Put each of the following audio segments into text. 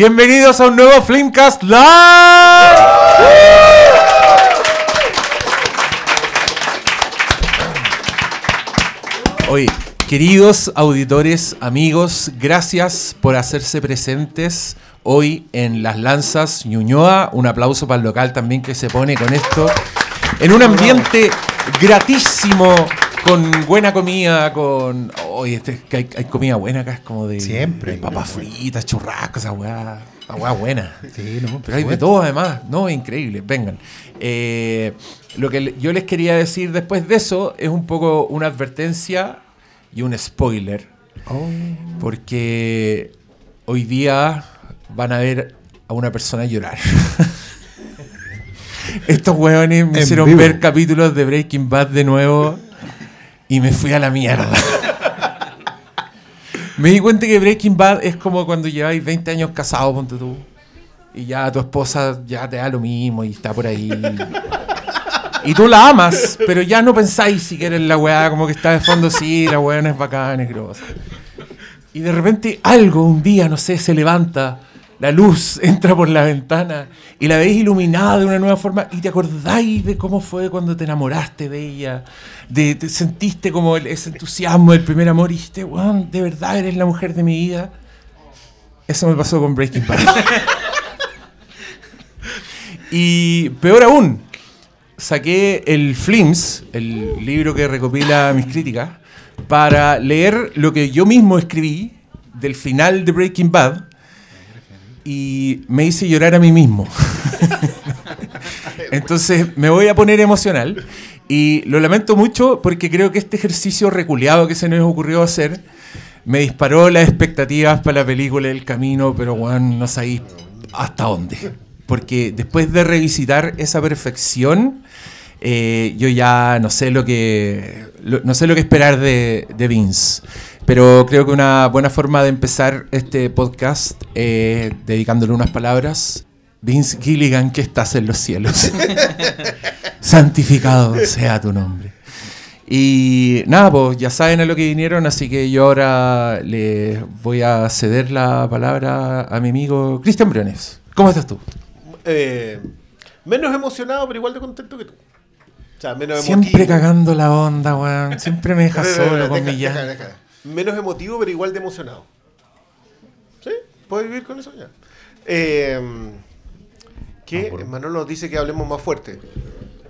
Bienvenidos a un nuevo Flamecast Live. Oye, queridos auditores, amigos, gracias por hacerse presentes hoy en Las Lanzas Ñuñoa. Un aplauso para el local también que se pone con esto. En un ambiente gratísimo, con buena comida, con. Oye, este, que hay, hay comida buena acá, es como de. Siempre. de papas fritas, churrascos, esa weá. Buena. Sí, no, Pero hay de todo además, no, increíble, vengan. Eh, lo que yo les quería decir después de eso es un poco una advertencia y un spoiler, Oh, porque hoy día van a ver a una persona llorar. Estos hueones me En hicieron vivo. ver capítulos de Breaking Bad de nuevo y me fui a la mierda. Me di cuenta que Breaking Bad es como cuando lleváis 20 años casados, ponte tú. Y ya tu esposa ya te da lo mismo y está por ahí. Y tú la amas, pero ya no pensáis si quieres la weá, como que está de fondo, sí, la weá no es bacana, es grosa. Y de repente algo un día, no sé, se levanta, la luz entra por la ventana y la veis iluminada de una nueva forma y te acordáis de cómo fue cuando te enamoraste de ella, de, te sentiste como el- ese entusiasmo del primer amor y dijiste, weón, de verdad eres la mujer de mi vida. Eso me pasó con Breaking Bad. y peor aún, saqué el Flims, el libro que recopila mis críticas, para leer lo que yo mismo escribí del final de Breaking Bad y me hice llorar a mí mismo. Entonces me voy a poner emocional y lo lamento mucho porque creo que este ejercicio reculeado que se nos ocurrió hacer me disparó las expectativas para la película El Camino, pero bueno, no sabéis hasta dónde. Porque después de revisitar esa perfección, eh, yo ya no sé lo que lo- no sé lo que esperar de, de Vince. Pero creo que una buena forma de empezar este podcast eh, dedicándole unas palabras. Vince Gilligan, que estás en los cielos. Santificado sea tu nombre. Y nada, pues ya saben a lo que vinieron, así que yo ahora le voy a ceder la palabra a mi amigo Cristian Briones. ¿Cómo estás tú? Eh, menos emocionado, pero igual de contento que tú. O sea, menos Siempre emotivo. cagando la onda, weón. Siempre me deja No, no, no, solo con deja, mi deja. Menos emotivo, pero igual de emocionado. ¿Sí? ¿Puedes vivir con eso ya? Eh, que Manolo nos dice que hablemos más fuerte.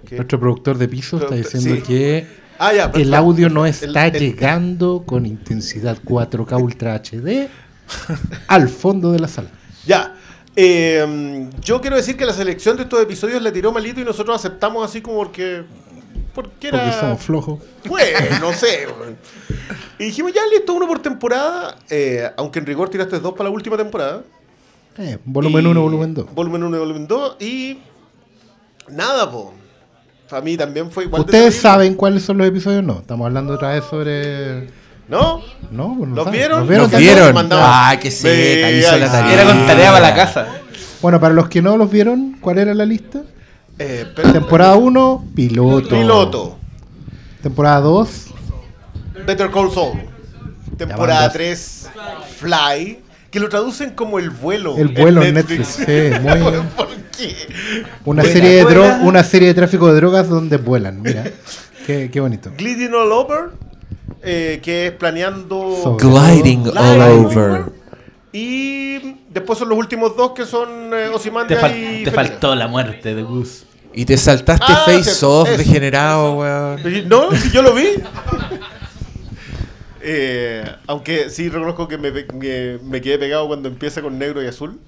Que- Nuestro productor de piso está diciendo sí. que Ah, ya, el audio no está El- el- llegando con intensidad 4K Ultra HD al fondo de la sala. Ya. Eh, yo quiero decir que la selección de estos episodios la tiró malito y nosotros aceptamos así como porque. Porque era. Porque somos flojos. Pues, no sé. Y dijimos, ya listo, uno por temporada. eh, aunque en rigor tiraste dos para la última temporada. Eh, volumen Y- 1, volumen 2. Volumen 1 y volumen 2. Y. Nada, po. Para mí también fue igual. de ¿Ustedes saben cuáles son los episodios? No. Estamos hablando otra vez sobre. ¿No? No, pues no ¿Los saben. vieron? ¿Los vieron ¿Los vieron? Ah, que seca, Ve, hizo la ay, tarea. Era con tarea para la casa. Bueno, para los que no los vieron, ¿cuál era la lista? Eh, pero- Temporada 1, piloto. Piloto. Temporada 2, Better Call Saul. Temporada Llamandas. 3, Fly. Que lo traducen como el vuelo. el vuelo en Netflix. Sí, muy. ¿Por qué? Una Buena, serie, de dro- una serie de tráfico de drogas donde vuelan. Mira, qué, qué bonito. Gliding All Over. eh, que es planeando. Sobre- Gliding all over. Y después son los últimos dos que son eh, Te, fal- y. te faltó la muerte de Gus. Y te saltaste Ah, face off, eso, degenerado, weón. No, si yo lo vi. Eh, aunque sí reconozco que me, me- me quedé pegado cuando empieza con negro y azul.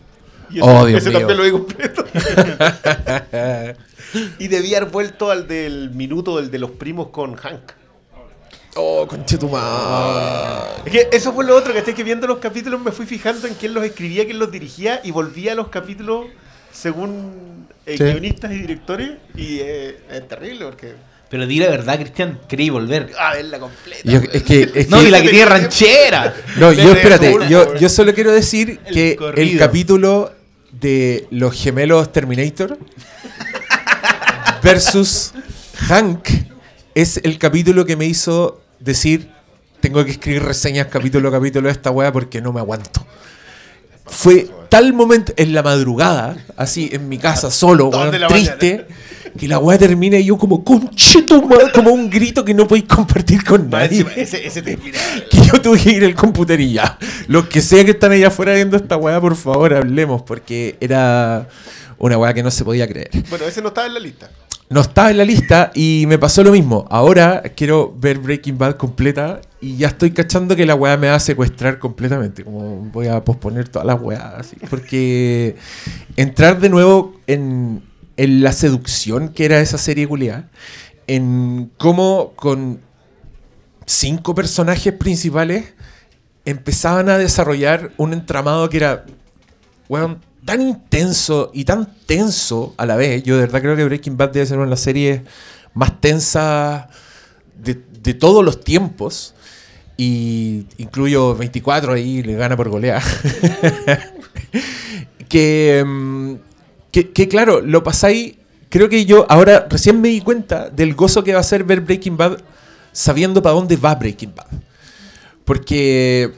Y ese, Oh, Dios ese mío. también lo vi completo. y debía haber vuelto al del minuto del de los primos con Hank. Oh, conchetumar. Es que eso fue lo otro, que estoy que viendo los capítulos me fui fijando en quién los escribía, quién los dirigía y volvía a los capítulos según eh, Sí. guionistas y directores y eh, es terrible porque... Pero di la verdad, Cristian, querí volver. A verla completa. Yo- es que, es No, que- y la que tiene ranchera. No, yo espérate, yo, yo solo quiero decir El que el capítulo de los gemelos Terminator versus Hank es el capítulo que me hizo decir tengo que escribir reseñas capítulo a capítulo de esta wea porque no me aguanto. Fue tal momento, en la madrugada, así en mi casa, solo, weón, triste, que la weá termina y yo como, concheto, madre", como un grito que no podéis compartir con nadie. ese, ese Que yo tuve que ir al computer y ya. Los que sea que están allá afuera viendo esta weá, por favor, hablemos, porque era una weá que no se podía creer. Bueno, ese no estaba en la lista. No estaba en la lista y me pasó lo mismo. Ahora quiero ver Breaking Bad completa y ya estoy cachando que la weá me va a secuestrar completamente. Como voy a posponer todas las weas así. Porque entrar de nuevo en, en la seducción que era esa serie culiada, en cómo con cinco personajes principales empezaban a desarrollar un entramado que era weón, tan intenso y tan tenso a la vez. Yo de verdad creo que Breaking Bad debe ser una de las series más tensas de, de todos los tiempos. Y incluyo 24 ahí, le gana por golear. que, mm, que, que claro, lo pasáis. Creo que yo ahora recién me di cuenta del gozo que va a ser ver Breaking Bad sabiendo para dónde va Breaking Bad. Porque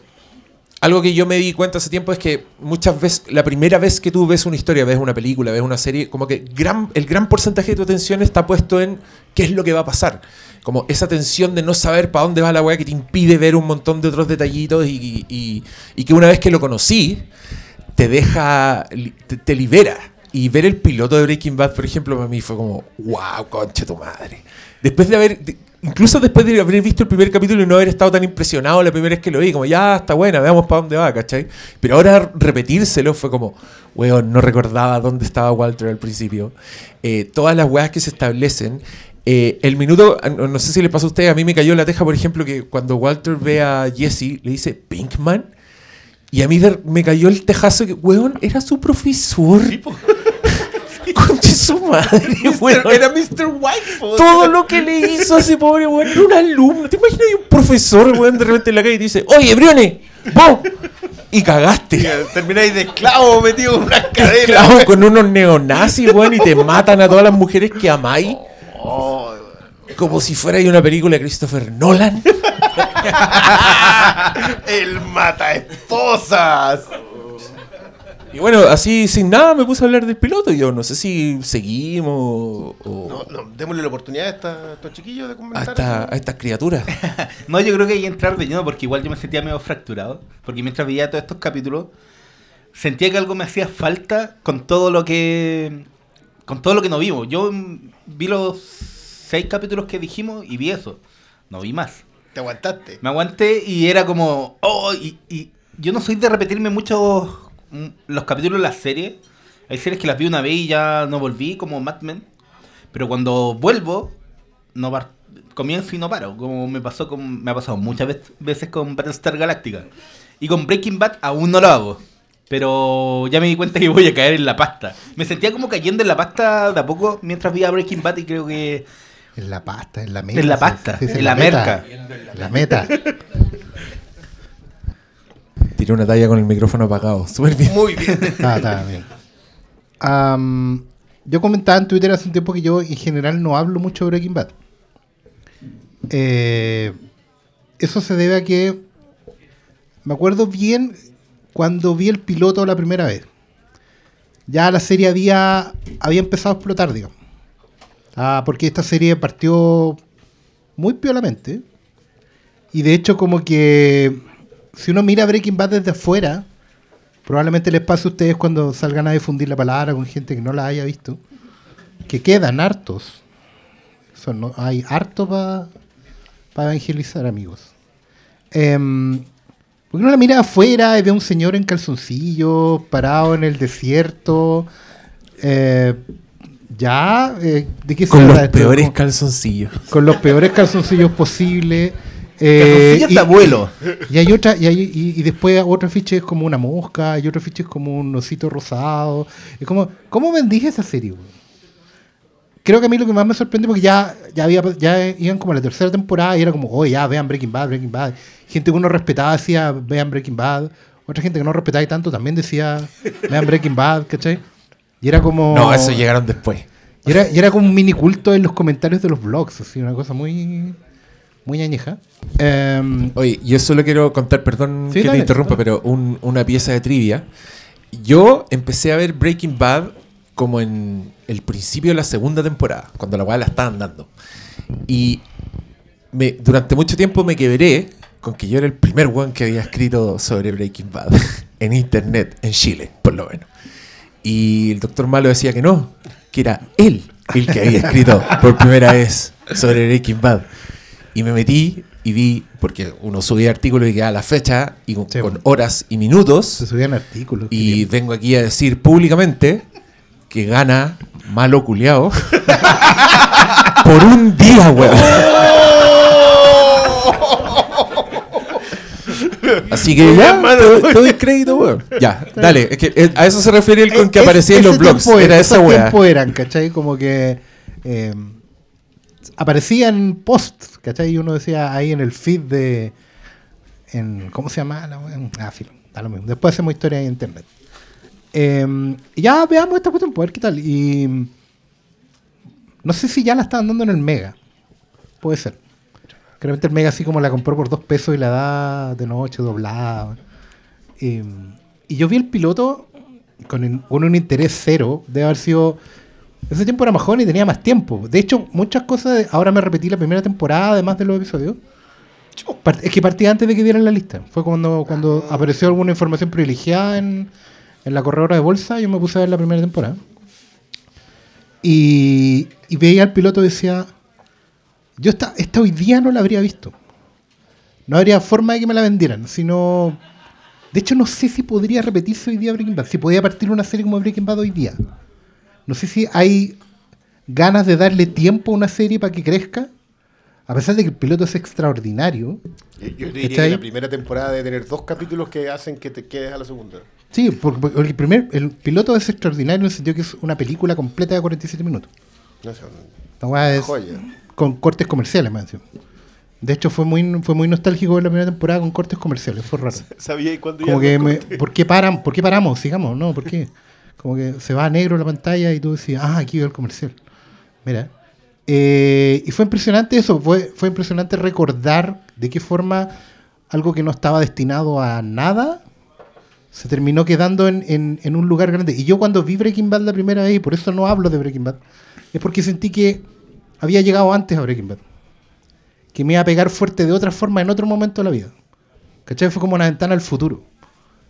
algo que yo me di cuenta hace tiempo es que muchas veces, la primera vez que tú ves una historia, ves una película, ves una serie, como que gran, el gran porcentaje de tu atención está puesto en qué es lo que va a pasar. Como esa tensión de no saber para dónde va la weá que te impide ver un montón de otros detallitos y, y- que una vez que lo conocí, te deja, te, libera. Y ver el piloto de Breaking Bad, por ejemplo, para mí fue como, wow, concha tu madre. Después de haber, incluso después de haber visto el primer capítulo y no haber estado tan impresionado la primera vez que lo vi, como, ya, está buena, veamos para dónde va, ¿cachai? Pero ahora repetírselo fue como, weón, no recordaba dónde estaba Walter al principio. Eh, todas las weas que se establecen. eh, el minuto, no no sé si le pasó a usted, a mí me cayó la teja, por ejemplo, que cuando Walter ve a Jesse, le dice, Pinkman. Y a mí me cayó el tejazo que, weón, era su profesor. Conche su madre, weón. Era Mr. White. Todo lo que le hizo a ese pobre weón era un alumno. ¿Te imaginas un profesor, weón, de repente en la calle y te dice, oye, Brione, vos. Y cagaste. Termináis de esclavo metido en una cadena. Claro, con unos neonazis, weón, y te matan a todas las mujeres que amáis. Oh, Como si fuera una película de Christopher Nolan. el mata esposas. Y bueno, así sin nada me puse a hablar del piloto. Y yo no sé si seguimos o No, no, démosle la oportunidad a, esta- a estos chiquillos de a, comentar. esta- a estas criaturas. No, yo creo que hay que entrar de lleno porque igual yo me sentía medio fracturado. Porque mientras veía todos estos capítulos, sentía que algo me hacía falta con todo lo que. con todo lo que no vimos. Yo vi los seis capítulos que dijimos y vi eso. No vi más. Te aguantaste. Me aguanté y era como. Oh, y, y yo no soy de repetirme mucho mm, los capítulos de las series. Hay series que las vi una vez y ya no volví, como Mad Men. Pero cuando vuelvo, no par- comienzo y no paro. Como me pasó con, me ha pasado muchas veces con Battlestar Galactica. Y con Breaking Bad aún no lo hago. Pero ya me di cuenta que voy a caer en la pasta. Me sentía como cayendo en la pasta de a poco mientras veía Breaking Bad y creo que En la pasta, en la meta. En la pasta, sí, sí, en la merca. En la meta. Tiré una talla con el micrófono apagado. Súper bien. Muy bien. Ah, está bien. Am, yo comentaba en Twitter hace un tiempo que yo en general no hablo mucho de Breaking Bad. Eh, eso se debe a que me acuerdo bien cuando vi el piloto la primera vez. Ya la serie había, había empezado a explotar, digamos. Ah, porque esta serie partió muy piolamente. Y de hecho como que si uno mira Breaking Bad desde afuera, probablemente les pase a ustedes cuando salgan a difundir la palabra con gente que no la haya visto, que quedan hartos. Son, no- hay harto para evangelizar, amigos. Em, porque uno la mira afuera y ve a un señor en calzoncillo, parado en el desierto. eh, ya, eh, ¿de qué se Con los peores calzoncillos. con los peores calzoncillos posibles. Eh, y- abuelo. Y hay otra, y, hay- y, y después otro afiche es como una mosca, y otro afiche es como un osito rosado. Es como, ¿cómo bendije esa serie? güey? Creo que a mí lo que más me sorprende porque ya, ya había ya iban como a la tercera temporada y era como, oh ya, vean Breaking Bad, Breaking Bad. Gente que uno respetaba decía, vean Breaking Bad. Otra gente que no respetaba tanto también decía, vean Breaking Bad, ¿cachai? Y era como... No, eso llegaron después. Y era, y era como un mini culto en los comentarios de los blogs, así, una cosa muy, muy añeja. Em, Oye, yo solo quiero contar, perdón Sí, que dale, te interrumpa, dale. pero un- una pieza de trivia. yo empecé a ver Breaking Bad como en el principio de la segunda temporada, cuando la weá la estaban dando. Y me- durante mucho tiempo me quebré con que yo era el primer weón que había escrito sobre Breaking Bad en internet, en Chile, por lo menos. Y el doctor Malo decía que no, que era él el que había escrito por primera vez sobre Breaking Bad. Y me metí y vi, porque uno subía artículos y quedaba la fecha y con, Sí, con bueno. horas y minutos. Se subían artículos. Y vengo aquí a decir públicamente que gana malo culiao por un día, weón. Así que ya, te, doy crédito, weón. Ya, dale. Es que eh, a eso se refiere el con que aparecía en los blogs. tiempo Era esa weá. tiempos eran, ¿cachai? Como que eh, aparecían posts, ¿cachai? Y uno decía ahí en el feed de. En, ¿Cómo se llama? Ah, filo, da lo mismo. Después hacemos historia en internet. Eh, ya veamos esta cuestión, pues, a ver qué tal. Y. No sé si ya la estaban dando en el Mega. Puede ser. Claramente el Mega así como la compró por dos pesos y la da de noche doblada. Y, y yo vi el piloto con, un- con un interés cero. Debe haber sido. Ese tiempo era más joven y tenía más tiempo. De hecho, muchas cosas. de- ahora me repetí la primera temporada, además de los episodios. Es que partí antes de que dieran la lista. Fue cuando, cuando apareció alguna información privilegiada en, en la corredora de bolsa. Yo me puse a ver la primera temporada. Y, y veía al piloto y decía: Yo esta, esta hoy día no la habría visto. No habría forma de que me la vendieran. Sino. De hecho, no sé si podría repetirse hoy día Breaking Bad. Si podía partir una serie como Breaking Bad hoy día. No sé si hay ganas de darle tiempo a una serie para que crezca. A pesar de que el piloto es extraordinario. Yo, yo diría que la primera temporada de tener dos capítulos que hacen que te quedes a la segunda. Sí, porque, el, primer, el piloto es extraordinario en el sentido que es una película completa de 47 minutos. No sé, weá es Joya. con cortes comerciales, encima. De hecho, fue muy, fue muy nostálgico ver la primera temporada con cortes comerciales. Fue raro. ¿Sabía cuándo Como que, me-? ¿por, qué paran, ¿por qué paramos? Sigamos, ¿no? ¿Por qué? Como que se va a negro la pantalla y tú decís, ah, aquí veo el comercial. Mira. Eh, y fue impresionante eso, fue, fue impresionante recordar de qué forma algo que no estaba destinado a nada se terminó quedando en, en- en un lugar grande. Y yo cuando vi Breaking Bad la primera vez, y por eso no hablo de Breaking Bad, es porque sentí que había llegado antes a Breaking Bad. Que me iba a pegar fuerte de otra forma en otro momento de la vida. ¿Cachai? Fue como una ventana al futuro.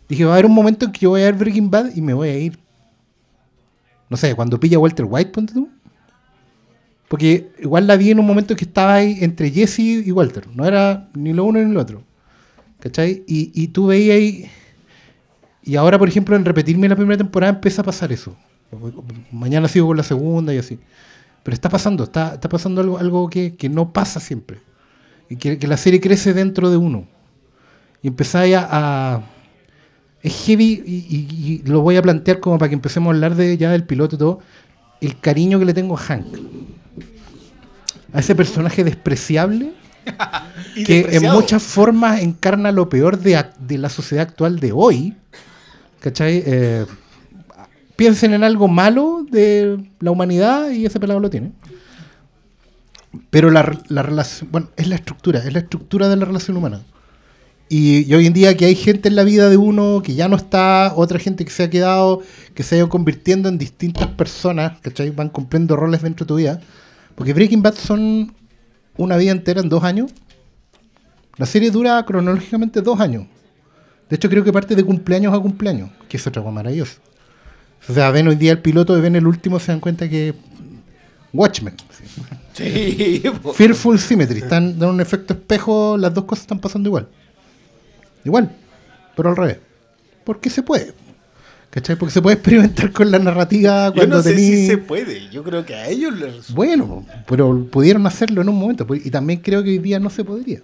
Dije, va a haber un momento en que yo voy a ver Breaking Bad y me voy a ir. No sé, cuando pilla Walter White, ponte tú. Porque igual la vi en un momento en que estaba ahí entre Jesse y Walter. No era ni lo uno ni lo otro. ¿Cachai? Y, tú veías ahí. Y ahora, por ejemplo, en repetirme la primera temporada empieza a pasar eso. Mañana sigo con la segunda y así. Pero está pasando, está, está pasando algo, que, que no pasa siempre. Y que, la serie crece dentro de uno. Y empezáis a- Es heavy y, y- y lo voy a plantear como para que empecemos a hablar de ya del piloto y todo. El cariño que le tengo a Hank. A ese personaje despreciable que en muchas formas encarna lo peor de la sociedad actual de hoy. ¿Cachai? Eh, piensen en algo malo de la humanidad y ese pelado lo tiene. Pero la, la relación, bueno, es la estructura, es la estructura de la relación humana. Y, y hoy en día que hay gente en la vida de uno que ya no está, otra gente que se ha quedado, que se ha ido convirtiendo en distintas personas, ¿cachai? Van cumpliendo roles dentro de tu vida. Porque Breaking Bad son una vida entera en dos años. La serie dura cronológicamente dos años. De hecho, creo que parte de cumpleaños a cumpleaños, que es otra cosa maravillosa. O sea, ven hoy día el piloto y ven el último, se dan cuenta que. Watchmen. Sí, po. Fearful Symmetry. Están dando un efecto espejo, las dos cosas están pasando igual. Igual, pero al revés. Porque se puede. ¿Cachai? Porque se puede experimentar con la narrativa Yo cuando no sé tení- si se puede. Yo creo que a ellos les resulta. Bueno, pero pudieron hacerlo en un momento. pues, Y también creo que hoy día no se podría.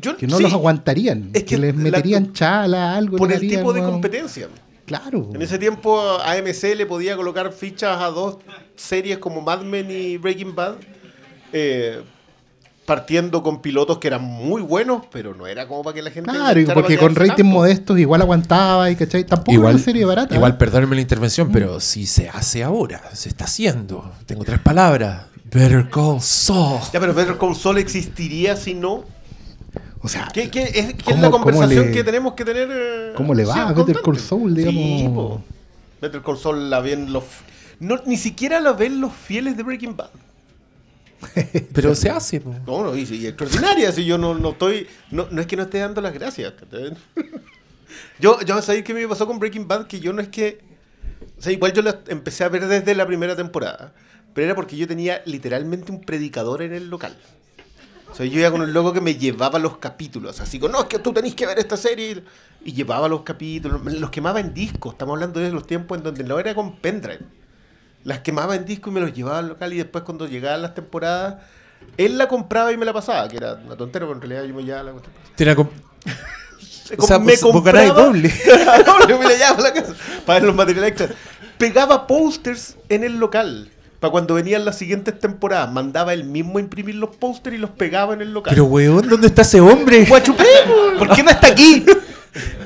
Yo- Que no sí, los aguantarían. Es que, que les la- meterían chala, algo. Por el harían, tipo de competencia. Claro. En ese tiempo AMC le podía colocar fichas a dos series como Mad Men y Breaking Bad, eh, partiendo con pilotos que eran muy buenos, pero no era como para que la gente... Claro, porque con quedarse rating tanto. modestos igual aguantaba y ¿cachai? Tampoco era una serie barata. Igual, perdónenme la intervención, pero si se hace ahora, se está haciendo. Tengo tres palabras. Better Call Saul. Ya, pero Better Call Saul existiría si no... O sea, ¿Qué, qué es, qué es ¿Cómo- la conversación le- que tenemos que tener? eh, cómo le va sí, a Better? Call Saul, digamos? Sí, po. Better Call Saul la ven los... No, ni siquiera la ven los fieles de Breaking Bad. Pero se hace, po. No, no, y, y extraordinaria. Si yo no, no estoy. No, no es que no esté dando las gracias. yo, yo sabéis qué me pasó con Breaking Bad, que yo no es que. O sea, igual yo la empecé a ver desde la primera temporada. Pero era porque yo tenía literalmente un predicador en el local. O sea, yo iba con un loco que me llevaba los capítulos. Así como, no, es que tú tenés que ver esta serie. Y llevaba los capítulos. Los quemaba en disco. Estamos hablando de los tiempos en donde no era con pendrive las quemaba en disco y me los llevaba al local y después cuando llegaban las temporadas, él la compraba y me la pasaba, que era una tontera, pero en realidad yo me llevaba la cuestión. O sea, com- vos ganás doble. doble, me la llevaba a la casa para ver los materiales extras. Pegaba posters en el local. Para cuando venían las siguientes temporadas, mandaba él mismo a imprimir los posters y los pegaba en el local. Pero, weón, ¿dónde está ese hombre? Guachupé, po. ¿Por qué no está aquí?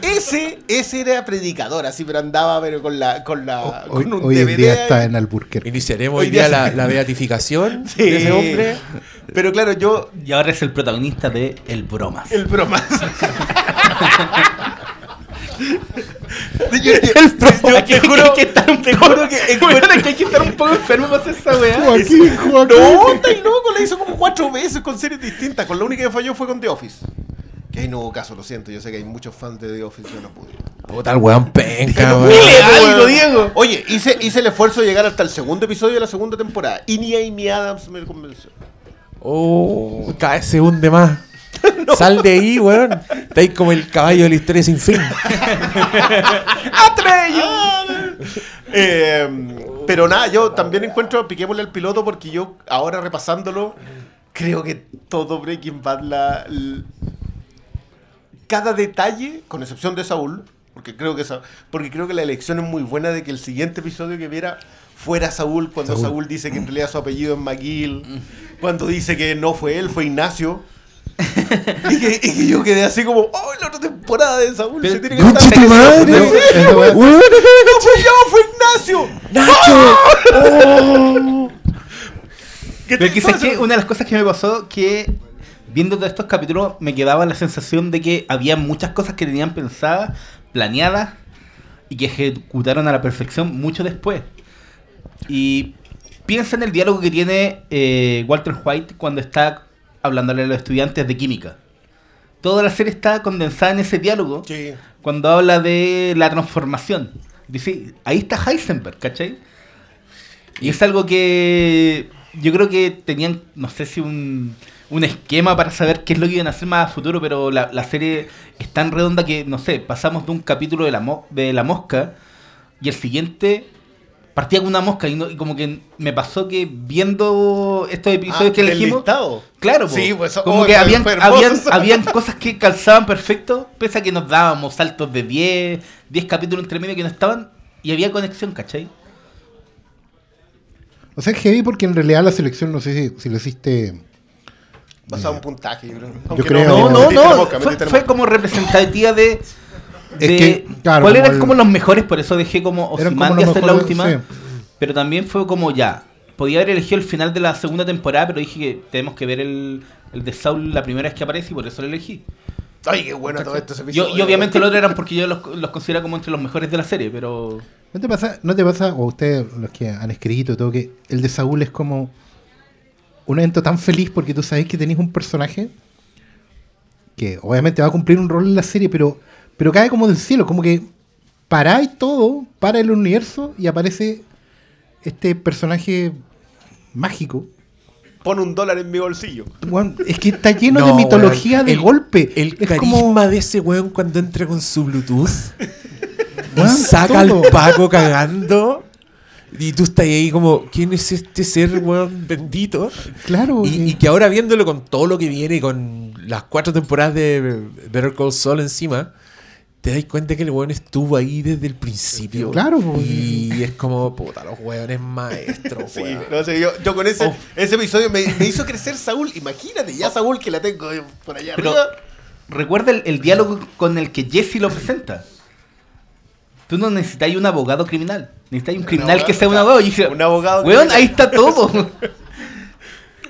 ese, ese era predicador, así, pero andaba pero con la, con la, Hoy, con un hoy en DVD día ahí. está en Alburquerque. Iniciaremos Hoy hoy día día la, la beatificación Sí. de ese hombre. Pero claro, yo Y ahora es el protagonista de El Bromas. El bromas. El Yo te juro- que estar un te juro que que hay que estar un poco enfermo para hacer esa weá. Joaquín, Joaquín. No, está loco, la hizo como cuatro veces con series distintas. Con la única que falló fue con The Office. Que ahí no hubo caso, lo siento. Yo sé que hay muchos fans de The Office, yo no pude. Puta, el weón penca, weón. Dile algo. Diego. Oye, hice, hice el esfuerzo de llegar hasta el segundo episodio de la segunda temporada. Y ni Amy Adams me convenció. Oh, cada vez se hunde más. Sal de ahí, weón. Está ahí como el caballo de la historia sin fin. Eh, pero nada, yo también encuentro, piquémosle al piloto porque yo ahora repasándolo, creo que todo Breaking Bad, la, cada detalle, con excepción de Saúl, porque creo que porque creo que la elección es muy buena de que el siguiente episodio que viera fuera Saúl, cuando Saúl, Saúl. dice que en realidad su apellido es McGill, cuando dice que no fue él, fue Ignacio. y, que, y que yo quedé así como, ¡oh, la otra temporada de Saúl! Pero- se tiene que ¡Concha estar tu madre! No, esa weá- ¡Weón, ¡No fui yo, fue Ignacio! Nacho! Oh. ¿Qué Pero que que una de las cosas que me pasó que viendo todos estos capítulos me quedaba la sensación de que había muchas cosas que tenían pensadas, planeadas y que ejecutaron a la perfección mucho después. Y piensa en el diálogo que tiene eh, Walter White cuando está hablándole a los estudiantes de química. Toda la serie está condensada en ese diálogo Sí. cuando habla de la transformación. Dice, ahí está Heisenberg, ¿cachai? Y es algo que yo creo que tenían, no sé si un, un esquema para saber qué es lo que iban a hacer más a futuro, pero la, la serie es tan redonda que, no sé, pasamos de un capítulo de la, mo- de la mosca y el siguiente partía con una mosca y, no- y como que me pasó que viendo estos episodios Ah, que elegimos... listado. Claro, po. Sí, pues, como oh, que habían, habían, habían cosas que calzaban perfecto, pese a que nos dábamos saltos de 10, 10 capítulos entre medio que no estaban y había conexión, ¿cachai? O sea, es heavy porque en realidad la selección, no sé si, si lo hiciste. Basado en puntaje, yo creo. Yo creo- No, no, no, mosca, fue, como representativa de... Es de que, claro, ¿Cuáles eran el- como los mejores? Por eso dejé como Ozymandias en la última. sí. Pero también fue como ya. Podía haber elegido el final de la segunda temporada, pero dije que tenemos que ver el, el de Saul la primera vez que aparece y por eso lo elegí. Ay, qué bueno todo esto. Yo, y obviamente los otros eran porque yo los, los considero como entre los mejores de la serie, pero... ¿No te pasa, no te pasa, o ustedes, los que han escrito, todo, que el de Saúl es como un evento tan feliz porque tú sabes que tenés un personaje que obviamente va a cumplir un rol en la serie, pero, pero cae como del cielo, como que paráis todo, para el universo y aparece este personaje mágico. Pon un dólar en mi bolsillo. Es que está lleno No, de mitología weón. de El- golpe. El es carisma como, de ese weón cuando entra con su Bluetooth y saca todo. al Paco cagando. Y tú estás ahí como, ¿quién es este ser, weón, bendito? claro, Y, eh, y que ahora viéndolo con todo lo que viene, con las cuatro temporadas de Better Call Saul encima, te das cuenta que el weón estuvo ahí desde el principio. Claro, pues. Y es como, puta, los weones maestros, Sí, weón. no sé, yo, yo con ese, Oh. ese episodio me, me hizo crecer Saúl. Imagínate, ya Saúl que la tengo eh, por allá Pero arriba. recuerda el, el diálogo con el que Jesse lo presenta. Tú no necesitas un abogado criminal. Necesitas un criminal abogado, que sea un abogado. Y dice, Un abogado Weón, criminal". ahí está todo.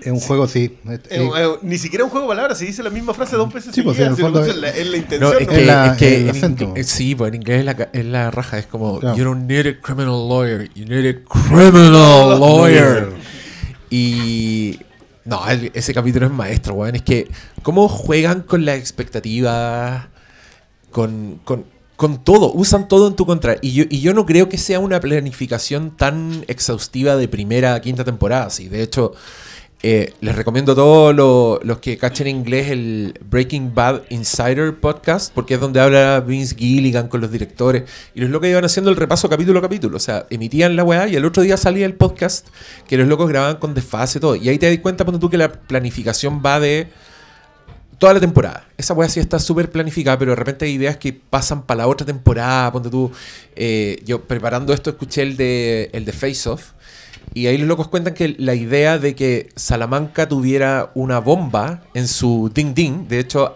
Es un juego, sí. Eh, eh, ni siquiera un juego de palabras, se dice la misma frase dos veces Sí, pues, seguidas, en el fondo es, la, es la No, intención. es ¿no? que, Es la- es que el en acento. inglés- sí, pues en inglés es la, es la raja, es como, Claro. you don't need a criminal lawyer, you need a criminal lawyer. Y no, el- ese capítulo es maestro, weón. Es que cómo juegan con las expectativas, con, con, con todo, usan todo en tu contra. Y yo, y yo no creo que sea una planificación tan exhaustiva de primera a quinta temporada. Sí, de hecho, eh, les recomiendo a todos lo- los que cachen inglés el Breaking Bad Insider podcast, porque es donde habla Vince Gilligan con los directores. Y los locos iban haciendo el repaso capítulo a capítulo. O sea, emitían la weá y el otro día salía el podcast que los locos grababan con desfase y todo. Y ahí te das cuenta, cuando tú, que la planificación va de toda la temporada. Esa weá sí está súper planificada, pero de repente hay ideas que pasan para la otra temporada. Ponte tú, eh, yo preparando esto escuché el de, el de Face Off. Y ahí los locos cuentan que la idea de que Salamanca tuviera una bomba en su ding ding, de hecho,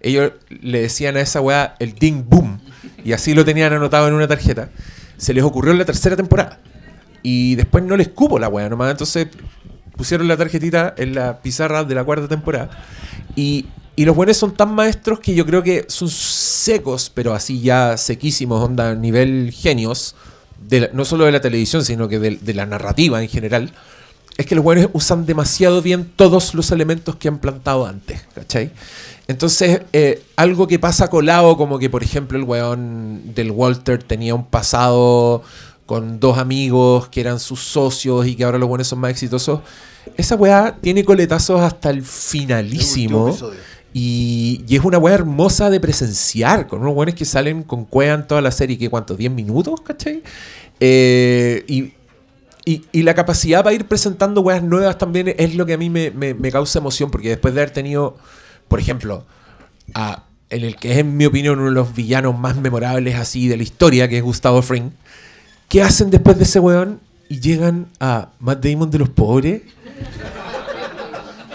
ellos le decían a esa weá el ding boom, y así lo tenían anotado en una tarjeta, se les ocurrió en la tercera temporada. Y después no les cupo la weá nomás, entonces pusieron la tarjetita en la pizarra de la cuarta temporada. Y, y los buenos son tan maestros que yo creo que son secos, pero así ya sequísimos, onda, nivel genios, no solo de la televisión, sino que de, de la narrativa en general. Es que los buenos usan demasiado bien todos los elementos que han plantado antes, ¿cachai? Entonces, eh, algo que pasa colado, como que por ejemplo el weón del Walter tenía un pasado con dos amigos que eran sus socios y que ahora los buenos son más exitosos. Esa weá tiene coletazos hasta el finalísimo. El. Y, y es una weá hermosa de presenciar, con unos weones que salen con cueva en toda la serie, que cuántos, 10 minutos, ¿cachai? Eh, y, y, y la capacidad para ir presentando weas nuevas también es lo que a mí me, me- me causa emoción, porque después de haber tenido, por ejemplo, a, en el que es en mi opinión uno de los villanos más memorables así de la historia, que es Gustavo Fring, ¿qué hacen después de ese weón? Y llegan a Matt Damon de los pobres,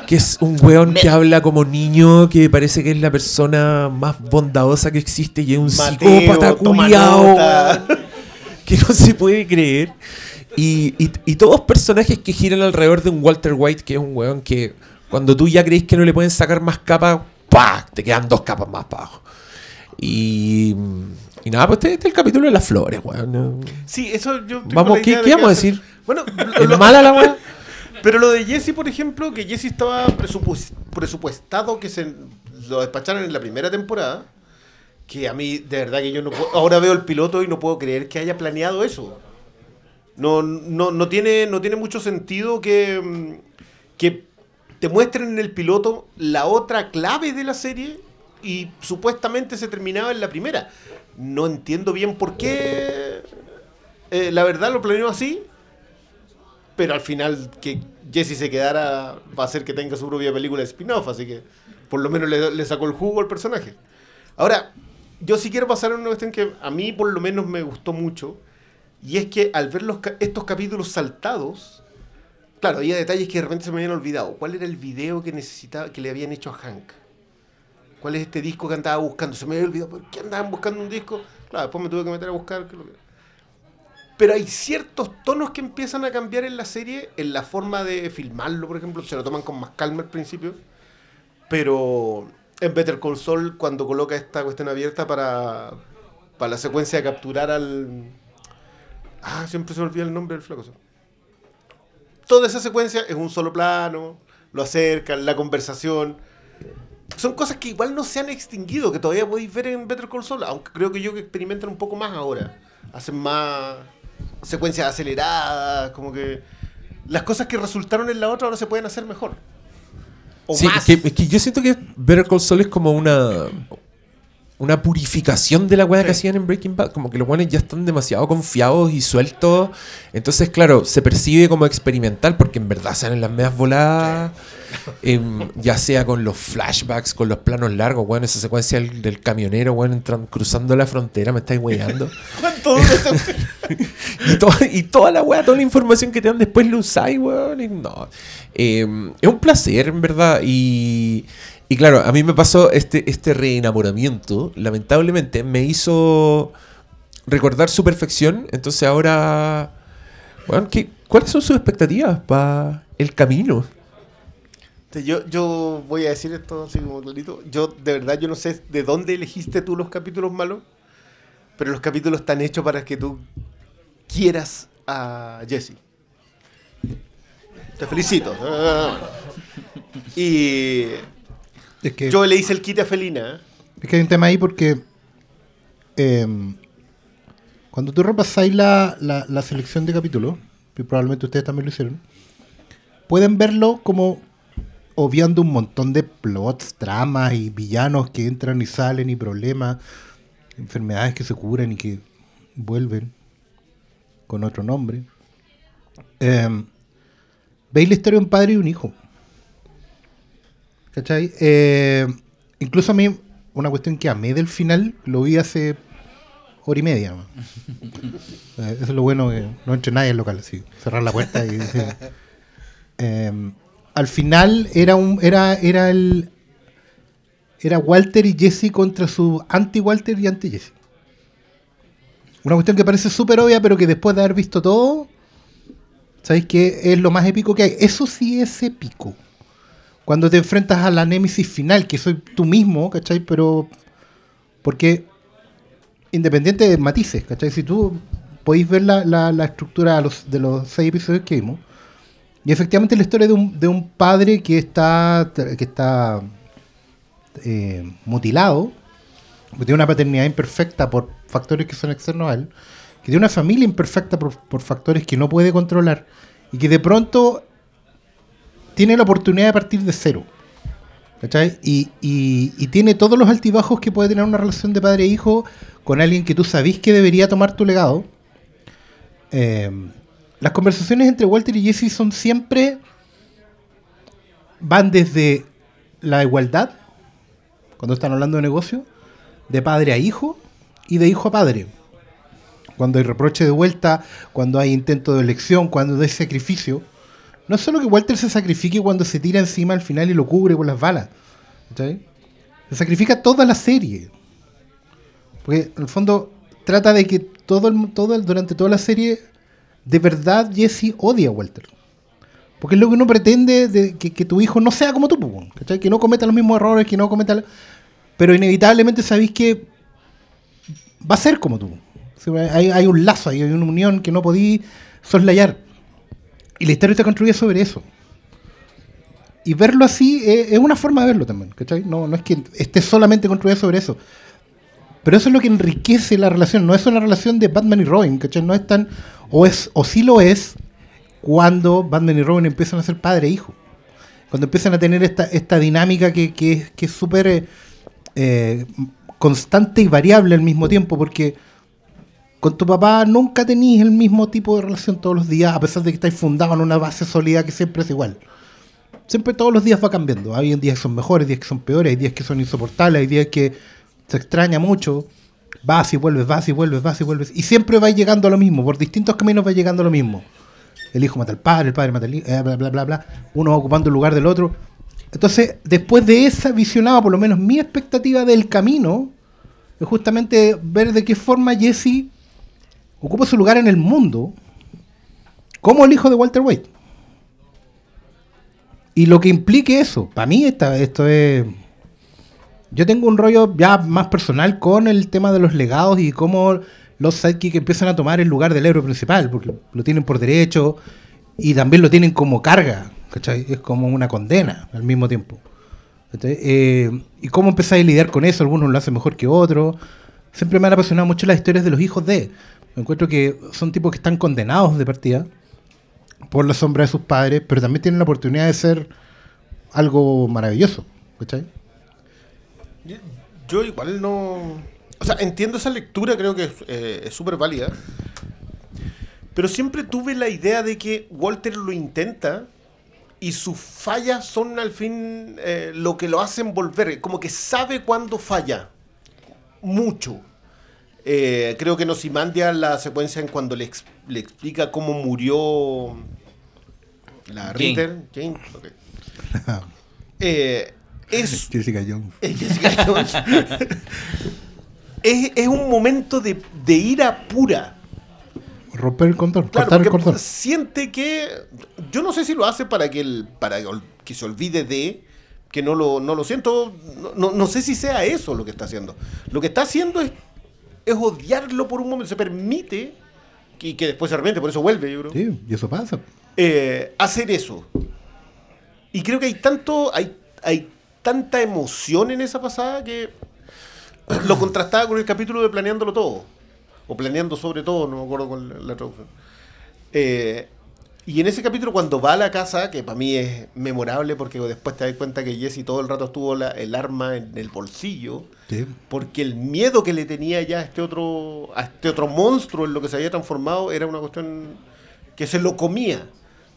que es un weón que habla como niño, que parece que es la persona más bondadosa que existe y es un Mateo, psicópata culiao, que no se puede creer. Y, y- y todos personajes que giran alrededor de un Walter White, que es un weón que cuando tú ya crees que no le pueden sacar más capas, ¡pah! Te quedan dos capas más para abajo. Y, y nada, pues este, este es el capítulo de las flores, weón. Sí, eso yo. Vamos, ¿qué- vamos a decir? Bueno, ¿Es lo- mala la weá? Pero lo de Jesse, por ejemplo, que Jesse estaba presupues- presupuestado que se lo despacharan en la primera temporada, que a mí, de verdad que yo no puedo, ahora veo el piloto y no puedo creer que haya planeado eso. No, no, no, tiene, no tiene mucho sentido que, mm, que te muestren en el piloto la otra clave de la serie y supuestamente se terminaba en la primera. No entiendo bien por qué. eh, la verdad lo planeó así, pero al final que Jesse se quedara va a hacer que tenga su propia película de spin-off, así que por lo menos le, le sacó el jugo al personaje. Ahora, yo sí quiero pasar a una cuestión que a mí por lo menos me gustó mucho, y es que al ver estos capítulos saltados, claro, había detalles que de repente se me habían olvidado. ¿Cuál era el video que necesitaba, que le habían hecho a Hank? ¿Cuál es este disco que andaba buscando? Se me había olvidado. ¿Por qué andaban buscando un disco? Claro, después me tuve que meter a buscar. Pero hay ciertos tonos que empiezan a cambiar en la serie, en la forma de filmarlo, por ejemplo. Se lo toman con más calma al principio. Pero en Better Call Saul, cuando coloca esta cuestión abierta para, para la secuencia de capturar al. Ah, siempre se me olvida el nombre del flaco. Toda esa secuencia es un solo plano, lo acercan, la conversación. Son cosas que igual no se han extinguido, que todavía podéis ver en Better Call Saul, aunque creo que yo que experimentan un poco más ahora. Hacen más secuencias aceleradas, como que las cosas que resultaron en la otra ahora se pueden hacer mejor. O Sí, más. es que, es que yo siento que Better Call Saul es como una una purificación de la weá que hacían en Breaking Bad. Como que los buenos ya están demasiado confiados y sueltos. Entonces, claro, se percibe como experimental porque en verdad salen las medias voladas. em, ya sea con los flashbacks, con los planos largos, weón, esa secuencia del, del camionero, weón, entran- cruzando la frontera, me estáis weyando. ¿Cuánto dura esa- y, to- y toda la weá, toda la información que te dan después lo usáis, weón. y no. Eh, es un placer, en verdad. Y, y claro, a mí me pasó este, este reenamoramiento, lamentablemente, me hizo recordar su perfección. Entonces ahora, weón, ¿qué- ¿cuáles son sus expectativas para el camino? Yo, yo voy a decir esto así como clarito. Yo, de verdad, yo no sé de dónde elegiste tú los capítulos malos, pero los capítulos están hechos para que tú quieras a Jesse. Te felicito. Y Es que, yo le hice el quite a Felina. ¿eh? es que hay un tema ahí porque em, cuando tú repasáis la, la, la selección de capítulos, y probablemente ustedes también lo hicieron, pueden verlo como obviando un montón de plots, tramas y villanos que entran y salen y problemas, enfermedades que se curan y que vuelven con otro nombre. Em, Veis la historia de un padre y un hijo. ¿Cachai? Eh, incluso a mí, una cuestión que amé del final, lo vi hace hora y media. man. Eh, eso es lo bueno, que no entre nadie al local, así, cerrar la puerta y decir. Eh, al final era un era era el era Walter y Jesse contra su anti Walter y anti Jesse. Una cuestión que parece súper obvia, pero que después de haber visto todo, ¿sabéis que es lo más épico que hay? Eso sí es épico. Cuando te enfrentas a la némesis final, que soy tú mismo, ¿cachai? Pero. Porque. Independiente de matices, ¿cachai? Si tú podéis ver la, la- estructura de los, de los seis episodios que vimos. Y efectivamente la historia de un, de un padre que está. que está. eh, mutilado. Que tiene una paternidad imperfecta por factores que son externos a él. Que tiene una familia imperfecta por, por factores que no puede controlar. Y que de pronto tiene la oportunidad de partir de cero. ¿Cachai? Y, y- y tiene todos los altibajos que puede tener una relación de padre e hijo con alguien que tú sabís que debería tomar tu legado. Eh, las conversaciones entre Walter y Jesse son siempre. van desde la igualdad, cuando están hablando de negocio, de padre a hijo y de hijo a padre. Cuando hay reproche de vuelta, cuando hay intento de elección, cuando hay sacrificio. No es solo que Walter se sacrifique cuando se tira encima al final y lo cubre con las balas. ¿cachai? Se sacrifica toda la serie. Porque en el fondo trata de que todo el, todo el- durante toda la serie, de verdad Jesse odia a Walter. Porque es lo que uno pretende de que, tu hijo no sea como tú, ¿cachai? que no cometa los mismos errores, que no cometa... Pero inevitablemente sabéis que va a ser como tú. Hay, hay un lazo, hay una unión que no podí soslayar. Y la historia está construida sobre eso. Y verlo así es, es una forma de verlo también, ¿cachai? No, es que esté solamente construida sobre eso. Pero eso es lo que enriquece la relación. No es una relación de Batman y Robin, ¿cachai? No es tan... O, es, o sí lo es cuando Batman y Robin empiezan a ser padre e hijo. Cuando empiezan a tener esta, dinámica que, que es que es súper eh, eh, constante y variable al mismo tiempo, porque con tu papá nunca tenéis el mismo tipo de relación todos los días, a pesar de que estáis fundados en una base sólida que siempre es igual. Siempre todos los días va cambiando. Hay días que son mejores, días que son peores, hay días que son insoportables, hay días que se extraña mucho. Vas y vuelves, vas y vuelves, vas y vuelves. Y siempre va llegando a lo mismo, por distintos caminos va llegando a lo mismo. El hijo mata al padre, el padre mata al hijo, eh, bla, bla, bla, bla. Uno va ocupando el lugar del otro. Entonces, después de esa visionada, por lo menos mi expectativa del camino, es justamente ver de qué forma Jesse ocupa su lugar en el mundo como el hijo de Walter White. Y lo que implique eso, para mí esta- esto es... Yo tengo un rollo ya más personal con el tema de los legados y cómo los sidekicks empiezan a tomar el lugar del héroe principal, porque lo tienen por derecho y también lo tienen como carga, ¿cachai? Es como una condena al mismo tiempo. Eh, y cómo empezáis a lidiar con eso, algunos lo hacen mejor que otros. Siempre me han apasionado mucho las historias de los hijos de. Me encuentro que son tipos que están condenados de partida por la sombra de sus padres, pero también tienen la oportunidad de ser algo maravilloso. ¿cachai? Yo, yo igual no... O sea, entiendo esa lectura, creo que es eh, súper válida. Pero siempre tuve la idea de que Walter lo intenta y sus fallas son al fin eh, lo que lo hacen volver. Como que sabe cuándo falla. Mucho. Eh, creo que Nosimandia, la secuencia en cuando le, ex- le explica cómo murió la Jane. Ritter. Jane. Eh, es Jessica Jones. Jessica Jones. es, es un momento de, de ira pura. Romper el cordón, Claro, cortar el cordón. siente que. Yo no sé si lo hace para que el, para que se olvide de. Que no lo, no lo siento. No, no- no sé si sea eso lo que está haciendo. Lo que está haciendo es, es odiarlo por un momento. Se permite. Y que después se arrepiente, por eso vuelve, yo creo. Sí, y eso pasa. eh, hacer eso. Y creo que hay tanto, hay, hay tanta emoción en esa pasada que lo contrastaba con el capítulo de Planeándolo Todo. O Planeando sobre todo, no me acuerdo con la, la traducción. Eh, y en ese capítulo cuando va a la casa, que para mí es memorable porque después te das cuenta que Jesse todo el rato estuvo la- el arma en el bolsillo, Sí. porque el miedo que le tenía ya a este otro, a este otro monstruo en lo que se había transformado era una cuestión que se lo comía.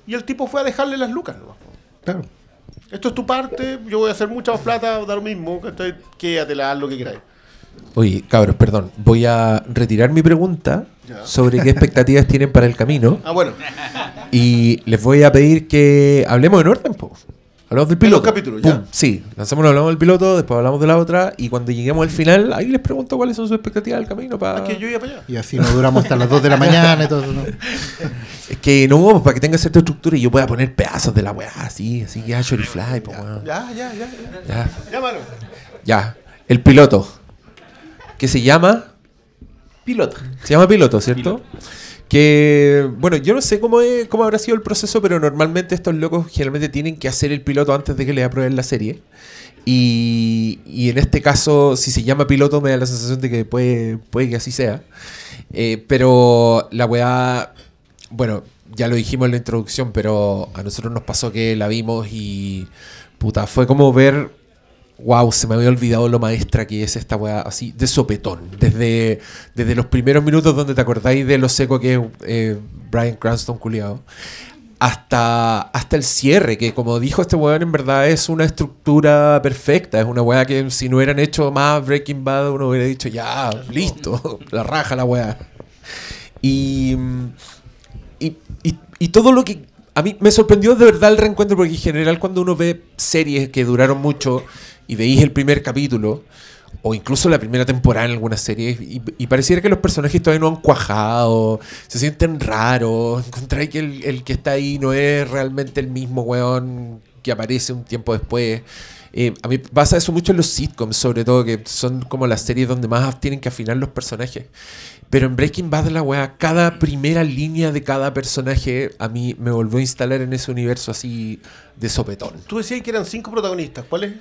Y el tipo fue a dejarle las lucas. ¿no? Claro. Esto es tu parte, yo voy a hacer mucha más plata, da lo mismo, ¿cachai? quédatela, haz lo que queráis. Oye, cabros, perdón. Voy a retirar mi pregunta Ya. sobre qué expectativas tienen para el camino. Ah, bueno, Y les voy a pedir que hablemos en orden, po. Hablamos del los piloto. capítulos, Pum, ya. Sí, lanzamos, hablamos del piloto, después hablamos de la otra. Y cuando lleguemos al final, ahí les pregunto cuáles son sus expectativas del camino. Para... es que yo iba para allá. Y así nos duramos hasta las 2 de la mañana y todo eso. ¿no? Es que no, pues, para que tenga cierta estructura y yo pueda poner pedazos de la weá, así, así que Ashore Fly, pues, weón. Ya, ya, ya, ya. Ya, Ya, mano. ya. El piloto. Que se llama. Piloto. Se llama piloto, ¿cierto? Que, bueno, yo no sé cómo, es, cómo habrá sido el proceso, pero normalmente estos locos generalmente tienen que hacer el piloto antes de que les aprueben la serie. Y, y en este caso, si se llama piloto, me da la sensación de que puede, puede que así sea. Eh, pero la weá, bueno, ya lo dijimos en la introducción, pero a nosotros nos pasó que la vimos y, puta, fue como ver Wow, se me había olvidado lo maestra que es esta weá, así, de sopetón. Desde, desde los primeros minutos donde te acordáis de lo seco que es eh, Brian Cranston culiado, hasta, hasta el cierre, que como dijo este weón, en verdad es una estructura perfecta. Es una weá que si no hubieran hecho más Breaking Bad, uno hubiera dicho, ya, listo, la raja la weá. Y, y, y- y todo lo que... A mí me sorprendió de verdad el reencuentro, porque en general cuando uno ve series que duraron mucho y veis el primer capítulo, o incluso la primera temporada en algunas series, y, pareciera que los personajes todavía no han cuajado, se sienten raros, encontráis que el, el que está ahí no es realmente el mismo weón que aparece un tiempo después. Eh, a mí pasa eso mucho en los sitcoms, sobre todo, que son como las series donde más tienen que afinar los personajes. Pero en Breaking Bad, la weá, cada primera línea de cada personaje a mí me volvió a instalar en ese universo así de sopetón. Tú decías que eran cinco protagonistas. ¿Cuáles?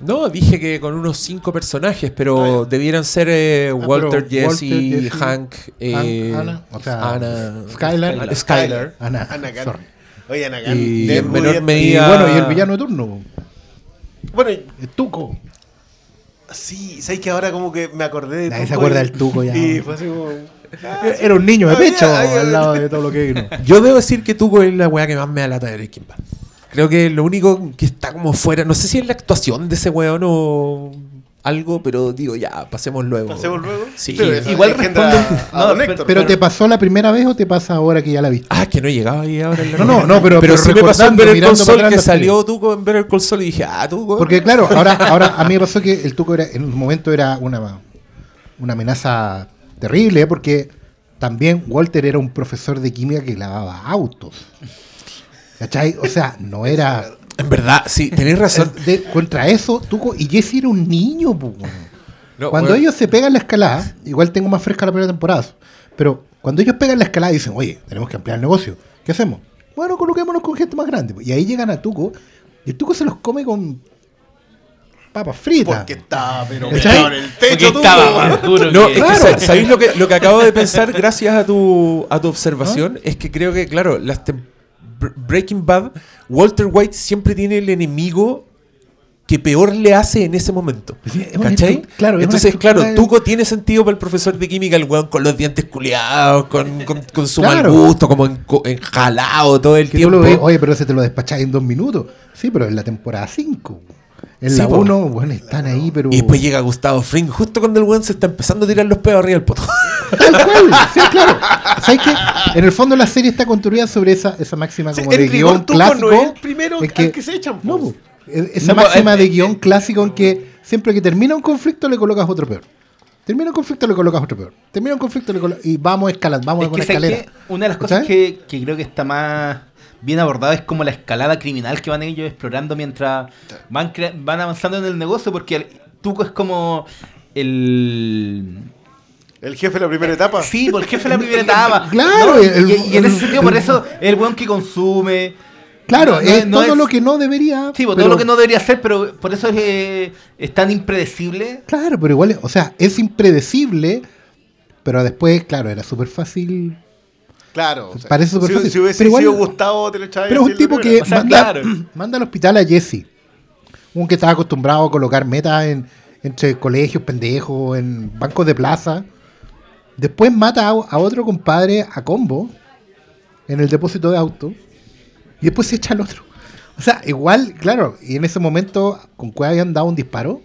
No, dije que con unos cinco personajes, pero Ah, debieran ser eh, Ah, Walter, pero Jesse, Walter, Jesse, Hank, eh, Ana, o sea, Ana, Skylar. Skylar. Ana, sorry. Oye, Anakin. Y en menor rubia- Y medida- bueno, y el villano de turno, Bueno, el Tuco. sí, ¿sabes que ahora como que me acordé de Nadie se acuerda del Tuco ya. Y fue así como... Era un niño de Ah, pecho ah, ya. al lado de todo lo que vino. Yo debo decir que Tuco es la weá que más me da lata de Breaking Bad. Creo que lo único que está como fuera, no sé si es la actuación de ese weón o algo, pero digo, ya, pasemos luego. ¿Pasemos luego? Sí. Pero eso Igual responde- a no, don pero- Héctor. Pero te pasó la primera vez o te pasa ahora que ya la viste? Ah, que no llegaba ahí ahora en la No, no, no, pero- pero sí me pasó en recordando, ver el console que salió Tuco en ver el console y dije, ah, Tuco. Porque claro, ahora, ahora a mí me pasó que el Tuco era, en un momento era una, una amenaza terrible, ¿eh? porque también Walter era un profesor de química que lavaba autos. ¿Cachai? O sea, no era... En verdad, sí, tenéis razón. de- contra eso, Tuco y Jesse era un niño. No, cuando ellos se pegan la escalada, igual tengo más fresca la primera temporada, pero cuando ellos pegan la escalada y dicen, oye, tenemos que ampliar el negocio, ¿qué hacemos? Bueno, coloquémonos con gente más grande. Y ahí llegan a Tuco, y el Tuco se los come con papas fritas. Porque estaba, pero en el Porque techo, Tuco. estaba más duro No, que- es que Claro. sa- ¿sabéis lo que, lo que acabo de pensar gracias a tu, a tu observación? Es que creo que, claro, las tem- Br- Breaking Bad, Walter White siempre tiene el enemigo que peor le hace en ese momento. ¿Cachai? claro, Entonces, claro, de- Tuco tiene sentido para el profesor de química, el weón con los dientes culiados, con, con- con su mal gusto, como enco- enjalado todo el Que tú tiempo. lo ves, oye, pero ese te lo despacháis en dos minutos. Sí, pero en la temporada 5. En Sí, la po. 1, bueno, están ahí, pero. Y después llega Gustavo Fring, justo cuando el weón se está empezando a tirar los pedos arriba del poto. Tal cual, sí, claro. ¿Sabes qué? En el fondo la serie está construida sobre esa, esa máxima como de guion clásico. no es el primero al que se echan. No, esa No, máxima eh, de eh, guion clásico en que siempre que termina un conflicto le colocas otro peor. Termina un conflicto, le colocas otro peor. Termina un conflicto, le colocas. Y vamos escalando, vamos Es con ¿sabes escalera. Una de las cosas que, que creo que está más bien abordada es como la escalada criminal que van ellos explorando mientras van, van avanzando en el negocio, porque el Tuco es como el... El jefe de la primera etapa. Sí, por el jefe de la primera etapa. Claro, ¿no? Y- el- y, y en ese sentido, por eso es el weón que consume. Claro, No, es no todo es- lo que no debería. Sí, pues, pero- todo lo que no debería ser, pero por eso es, eh, es tan impredecible. Claro, pero igual, o sea, es impredecible, pero después, claro, era súper fácil. Claro. o sea, Parece súper si, fácil. si hubiese Pero igual- sido Gustavo, te lo echabas Pero es un tipo que primera. O sea, manda, claro. manda al hospital a Jesse. Un que estaba acostumbrado a colocar metas en, entre colegios pendejos, en bancos de plaza. Después mata a, a otro compadre a combo en el depósito de auto. Y después se echa al otro. O sea, igual, claro, y en ese momento con Cueva habían dado un disparo.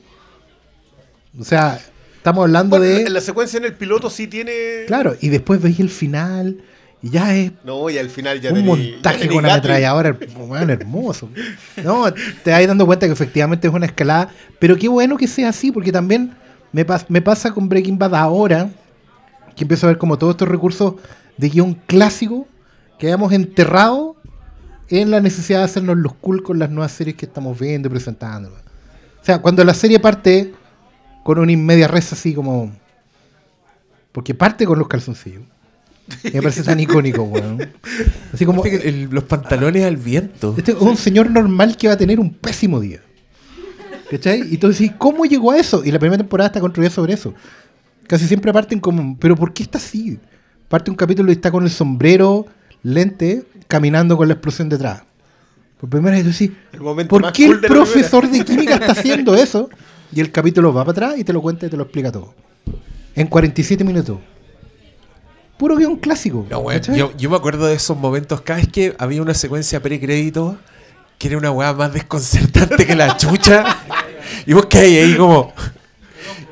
O sea, estamos hablando Bueno, de. la, la secuencia en el piloto sí tiene. Claro, y después veis el final. Y ya es No, y al final ya un montaje ya con Gatling. ametralladora, weón, hermoso. No, te vas dando cuenta que efectivamente es una escalada, pero qué bueno que sea así, porque también me, pas- me pasa con Breaking Bad ahora, que empiezo a ver como todos estos recursos de guion clásico que hayamos enterrado en la necesidad de hacernos los cool con las nuevas series que estamos viendo y presentando. O sea, cuando la serie parte con una inmedia res así como... Porque parte con los calzoncillos. Y me parece tan icónico, weón. Así como... El- los pantalones al viento. Este es un señor normal que va a tener un pésimo día. ¿Cachai? Y tú decís, ¿cómo llegó a eso? Y la primera temporada está construida sobre eso. Casi siempre parten como, ¿pero por qué está así? Parte un capítulo y está con el sombrero, lente, caminando con la explosión detrás. Por primera vez tú decís, El momento ¿por más qué cool el de profesor de química está haciendo eso? Y el capítulo va para atrás y te lo cuenta y te lo explica todo. En 47 minutos. Puro guion clásico. No, ¿cachai? yo, yo me acuerdo de esos momentos. Cada vez que había una secuencia precrédito, que era una weá más desconcertante que la chucha. y vos caí ahí como.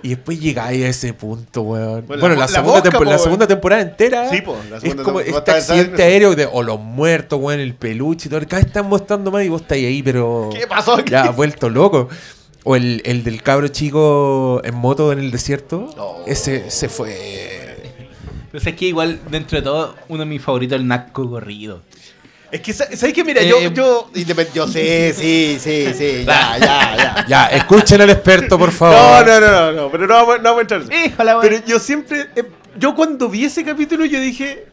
Y después llegáis a ese punto, weón. Bueno, Bueno, la la, mo- la segunda, mosca, tempo- po, la weón. segunda temporada entera Sí, po, la es segunda como tem- este accidente aéreo de, o los muertos, weón, el peluche y todo. Cada vez están mostrando más y vos estáis ahí, pero. ¿Qué pasó aquí? Ya, vuelto loco. O el, el del cabro chico en moto en el desierto. No. Ese se fue. Pero es que igual, dentro de todo, uno de mis favoritos es el Naco Corrido. Es que, sa- ¿sabes qué? Mira, Eh, yo, yo, yo sí, sí, sí, sí, ya, ya, ya. Ya, escuchen al experto, por favor. No, no, no, no, no, pero no vamos, no vamos a entrar. Híjole, weón. Pero yo siempre, eh, yo cuando vi ese capítulo, yo dije,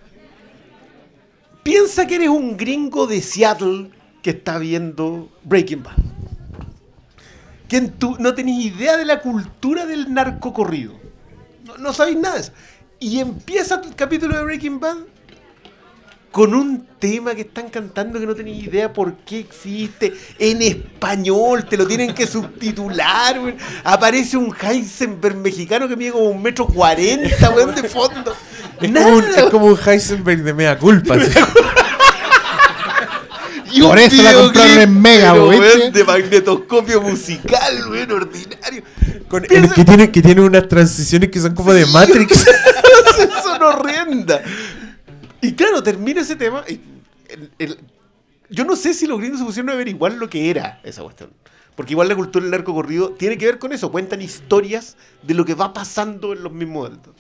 piensa que eres un gringo de Seattle que está viendo Breaking Bad. Que en tu- no tenés idea de la cultura del narco corrido. No, no sabéis nada de eso. Y empieza el capítulo de Breaking Bad con un tema que están cantando que no tenéis idea por qué existe en español, te lo tienen que subtitular, weón. Aparece un Heisenberg mexicano que mide como un metro cuarenta, weón, de fondo. Es Nada, como, un, es como un Heisenberg de mea culpa. Y Por eso la compraron en Mega, weón, de magnetoscopio musical, weón, ordinario. Con- el que, tiene, que tiene unas transiciones que son como de Matrix. son horrendas. Y claro, termina ese tema. y el- el- yo no sé si los gringos se pusieron a averiguar lo que era esa cuestión. Porque igual la cultura del narco corrido tiene que ver con eso. Cuentan historias de lo que va pasando en los mismos momentos.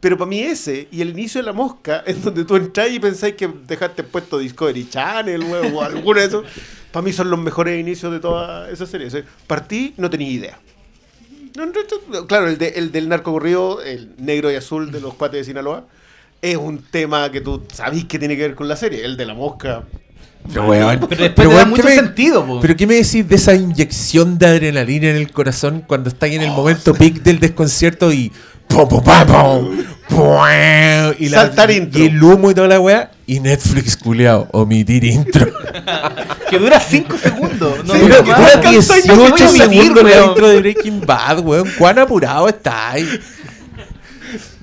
Pero para mí ese y el inicio de La Mosca, en donde tú entras y pensáis que dejaste puesto Discovery Channel weón, o alguno de esos, para mí son los mejores inicios de toda esa serie. O sea, partí, no tenía idea. No, no, no, claro, el, de- el del narco corrido, el negro y azul de los cuates de Sinaloa, es un tema que tú sabís que tiene que ver con la serie. El de la mosca. Pero, weón, Pero después pero, da weón, mucho ¿qué me- sentido, po. Pero ¿qué me decís de esa inyección de adrenalina en el corazón cuando estáis en el Oh, momento peak del desconcierto y pum, pum, pam, pum, pum, y, la- Saltar intro. y el humo y toda la weá y Netflix culeado, omitir intro. Que dura 5 segundos. No Sí, dura, no dura más. alcanzáis, no 18 voy a omitir, segundos la intro de Breaking Bad, weón. ¿Cuán apurado estáis?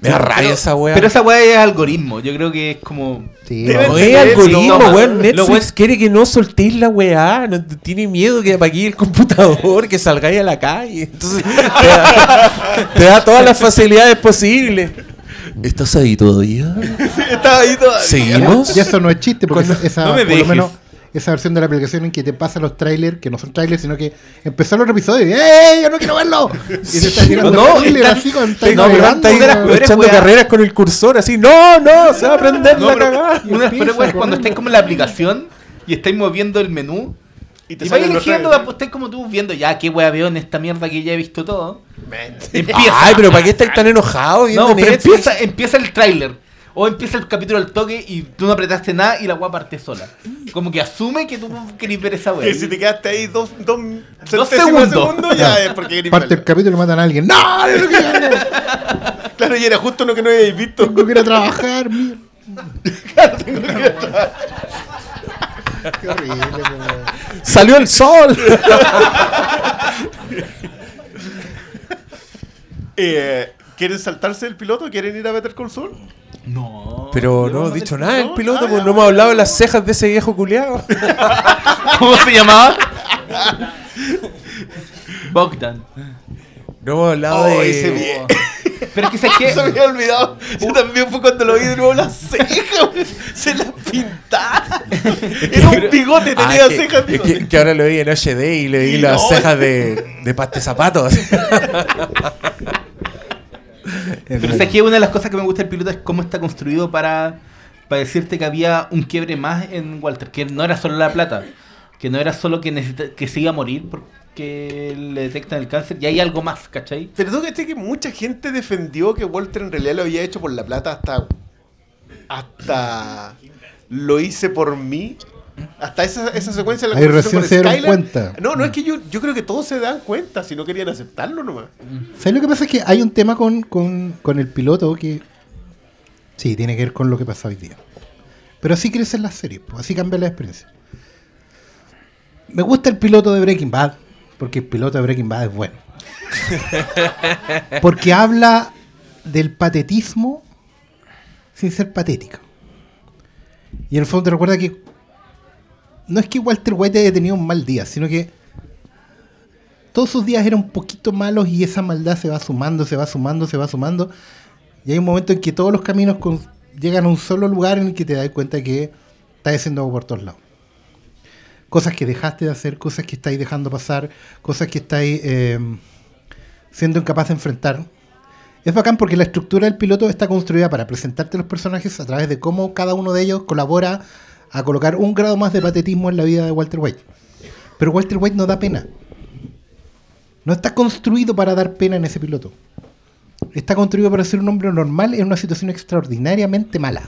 Me da rabia esa weá. Pero esa weá es algoritmo. Yo creo que es como. Sí, no. Es algoritmo, no, weón. lo Netflix quiere que no soltéis la weá. No, tiene miedo que apaguéis el computador, que salgáis a la calle. Entonces, te da, te da todas las facilidades posibles. ¿Estás ahí todavía? Estaba ahí todavía. ¿Seguimos? Y eso no es chiste, porque esa, esa- No me por lo dejes. menos esa versión de la aplicación en que te pasa los trailers, que no son trailers, sino que empezó el otro episodio y ¡Ey! ¡Yo no quiero verlo! Y te está tirando No, trailer está- así con No, está peores echando carreras con el cursor así. No, no, se va a prender No, la cagada. Y una de las es cuando estáis como en la aplicación y estáis moviendo el menú. Y Y, te vais salen los eligiendo, pues, estáis como tú viendo, ya, qué wea veo en esta mierda que ya he visto todo. Empieza. Ay, pero ¿para qué estáis tan enojados viendo No, pero empieza, empieza el tráiler. O empieza el capítulo al toque y tú no apretaste nada y la wea parte sola. Como que asume que tú querés ver esa wea. Que si te quedaste ahí dos, segundos. segundo, ya es porque querés Parte verlo. capítulo y matan a alguien. ¡No! Claro, y era justo lo que no habíais visto. Tengo que ir a trabajar, mierda. Qué horrible, weón. ¡Salió el sol! Eh, ¿Quieren saltarse el piloto? ¿Quieren ir a Better Call Saul? No. Pero no no hemos dicho nada no, piloto, ah, pues no hemos hablado de las cejas de ese viejo culiado. ¿Cómo se llamaba? Bogdan. No hemos hablado Oh, de. ese bien. Pero es que ¿sabes qué? Se me había olvidado. Yo también fue cuando lo vi de nuevo las cejas. Se las pintaba. Era un bigote, Ah, tenía que- cejas. es bigote. que, que ahora lo vi en HD y le vi las no. cejas de, de paste zapatos. Pero ¿sabes qué? Una de las cosas que me gusta del piloto es cómo está construido para, para decirte que había un quiebre más en Walter. Que no era solo la plata. Que no era solo que, necesita, que se iba a morir porque le detectan el cáncer. Y hay algo más, ¿cachai? Pero tú que que mucha gente defendió que Walter en realidad lo había hecho por la plata hasta. Hasta. Lo hice por mí. Hasta esa, esa secuencia la Ahí recién se dieron cuenta. No, no es que yo, yo creo que todos se dan cuenta si no querían aceptarlo nomás. ¿Sabes lo que pasa? Es que hay un tema con, con, con el piloto que sí, tiene que ver con lo que pasa hoy día. Pero así crecen las series, pues, así cambia la experiencia. Me gusta el piloto de Breaking Bad, porque el piloto de Breaking Bad es bueno. Porque habla del patetismo sin ser patético. Y en el fondo te recuerda que no es que Walter White haya tenido un mal día, sino que todos sus días eran un poquito malos y esa maldad se va sumando, se va sumando, se va sumando. Y hay un momento en que todos los caminos llegan a un solo lugar en el que te das cuenta que estás haciendo algo por todos lados. Cosas que dejaste de hacer, cosas que estáis dejando pasar, cosas que estáis eh, siendo incapaz de enfrentar. Es bacán porque la estructura del piloto está construida para presentarte los personajes a través de cómo cada uno de ellos colabora a colocar un grado más de patetismo en la vida de Walter White. Pero Walter White no da pena. No está construido para dar pena en ese piloto. Está construido para ser un hombre normal en una situación extraordinariamente mala.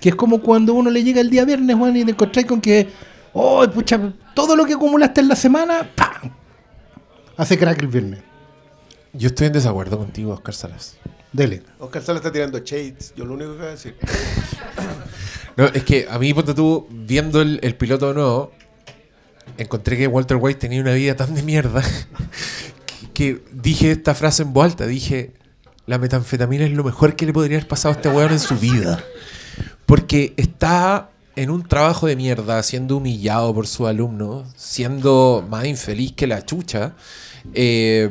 Que es como cuando uno le llega el día viernes, Juan, y te encontráis con que, oh, pucha, todo lo que acumulaste en la semana, ¡pam! Hace crack el viernes. Yo estoy en desacuerdo contigo, Oscar Salas. Dele. Oscar Sala está tirando shades. Yo lo único que voy a decir. No, es que a mí, ponte tú, viendo el, el piloto nuevo, encontré que Walter White tenía una vida tan de mierda que, dije esta frase en voz alta. Dije, la metanfetamina es lo mejor que le podría haber pasado a este weón en su vida. Porque está en un trabajo de mierda, siendo humillado por su alumno, siendo más infeliz que la chucha, eh,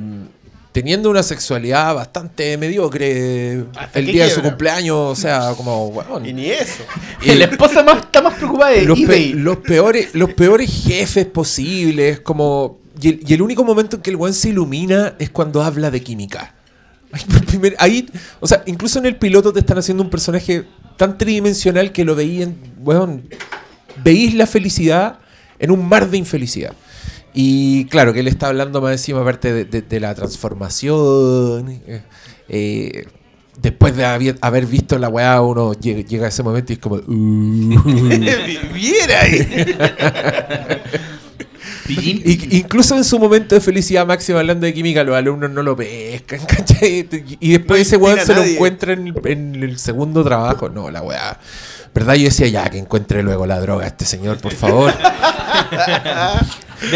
teniendo una sexualidad bastante mediocre Hasta el día de su cumpleaños, o sea, como, weón, Y ni eso. y- la esposa más, está más preocupada de los, pe- los peores los peores jefes posibles como y el, y el único momento en que el weón se ilumina es cuando habla de química. Ahí, o sea incluso en el piloto te están haciendo un personaje tan tridimensional que lo veían weón veís la felicidad en un mar de infelicidad y claro que él está hablando más encima aparte de, de- de la transformación eh, eh, después de haber, haber visto la weá uno llega, llega a ese momento y es como "Uh". Viviera ahí. Y- incluso en su momento de felicidad máxima hablando de química, los alumnos no lo pescan, ¿cachai? Y después No ese weón se lo nadie. encuentra en, en el segundo trabajo. No, la weá. ¿Verdad? Yo decía, ya, que encuentre luego la droga a este señor, por favor.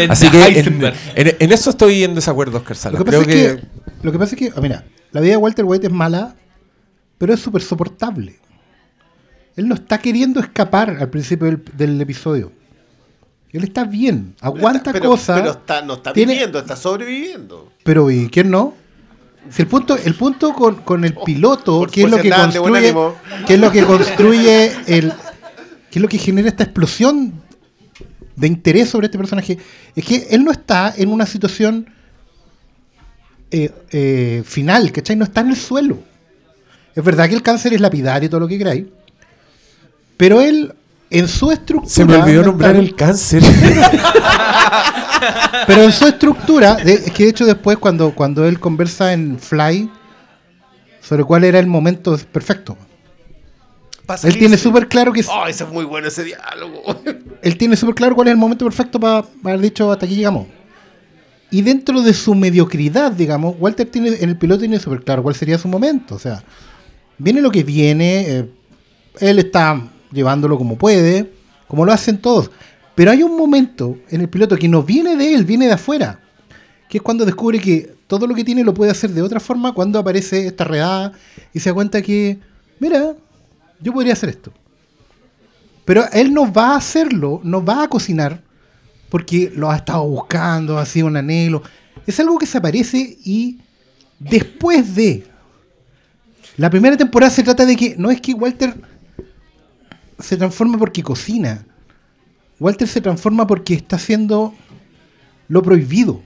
Así que en, Heisenberg. en- en eso estoy en desacuerdo, Oscar Lo que, pasa Creo es que, que, lo que pasa es que, ah, mira, la vida de Walter White es mala, pero es súper soportable. Él no está queriendo escapar al principio del, del episodio. Él está bien, aguanta pero, cosas. Pero está, no está tiene- viviendo, está sobreviviendo. Pero ¿y quién no? Si el punto, el punto con, con el piloto, por- que es lo que construye, que es lo que construye el, ¿qué es lo que genera esta explosión de interés sobre este personaje? Es que él no está en una situación eh, eh, final, ¿cachai? No está en el suelo. Es verdad que el cáncer es lapidario y todo lo que queráis, pero él, en su estructura. Se me olvidó mental- nombrar el cáncer. Pero en su estructura, de- es que de hecho después cuando, cuando él conversa en Fly sobre cuál era el momento perfecto. Él tiene súper claro que es- Oh, ese es muy bueno ese diálogo. él tiene súper claro cuál es el momento perfecto para haber dicho hasta aquí llegamos. Y dentro de su mediocridad, digamos, Walter tiene, en el piloto tiene súper claro cuál sería su momento. O sea, viene lo que viene, eh, él está llevándolo como puede, como lo hacen todos. Pero hay un momento en el piloto que no viene de él, viene de afuera. Que es cuando descubre que todo lo que tiene lo puede hacer de otra forma cuando aparece esta redada y se da cuenta que, mira, yo podría hacer esto. Pero él no va a hacerlo, no va a cocinar, porque lo ha estado buscando, ha sido un anhelo. Es algo que se aparece y después de... La primera temporada se trata de que no es que Walter se transforma porque cocina. Walter se transforma porque está haciendo lo prohibido.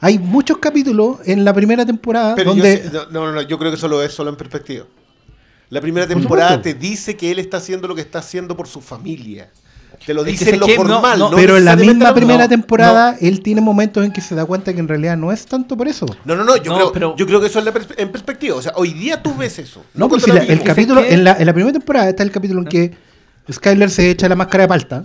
Hay muchos capítulos en la primera temporada Pero donde... yo, no, no, no, yo creo que eso lo es solo en perspectiva. La primera Por temporada te dice que él está haciendo lo que está haciendo por su familia. Te lo Es que dice sé en lo formal. no, no pero en la misma primera no, temporada, él tiene momentos en que se da cuenta que en realidad no es tanto por eso. No, no, no, yo, No, creo, pero- yo creo que eso es la pers- en perspectiva. O sea, hoy día tú ves eso. No, pues si la el capítulo, que- en la, en la primera temporada está el capítulo en que Skyler se echa la máscara de palta.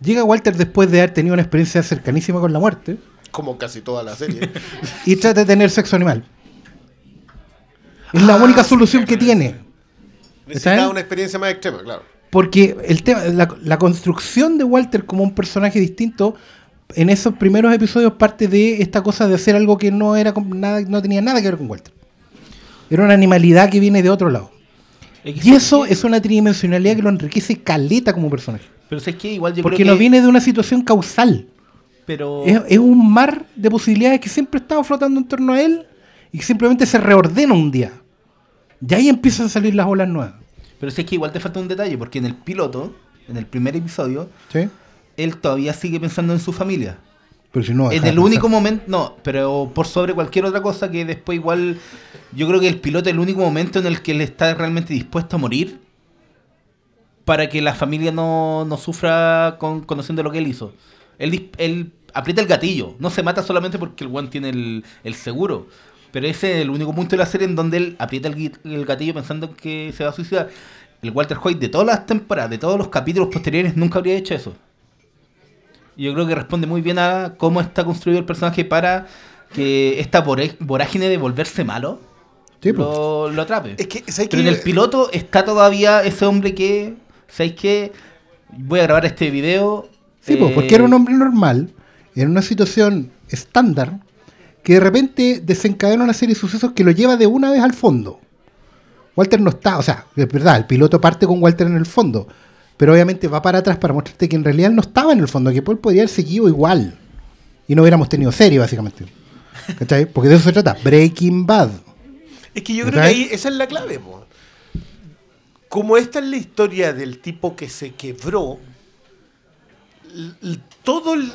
Llega Walter después de haber tenido una experiencia cercanísima con la muerte Como casi toda la serie. y trata de tener sexo animal. Es la única sí, solución que tiene. Necesitaba bien? una experiencia más extrema, claro. Porque el tema, la, la construcción de Walter como un personaje distinto en esos primeros episodios parte de esta cosa de hacer algo que no era nada, no tenía nada que ver con Walter. Era una animalidad que viene de otro lado. Y eso es una tridimensionalidad que lo enriquece caleta como personaje. Pero es que igual yo Porque creo no que... viene de una situación causal. Pero... Es, es un mar de posibilidades que siempre estaba flotando en torno a él y que simplemente se reordena un día. Y ahí empiezan a salir las olas nuevas. Pero si es que igual te falta un detalle, porque en el piloto, en el primer episodio, ¿Sí? él todavía sigue pensando en su familia. Pero si no. En el único momento, no, pero por sobre cualquier otra cosa que después igual, yo creo que el piloto es el único momento en el que él está realmente dispuesto a morir para que la familia no, no sufra con, conociendo lo que él hizo. Él, él aprieta el gatillo, no se mata solamente porque el one tiene el, el seguro, pero ese es el único punto de la serie en donde él aprieta el, gatillo pensando que se va a suicidar. El Walter White de todas las temporadas, de todos los capítulos posteriores, nunca habría hecho eso. Y yo creo que responde muy bien a cómo está construido el personaje para que esta vorágine de volverse malo pues. lo, lo atrape. Es que, ¿sabes Pero en el piloto está todavía ese hombre que, ¿sabéis qué? Voy a grabar este video. Sí, pues, eh, porque era un hombre normal, en una situación estándar, que de repente desencadena una serie de sucesos que lo lleva de una vez al fondo. Walter no está, o sea, es verdad, el piloto parte con Walter en el fondo, pero obviamente va para atrás para mostrarte que en realidad no estaba en el fondo, que Paul podría haber seguido igual y no hubiéramos tenido serie, básicamente. ¿Cachai? Porque de eso se trata, Breaking Bad. Es que yo creo que ahí esa es la clave, po. Como esta es la historia del tipo que se quebró, todo el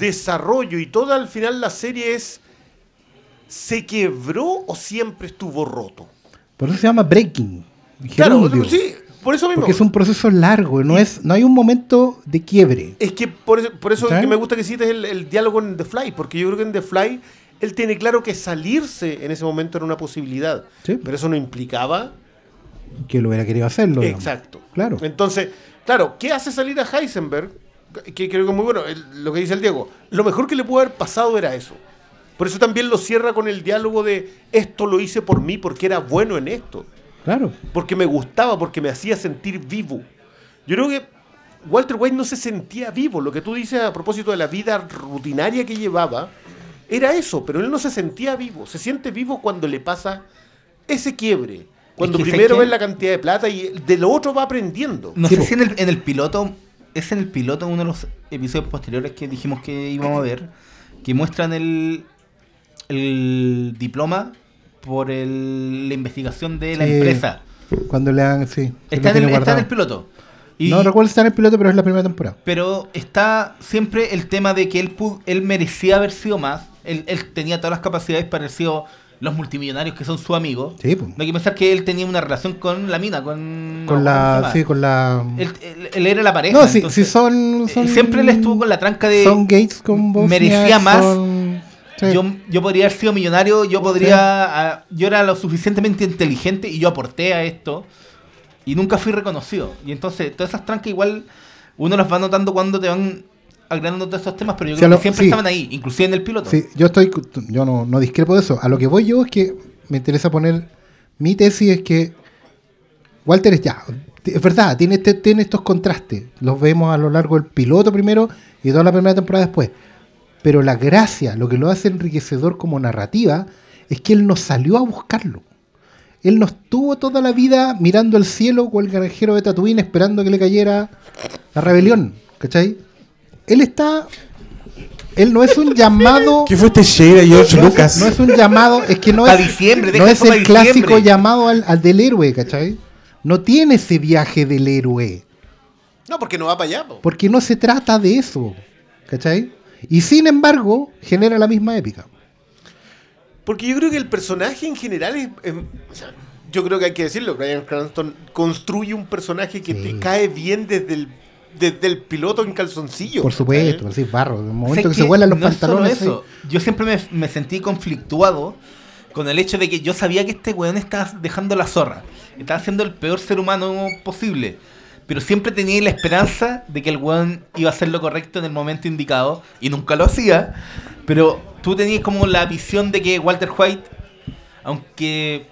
desarrollo y toda al final la serie es ¿se quebró o siempre estuvo roto? Por eso se llama Breaking. Claro, sí, por eso mismo. Porque es un proceso largo, no, es, no hay un momento de quiebre. Es que por eso, por eso es que me gusta que cites el, el diálogo en The Fly, porque yo creo que en The Fly él tiene claro que salirse en ese momento era una posibilidad. Sí. Pero eso no implicaba Que lo hubiera querido hacerlo. digamos. Exacto. Claro. Entonces, claro, ¿qué hace salir a Heisenberg? Que creo que es muy bueno, el- lo que dice el Diego. Lo mejor que le pudo haber pasado era eso. Por eso también lo cierra con el diálogo de esto lo hice por mí porque era bueno en esto. Claro. Porque me gustaba, porque me hacía sentir vivo. Yo creo que Walter White no se sentía vivo. Lo que tú dices a propósito de la vida rutinaria que llevaba, era eso, pero él no se sentía vivo. Se siente vivo cuando le pasa ese quiebre. Cuando que, ¿sabes primero qué? ve la cantidad de plata y de lo otro va aprendiendo. No Sí, sé si en el, en el piloto, es en el piloto uno de los episodios posteriores que dijimos que íbamos a ver, que muestran el, el diploma por el- la investigación de la Sí. empresa. Cuando le dan, sí. Está, en el, está en el piloto. Y- No recuerdo si está en el piloto, pero es la primera temporada. Pero está siempre el tema de que él, él merecía haber sido más. Él, él tenía todas las capacidades para haber sido los multimillonarios que son su amigo. Sí, pues. No hay que pensar que él tenía una relación con la mina, con... Con no, ¿cómo se la. Sí, con la. Él, él- él era la pareja. No, sí, entonces, sí son, eh, son- Siempre él estuvo con la tranca de... Son Gates con Bosnia, merecía más. son- sí. Yo, yo podría haber sido millonario, yo podría... yo era lo suficientemente inteligente y yo aporté a esto. Y nunca fui reconocido. Y entonces todas esas trancas igual uno las va notando cuando te van agregando todos estos temas, pero yo Sí, creo lo- que siempre sí. estaban ahí, inclusive en el piloto. Sí, yo estoy, yo no, no discrepo de eso. A lo que voy yo es que me interesa poner mi tesis es que Walter es ya, es verdad, tiene, este- tiene estos contrastes. Los vemos a lo largo del piloto primero y toda la primera temporada después. Pero la gracia, lo que lo hace enriquecedor como narrativa, es que él no salió a buscarlo. Él no estuvo toda la vida mirando al cielo con el granjero de Tatooine esperando que le cayera la rebelión. ¿Cachai? Él está. Él no es un llamado. ¿Qué fue este shade a George No es- Lucas? No es un llamado, es que no es, diciembre, no es el clásico diciembre. llamado al, al del héroe, ¿cachai? No tiene ese viaje del héroe, No, porque no va para allá. po. porque no se trata de eso, ¿cachai? Y sin embargo, genera la misma épica. Porque yo creo que el personaje en general es. o sea, yo creo que hay que decirlo. Brian Cranston construye un personaje que Sí. te cae bien desde el, desde el piloto en calzoncillo. Por supuesto, así barro, en el ¿Sabes momento que se vuelan los No es solo pantalones. Yo siempre me, me sentí conflictuado con el hecho de que yo sabía que este weón estaba dejando la zorra. Estaba siendo el peor ser humano posible. Pero siempre tenía la esperanza de que el weón iba a hacer lo correcto en el momento indicado. Y nunca lo hacía. Pero tú tenías como la visión de que Walter White, aunque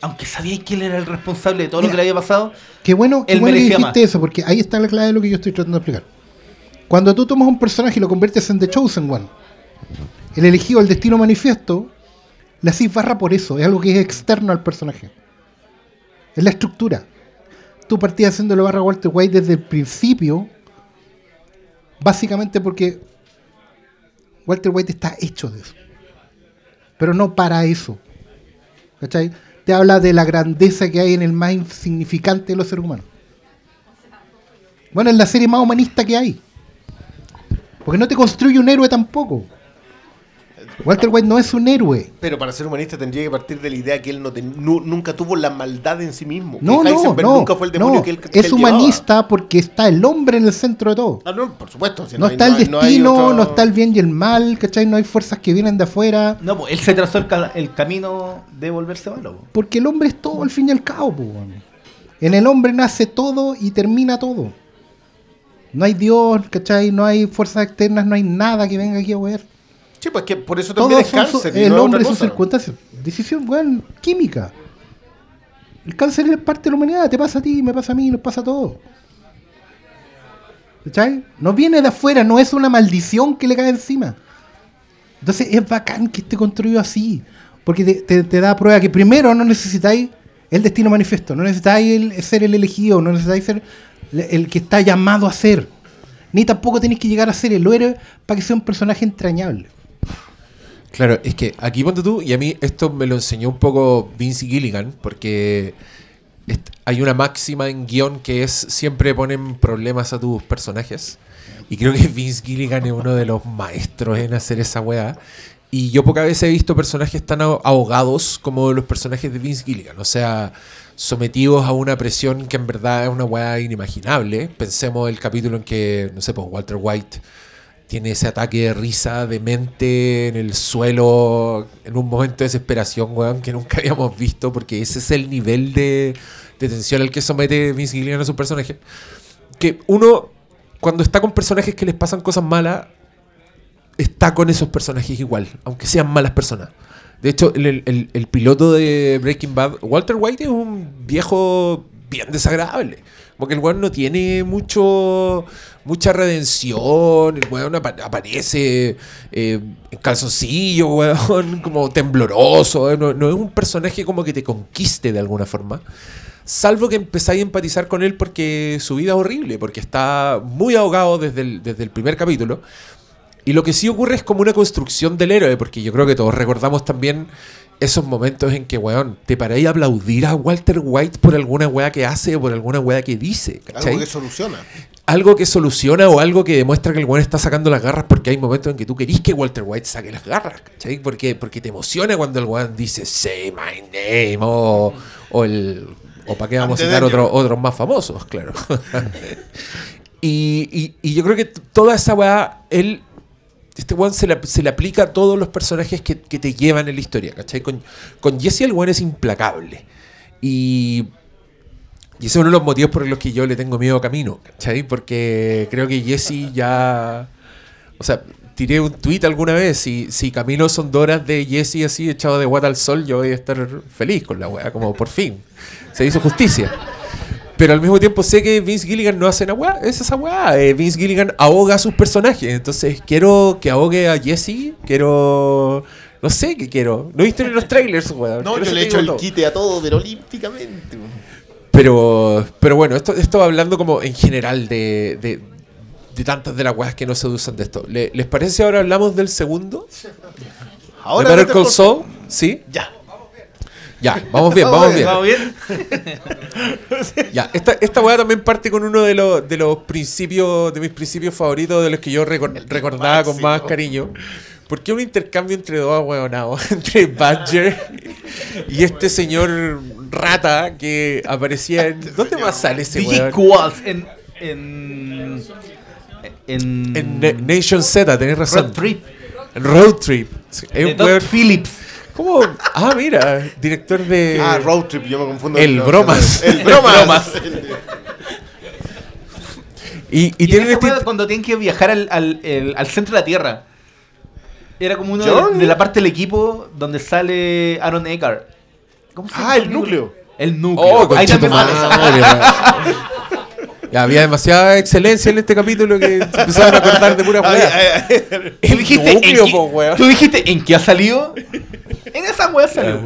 aunque sabíais que él era el responsable de todo lo que le había pasado, Qué bueno, qué Él bueno que dijiste más. eso, porque ahí está la clave de lo que yo estoy tratando de explicar. Cuando tú tomas un personaje y lo conviertes en The Chosen One, el elegido, el destino manifiesto, le haces barra por eso, es algo que es externo al personaje. Es la estructura. Tú partías haciéndole barra a Walter White desde el principio, básicamente porque Walter White está hecho de eso. Pero no para eso. ¿Cachai? Te habla de la grandeza que hay en el más insignificante de los seres humanos. Bueno, es la serie más humanista que hay. Porque no te construye un héroe tampoco. Walter White no es un héroe. Pero para ser humanista tendría que partir de la idea que él no nunca tuvo la maldad en sí mismo. que No, no, Heisenberg no. nunca fue el demonio no. que él que es él llevaba. humanista porque está el hombre en el centro de todo. Ah, no, por supuesto. si No, hay- está el destino, otro- no está el bien y el mal, ¿cachai? No hay fuerzas que vienen de afuera. no, pues, él se trazó el, ca- el camino de volverse malo. po. Porque el hombre es todo al fin y al cabo. po, weón. En el hombre nace todo y termina todo. No hay Dios, ¿cachai? No hay fuerzas externas, no hay nada que venga aquí a ver. Sí, pues que por eso también Todos es su- cáncer. y el no es hombre otra sus circunstancias. Decisión, weón, química. El cáncer es parte de la humanidad, te pasa a ti, me pasa a mí, nos pasa a todos. ¿Cachai? No viene de afuera, no es una maldición que le cae encima. Entonces es bacán que esté construido así. Porque te, te- te da prueba que primero no necesitáis el destino manifiesto, no necesitáis el- ser el elegido, no necesitáis ser el, el que está llamado a ser. Ni tampoco tenéis que llegar a ser el héroe para que sea un personaje entrañable. Claro, es que aquí ponte tú, y a mí esto me lo enseñó un poco Vince Gilligan, porque hay una máxima en guion que es siempre ponen problemas a tus personajes. Y creo que Vince Gilligan es uno de los maestros en hacer esa weá. Y yo pocas veces he visto personajes tan aho- ahogados como los personajes de Vince Gilligan. O sea, sometidos a una presión que en verdad es una weá inimaginable. Pensemos el capítulo en que, no sé, pues Walter White tiene ese ataque de risa de mente en el suelo, en un momento de desesperación, weón, que nunca habíamos visto, porque ese es el nivel de, de tensión al que somete Vince Gilligan a su personaje. Que uno, cuando está con personajes que les pasan cosas malas, está con esos personajes igual, aunque sean malas personas. De hecho, el, el- el piloto de Breaking Bad, Walter White, es un viejo bien desagradable. Porque el weón no tiene mucho mucha redención. El weón apa- aparece eh, en calzoncillo, weón, como tembloroso. No, no es un personaje como que te conquiste de alguna forma. Salvo que empezáis a empatizar con él porque su vida es horrible, porque está muy ahogado desde el, desde el primer capítulo. Y lo que sí ocurre es como una construcción del héroe, porque yo creo que todos recordamos también esos momentos en que, weón, te paráis a aplaudir a Walter White por alguna weá que hace o por alguna weá que dice. ¿cachai? Algo que soluciona. algo que soluciona o algo que demuestra que el weón está sacando las garras porque hay momentos en que tú querís que Walter White saque las garras, ¿cachai? Porque, porque te emociona cuando el weón dice say my name o, o el o para qué vamos a citar danger. otro- otros más famosos, claro. y, y- y yo creo que toda esa weá, él, este weón se le, aplica a todos los personajes que, te llevan en la historia, ¿cachai? Con, Jesse el weón es implacable. Y ese es uno de los motivos por los que yo le tengo miedo a Camino, ¿cachai? Porque creo que Jesse ya. O sea, tiré un tweet alguna vez. Si, si Camino son dos horas de Jesse así echado de guata al sol, yo voy a estar feliz con la weá, como por fin. Se hizo justicia. Pero al mismo tiempo sé que Vince Gilligan no hace una weá, es esa weá. Eh, Vince Gilligan ahoga a sus personajes. Entonces quiero que ahogue a Jesse, quiero. No sé qué quiero. No viste en los trailers, weón. No, yo le te echo digo el todo. quite a todo, pero olímpicamente. Pero, pero bueno, esto, esto hablando como en general de, de, de tantas de las weas que no se usan de esto. ¿Le- ¿Les parece si ahora hablamos del segundo? Ahora ¿De Better Call Saul? ¿Sí? Ya. Ya, vamos bien, vamos bien. ¿Vamos bien? Ya, esta, esta weá también parte con uno de los, de los principios, de mis principios favoritos, de los que yo recor- recordaba con más cariño. Porque un intercambio entre dos weonados, entre Badger y este señor rata que aparecía en... ¿Dónde más sale ese weón? Qualls en. En. En. En Na- Nation Z, tenés razón. Road Trip. Road Trip. Sí, es De un Todd weón- Phillips. ¿Cómo? Ah, mira, director de. Ah, Road Trip, yo me confundo. El No, Bromas. El Bromas. Bromas. Y, y Y, tienen esa este. cuando tienen que viajar al, al, el- al centro de la Tierra. Era como uno de, de la parte del equipo donde sale Aaron Eckhart. ¿Cómo se llama Ah, el núcleo. El núcleo. Oh, Ahí también. Ya había demasiada excelencia en este capítulo que se empezaron a acordar de pura weá. ¿Tú El dijiste, núcleo, en po. ¿Tú dijiste en qué ha salido? En esa weá salió.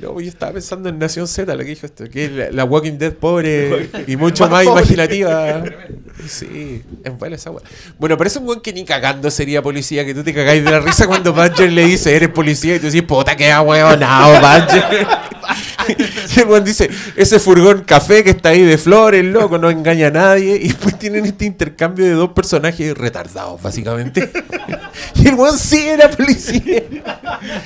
Yo, yo estaba pensando en Nación Z, lo que dijo esto, que es la, la Walking Dead pobre y mucho Más imaginativa. Sí, es buena esa weá. Bueno, parece un buen que ni cagando sería policía, que tú te cagáis de la risa cuando Badger le dice, eres policía, y tú dices, puta, que weonado, Badger. y el weón dice, ese furgón café que está ahí de flores, loco, no engaña a nadie. Y después tienen este intercambio de dos personajes retardados, básicamente. y el weón sí era policía.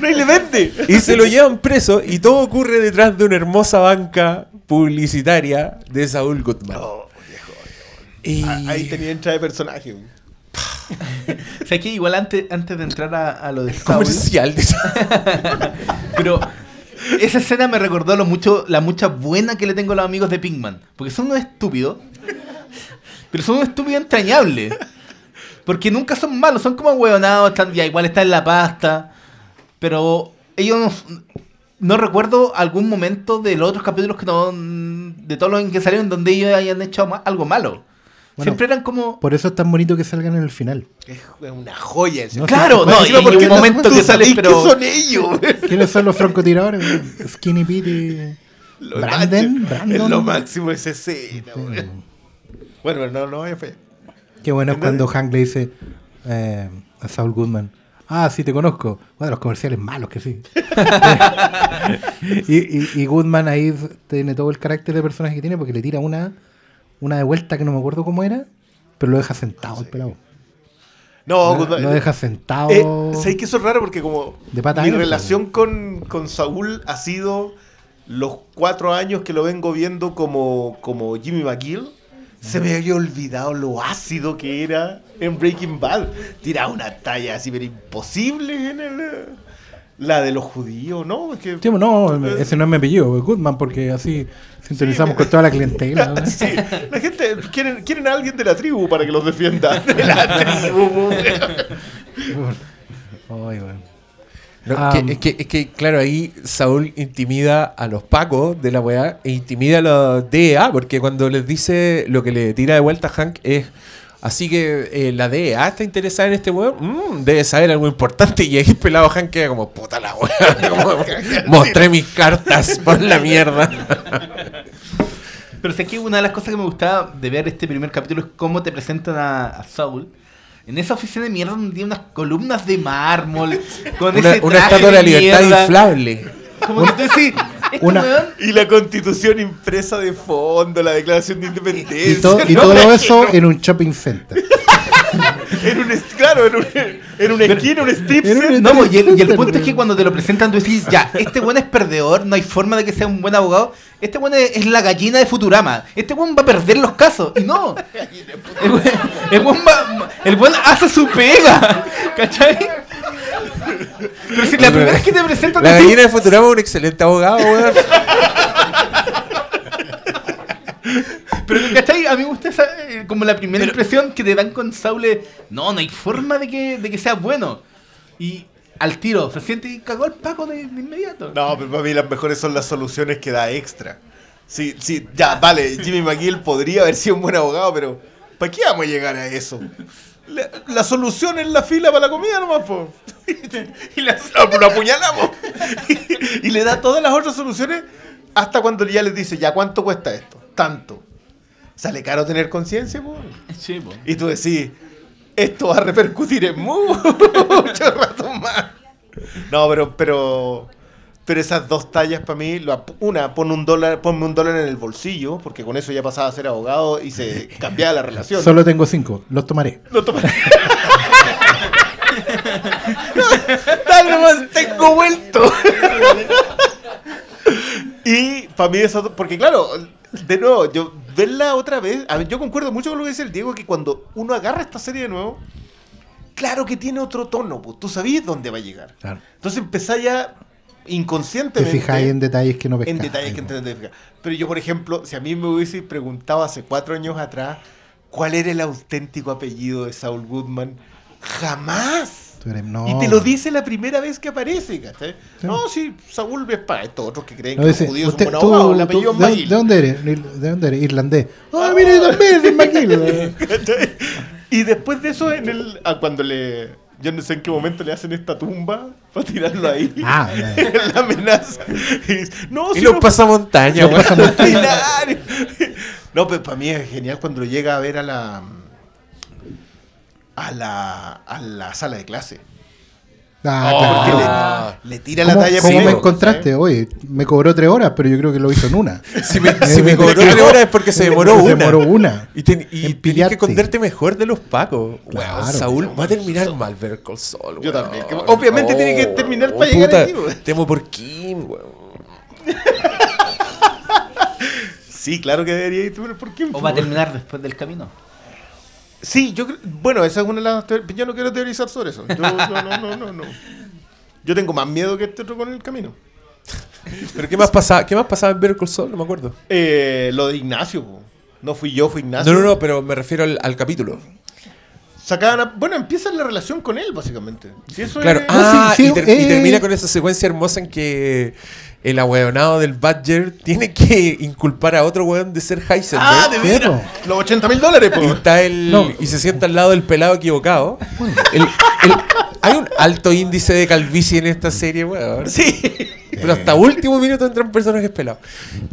No, y le vende. Y se lo llevan preso y todo ocurre detrás de una hermosa banca publicitaria de Saúl Goodman. Oh, Y... Ah, Ahí tenía entrada de personaje. O sea, que igual antes, antes de entrar a, a lo de Saul, comercial de pero esa escena me recordó lo mucho, la mucha buena que le tengo a los amigos de Pinkman. Porque son unos estúpidos, pero son unos estúpidos entrañables. Porque nunca son malos, son como hueonados, están, ya igual están en la pasta. Pero ellos no, recuerdo algún momento de los otros capítulos que no, de todos los en que salieron donde ellos hayan hecho algo malo. Bueno, Siempre eran como. Por eso es tan bonito que salgan en el final. Es una joya. ese. No, Claro, no, y ¿por en qué un momento tú que sale, sabés pero. que son ellos. ¿Quiénes son los francotiradores? Skinny Pete y... Lo Brandon. Es lo máximo esa escena. güey. Bueno, pero no, no vaya fe. Qué bueno es cuando Hank le dice eh, a Saul Goodman. Ah, sí, te conozco. Bueno, los comerciales malos que sí. y, y- y Goodman ahí tiene todo el carácter de personaje que tiene porque le tira una, una de vuelta que no me acuerdo cómo era, pero lo deja sentado el pelado. No, Lo, deja sentado. Eh, ¿Sabéis que eso es raro? Porque como De mi relación con, con Saúl ha sido los cuatro años que lo vengo viendo como, como Jimmy McGill, se me había olvidado lo ácido que era en Breaking Bad. Tiraba una talla así, pero imposible en el... La de los judíos, ¿no? Es que, Sí, no, ese no es mi apellido, Goodman, porque así sintonizamos con toda la clientela. ¿no? Sí, la gente quieren, quieren a alguien de la tribu para que los defienda. De la tribu. Ay, bueno. No, Ah, que- es, que, es que, claro, ahí Saúl intimida a los pacos de la weá e intimida a los DEA, porque cuando les dice lo que le tira de vuelta a Hank es. Así que eh, la DEA está interesada en este weón, Mm, debe saber algo importante. Y ahí el pelado Hank queda como puta la como, Mostré mis cartas por la mierda. Pero sé que una de las cosas que me gustaba de ver este primer capítulo es cómo te presentan a, a Saul. En esa oficina de mierda donde tiene unas columnas de mármol. Con Una, ese una estatua de la libertad mierda. inflable. Como que tú decís, Una- Y la constitución impresa de fondo, la declaración de independencia. Y, to- y No, todo eso en un shopping center. En un, claro, en, un, en una esquina, un strip en un- center. No, pues, y, el, y el Center, punto es que cuando te lo presentan tú decís, ya, este weón es perdedor, no hay forma de que sea un buen abogado. Este weón es, es la gallina de Futurama. Este weón va a perder los casos. Y no. El weón, el va- el weón hace su pega. ¿Cachai? Pero si la Pero- primera vez que te presentan La gallina de Futurama es un excelente abogado, weón. Pero ¿cachai? A mí me gusta esa, eh, como la primera impresión que te dan con Saul es, no, no hay forma de que, de que sea bueno. Y al tiro, se siente y cagó el paco de, de inmediato. No, pero para mí las mejores son las soluciones que da extra. Sí, sí, ya, vale, Jimmy McGill podría haber sido un buen abogado, pero ¿para qué vamos a llegar a eso? La, la solución es la fila para la comida nomás, po. Y la, lo apuñalamos. Y, le da todas las otras soluciones hasta cuando ya les dice, ya, ¿cuánto cuesta esto? Tanto. Sale caro tener conciencia, po. Sí, po. Y tú decís, esto va a repercutir en mucho rato más. No, pero, pero, pero esas dos tallas para mí, una, pon un dólar, ponme un dólar en el bolsillo, porque con eso ya pasaba a ser abogado y se cambiaba la relación. Solo tengo cinco, los tomaré. Lo tomaré. Dale nomás, tengo vuelto. y para mí eso, porque claro, de nuevo, yo verla otra vez, a yo concuerdo mucho con lo que dice el Diego, que cuando uno agarra esta serie de nuevo, claro que tiene otro tono, pues tú sabías dónde va a llegar. Claro. Entonces empezás ya Te inconscientemente fijáis en detalles que no en pescáis. detalles que entender. Pero yo, por ejemplo, si a mí me hubiese preguntado hace cuatro años atrás cuál era el auténtico apellido de Saul Goodman, jamás. Tú eres- no. Y te lo dice la primera vez que aparece, ¿cachai? No, sí, Saúl es para estos otros que creen No, que dice, los judíos usted- son buenos tú- abogados. El tú- apellido es ¿de, de dónde eres? ¿De dónde eres? Irlandés. Ah, mira, yo también, es McGill. Y después de eso, en el, a cuando le. Yo no sé en qué momento le hacen esta tumba para tirarlo ahí. Ah, la amenaza. Y no, Y si los no pasamontañas, weón. Ordinario. No, pero para mí es genial cuando llega a ver a la a la a la sala de clase. Ah, Oh, Porque claro. le, le tira la ¿Cómo, talla cómo me encontraste? Oye, me cobró tres horas, pero yo creo que lo hizo en una. Si me, si me cobró tres horas es porque se demoró Se una. demoró una. Y, ten- y En tenías que esconderte mejor de los pacos. Claro. Saúl va a terminar mal ver Call Saul, Yo weón. también, que obviamente tiene que terminar para llegar puta, ahí, weón. Temo por Kim, weón. Sí, claro que debería ir ¿por qué? O va a terminar después del camino. Sí, yo creo, bueno, esa es una de las teorías, yo no quiero teorizar sobre eso. Yo, yo no, no, no, no. Yo tengo más miedo que este otro con el camino. ¿Pero qué más pasaba, qué más pasaba en Better Call Saul? No me acuerdo. Eh, lo de Ignacio, po. no fui yo, fue Ignacio. No, no, no, pero me refiero al, al capítulo. Sacaban a- bueno, empieza la relación con él, básicamente. Si eso Claro. es- Ah, sí, y, sí, ter- y eh. termina con esa secuencia hermosa en que el ahueonado del Badger tiene que inculpar a otro weón de ser Heisenberg. Ah, de veras. Los 80 mil dólares, po. y está el No. y se sienta al lado del pelado equivocado. El- el- hay un alto índice de calvicie en esta serie, weón. Sí. Pero hasta último minuto entran personajes pelados.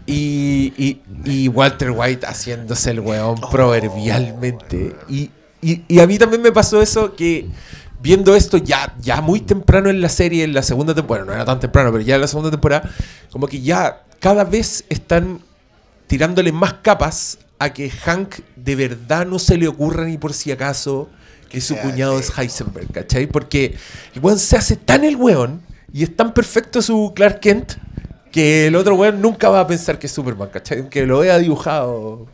Y, y, y Walter White haciéndose el weón proverbialmente. Y, y, y a mí también me pasó eso que viendo esto ya, ya muy temprano en la serie, en la segunda temporada, no era tan temprano, pero ya en la segunda temporada, como que ya cada vez están tirándole más capas a que Hank de verdad no se le ocurra ni por si acaso que su cuñado es Heisenberg, ¿cachai? Porque el weón se hace tan el weón y es tan perfecto su Clark Kent que el otro weón nunca va a pensar que es Superman, ¿cachai? Aunque lo vea dibujado.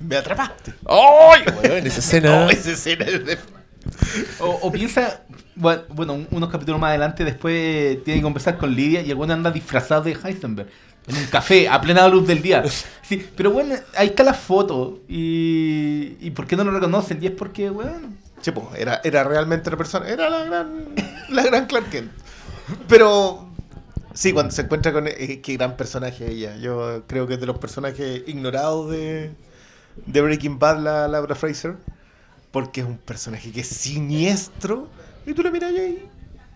Me atrapaste. ¡Ay! Weón, esa escena. No, esa escena es de... O, piensa, bueno, bueno, un- unos capítulos más adelante después tiene que conversar con Lidia y el bueno anda disfrazado de Heisenberg. En un café, a plena luz del día. Sí, pero bueno, ahí está la foto. Y, y ¿por qué no lo reconocen? Y es porque, bueno, Sí, po, era, era realmente la persona. Era la gran, la gran Clark Kent. Pero sí, cuando se encuentra con. eh, qué gran personaje ella. Yo creo que es de los personajes ignorados de, de Breaking Bad, la Laura Fraser. Porque es un personaje que es siniestro. Y tú le miras ahí,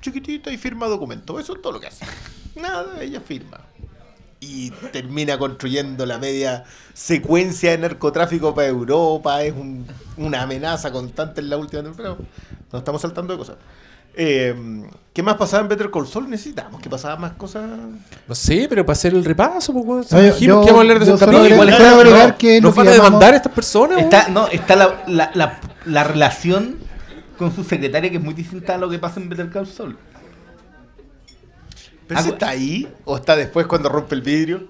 chiquitita, y firma documento. Eso es todo lo que hace. Nada, ella firma. y termina construyendo la media secuencia de narcotráfico para Europa. Es un- una amenaza constante en la última temporada. Nos estamos saltando de cosas. Eh, ¿Qué más pasaba en Better Call Saul? Necesitamos que pasaban más cosas. No sé, pero para hacer el repaso, pues, yo- yo- que íbamos a hablar de esos capítulos. igual está- agregar no, que ¿Nos van a demandar estas personas? Está, no, está la, la, la, la relación con su secretaria que es muy distinta a lo que pasa en Better Call Saul. ¿Pero Ah, está ahí? ¿O está después cuando rompe el vidrio?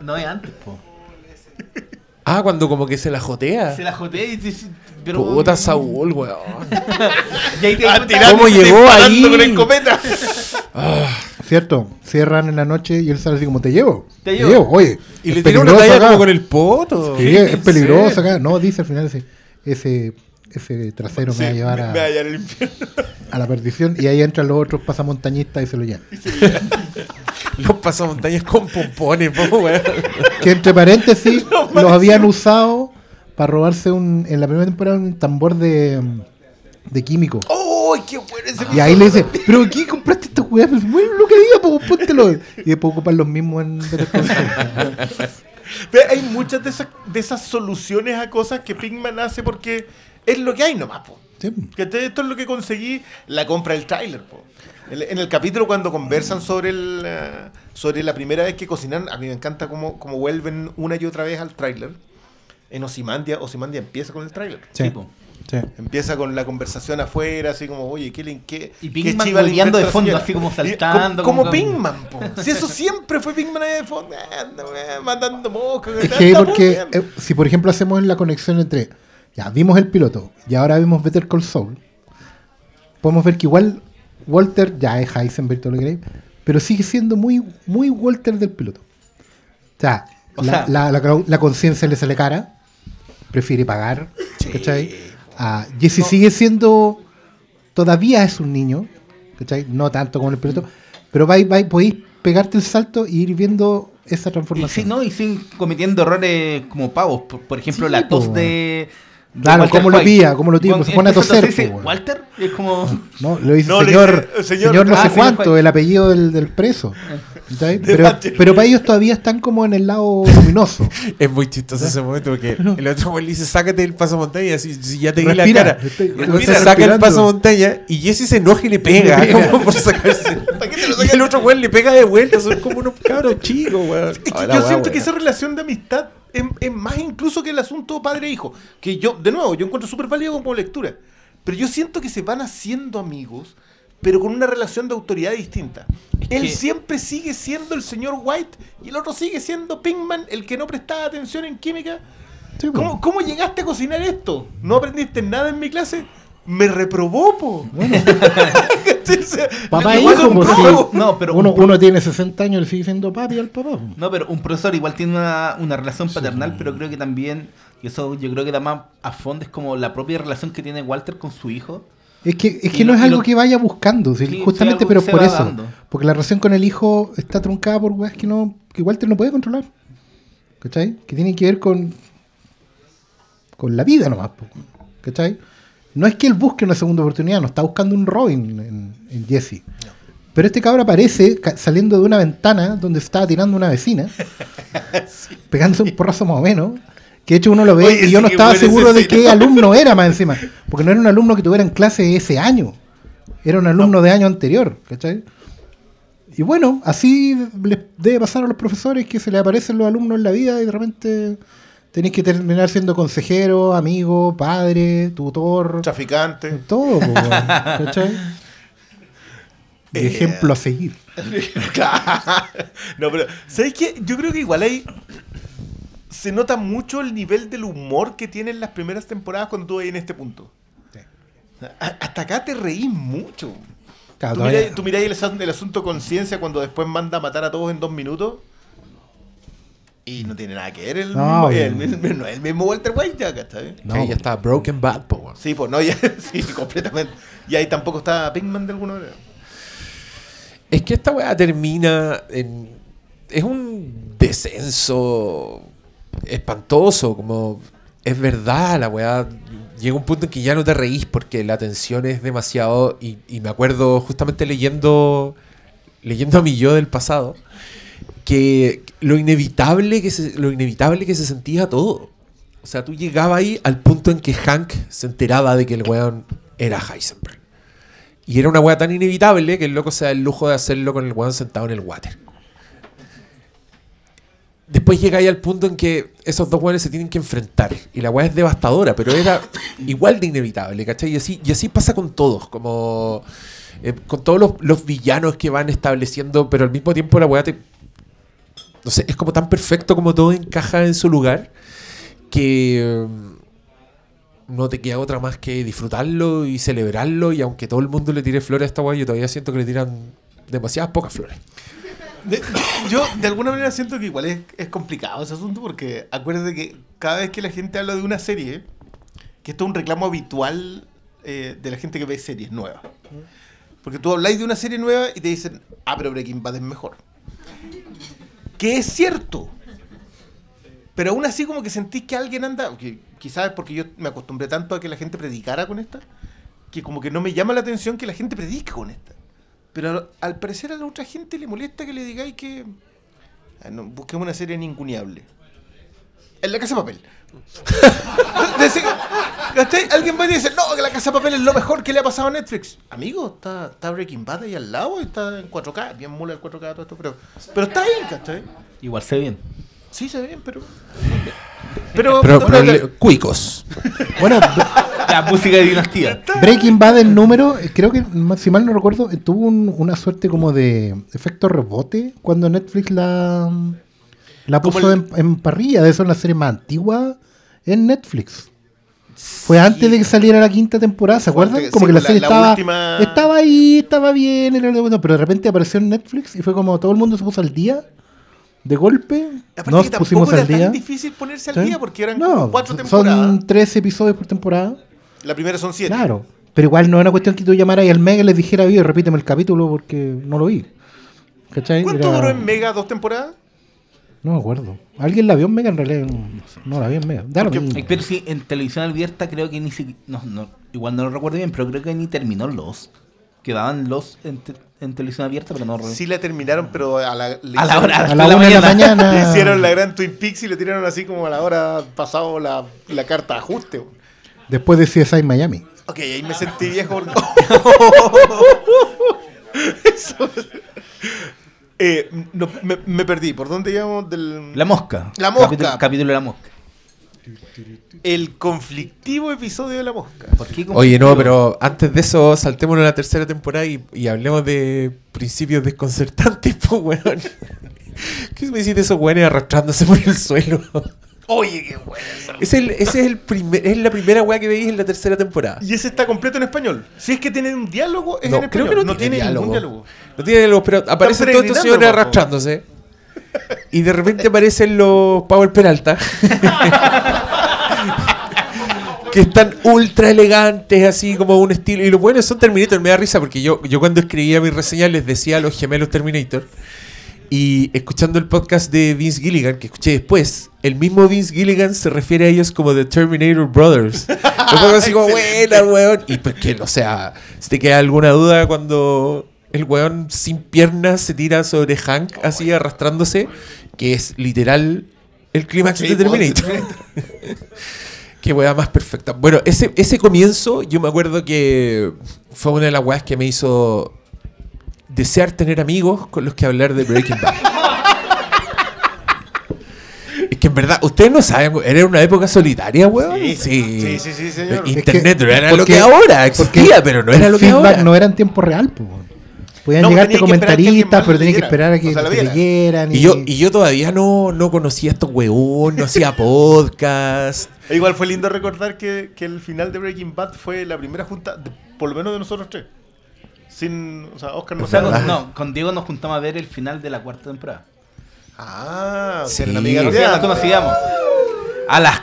No es antes, po. Ah, cuando como que se la jotea. Se la jotea y dice, pero... Puta Saúl, weón. Y ahí te das Ah, cuenta- tirando ¿Cómo llegó ahí? con escopeta. ¿Cierto? Cierran en la noche y él sale así como, te llevo. Te llevo. Oye. Y es le tiró una peligroso talla acá. como con el poto. Sí, es peligroso acá. No, dice al final ese, ese, ese trasero me va a llevar a, me va a infierno. la perdición. Y ahí entran los otros pasamontañistas y se lo llevan. Los pasamontañas con pompones, po, weón. Que entre paréntesis los habían usado para robarse un, en la primera temporada un tambor de, de químico. ¡Uy, qué bueno ese Y ahí le dice, ¿pero qué compraste esta weá? Pues bueno, lo que diga, pues póntelo. Y después ocupan los mismos en. Pero hay muchas de esas, de esas soluciones a cosas que Pinkman hace porque es lo que hay nomás, po. Sí. Que te- esto es lo que conseguí, la compra del tráiler, po. En, en el capítulo cuando conversan sobre el eh, sobre la primera vez que cocinan, a mí me encanta cómo, cómo vuelven una y otra vez al tráiler. En Osimandia, Osimandia empieza con el tráiler. Sí. Empieza con la conversación afuera, así como, oye, ¿qué qué, Y qué Pinkman de fondo, así como saltando, Como, como como Pinkman, po. Si eso siempre fue Pinkman ahí de fondo, weón, mandando moscas. Es que porque eh, si por ejemplo hacemos la conexión entre, ya vimos el piloto y ahora vimos Better Call Saul, podemos ver que igual Walter ya es Heisenberg, todo lo que pero sigue siendo muy, muy Walter del piloto. O sea, O la, sea- la- la- la conciencia le sale cara, prefiere pagar, ¿cachai? Ah, Jesse sigue siendo, todavía es un niño, ¿cachai? No tanto como el piloto, pero vais, vais, podéis pegarte el salto y ir viendo esa Y transformación. sí, ¿no? Y sin cometiendo errores como pavos. Por, por ejemplo, Sí, la tos de. Claro, cómo lo pilla, cómo lo tira, Cuando se pone a toser, dice, po. Walter, es como. No, lo dice No, le señor, dice, señor, señor, no ah, sé señor cuánto, el apellido del, del preso. Pero, para ellos todavía están como en el lado luminoso. Es muy chistoso ese momento porque el otro güey le dice, sácate el pasamontaña, si, si ya te vi la cara. estoy- entonces saca el respirando. pasamontaña y Jesse se enoja y le pega, como por sacarse. ¿Para qué te lo y el otro güey le pega de vuelta, son como unos cabros chicos, weón. Es que la yo siento que esa relación de amistad es, es más incluso que el asunto padre-hijo. Que yo, de nuevo, yo encuentro súper válido como lectura. Pero yo siento que se van haciendo amigos, pero con una relación de autoridad distinta. Él que- siempre sigue siendo el señor White y el otro sigue siendo Pinkman, el que no prestaba atención en química. Sí. ¿Cómo, cómo llegaste a cocinar esto? ¿No aprendiste nada en mi clase? Me reprobó, po. Papá e hijo, un. No, pero uno, un- uno tiene 60 años y le sigue siendo papi al papá. po. No, pero un profesor igual tiene una, una relación paternal, pero creo que también, y eso yo creo que da más a fondo, es como la propia relación que tiene Walter con su hijo. Es que, es que no es algo lo- que vaya buscando, sí, Sí, sí, justamente, pero por eso. dando. Porque la relación con el hijo está truncada por weas que, no, que Walter no puede controlar. ¿Cachai? Que tienen que ver con, con la vida nomás. ¿Cachai? No es que él busque una segunda oportunidad, no está buscando un Robin en, en Jesse. Pero este cabrón aparece saliendo de una ventana donde estaba tirando una vecina, pegándose un porrazo más o menos. Que de hecho uno lo ve Oye, y yo no estaba seguro de qué alumno era más encima. Porque no era un alumno que tuviera en clase ese año. Era un alumno de año anterior, ¿cachai? Y bueno, así les debe pasar a los profesores que se les aparecen los alumnos en la vida y de repente tenéis que terminar siendo consejero, amigo, padre, tutor, Traficante. todo, ¿cachai? Y ejemplo a seguir. no, pero, ¿sabes qué? Yo creo que igual ahí se nota mucho el nivel del humor que tienen las primeras temporadas cuando tú vas en este punto. A- hasta acá te reís mucho. Claro, tú, miráis, tú miráis el, el asunto conciencia cuando después manda a matar a todos en dos minutos. Y no tiene nada que ver el, No, mismo, el, no es el mismo Walter White ya, ¿cachai? No, Ahí ya está Broken Bad, po. Sí, pues no, ya, sí, completamente. Y ahí tampoco está Pinkman de alguna manera. Es que esta weá termina en. Es un descenso espantoso, como. Es verdad, la weá. Llega un punto en que ya no te reís porque la tensión es demasiado. Y, me acuerdo justamente leyendo. Leyendo a mi yo del pasado. que lo inevitable que se, lo inevitable que se sentía todo. O sea, tú llegabas ahí al punto en que Hank se enteraba de que el weón era Heisenberg. Y era una weá tan inevitable que el loco se da el lujo de hacerlo con el weón sentado en el water. Después llega ahí al punto en que esos dos weones se tienen que enfrentar. Y la weá es devastadora, pero era igual de inevitable, ¿cachai? Y así, y así pasa con todos, como eh, con todos los, los villanos que van estableciendo, pero al mismo tiempo la weá te. No sé, es como tan perfecto como todo encaja en su lugar que eh, no te queda otra más que disfrutarlo y celebrarlo. Y aunque todo el mundo le tire flores a esta weá, yo todavía siento que le tiran demasiadas pocas flores. Yo de alguna manera siento que igual es, es complicado ese asunto porque acuérdate que cada vez que la gente habla de una serie, que esto es un reclamo habitual eh, de la gente que ve series nuevas. Porque tú habláis de una serie nueva y te dicen, ah, pero Breaking Bad es mejor. Que es cierto. Pero aún así como que sentís que alguien anda, que quizás es porque yo me acostumbré tanto a que la gente predicara con esta, que como que no me llama la atención que la gente predique con esta. Pero al parecer a la otra gente le molesta que le digáis que. Ah, no, busquemos una serie ninguneable. En la casa de papel. Decir-. Alguien va y dice, no, que la casa de papel es lo mejor que le ha pasado a Netflix. Amigo, está, está Breaking Bad ahí al lado y está en 4K. Bien mula el 4K todo esto, pero, pero está ahí, ¿cachai? Igual sé bien. Sí, se ve bien, pero. Pero. Pero, le- cuicos. Bueno, La música de dinastía. Breaking Bad, el número, eh, creo que, ma- si mal no recuerdo, eh, tuvo un- una suerte como de efecto rebote cuando Netflix la, la Como puso el- en, en parrilla. De eso es la serie más antigua en Netflix. Fue antes de que saliera la quinta temporada, ¿se Fue acuerdan? antes- Como sí, que la la- serie la estaba, última- estaba ahí, estaba bien, era bueno, pero de repente apareció en Netflix y fue como todo el mundo se puso al día. De golpe, Aparte nos que tampoco pusimos era al día. tan difícil ponerse al ¿Sí? día porque eran No, cuatro temporadas. son 13 episodios por temporada. La primera son siete. Claro. Pero igual no es una cuestión que tú llamaras y al Mega y les dijera, "Oye, repíteme el capítulo porque no lo vi. ¿Cachai? ¿Cuánto Era- duró en Mega dos temporadas? No me acuerdo. ¿Alguien la vio en Mega? En realidad no, no la vi en Mega. Porque- Pero sí, en televisión abierta creo que ni siquiera. No, no, igual no lo recuerdo bien, pero creo que ni terminó los. Quedaban los en, te- en televisión abierta, pero no recuerdo. Sí la terminaron, pero a la, le a la hora, A la una de la mañana. Le hicieron la gran Twin Peaks y le tiraron así como a la hora pasado la, la carta de ajuste. Después de CSI Miami. Ok, ahí me sentí viejo. Eso. Eh, no, me, me perdí. ¿Por dónde íbamos? Del... La mosca. La mosca. Capítulo, capítulo de la mosca. El conflictivo episodio de la mosca. ¿Por qué Oye, no, pero antes de eso, saltémonos a la tercera temporada y, y hablemos de principios desconcertantes, pues, weón. ¿Qué me hiciste esos weones arrastrándose por el suelo? Oye, qué buena esa. Es, el, ese es, el primer, es la primera weá que veis en la tercera temporada. Y ese está completo en español. Si es que tiene un diálogo, es No, en español. creo que no, tiene, diálogo. diálogo. No tiene diálogo, pero aparecen todos estos señores arrastrándose. Y de repente aparecen los Power Peralta. que están ultra elegantes, así como un estilo. Y los buenos son Terminator. Me da risa porque yo, yo cuando escribía mis reseñas les decía a los gemelos Terminator. Y escuchando el podcast de Vince Gilligan, que escuché después, el mismo Vince Gilligan se refiere a ellos como The Terminator Brothers. Yo así como, buena, weón. Y pues que, o sea, si te queda alguna duda cuando el weón sin piernas se tira sobre Hank, así arrastrándose, que es literal el clímax de Terminator. Qué weá más perfecta. Bueno, ese, ese comienzo, yo me acuerdo que fue una de las weas que me hizo desear tener amigos con los que hablar de Breaking Bad. es que en verdad, ustedes no saben, era una época solitaria, weón. Sí, Sí, sí, sí, sí, señor. Es Internet que- no era lo que ahora, porque existía, pero no era lo que ahora. no era en tiempo real, pues. Podían No, llegarte comentaristas, pero tenías que esperar a que te leyeran. Y yo, y yo todavía no, no conocía a estos weón, no hacía podcast. E Igual fue lindo recordar que, que el final de Breaking Bad fue la primera junta, de- por lo menos de nosotros tres. Sin, o sea, Oscar no O sea, con, no, con Diego nos juntamos a ver el final de la cuarta temporada. Ah, Sí. una amiga Nos Sí, nos conocíamos. A las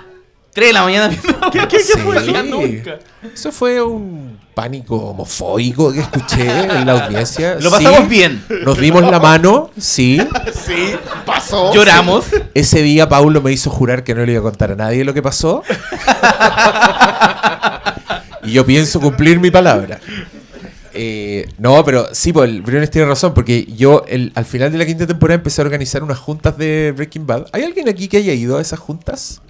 3 de la mañana. ¿Qué, qué, qué fue Sí. eso? Nunca. Eso fue un pánico homofóbico que escuché en la audiencia. Lo Sí. pasamos bien. Nos dimos la mano, sí. Sí, pasó. Lloramos. Ese día Paulo me hizo jurar que no le iba a contar a nadie lo que pasó. y yo pienso cumplir mi palabra. Eh, no, pero sí, pues el Briones tiene razón, porque yo el- al final de la quinta temporada empecé a organizar unas juntas de Breaking Bad. ¿Hay alguien aquí que haya ido a esas juntas?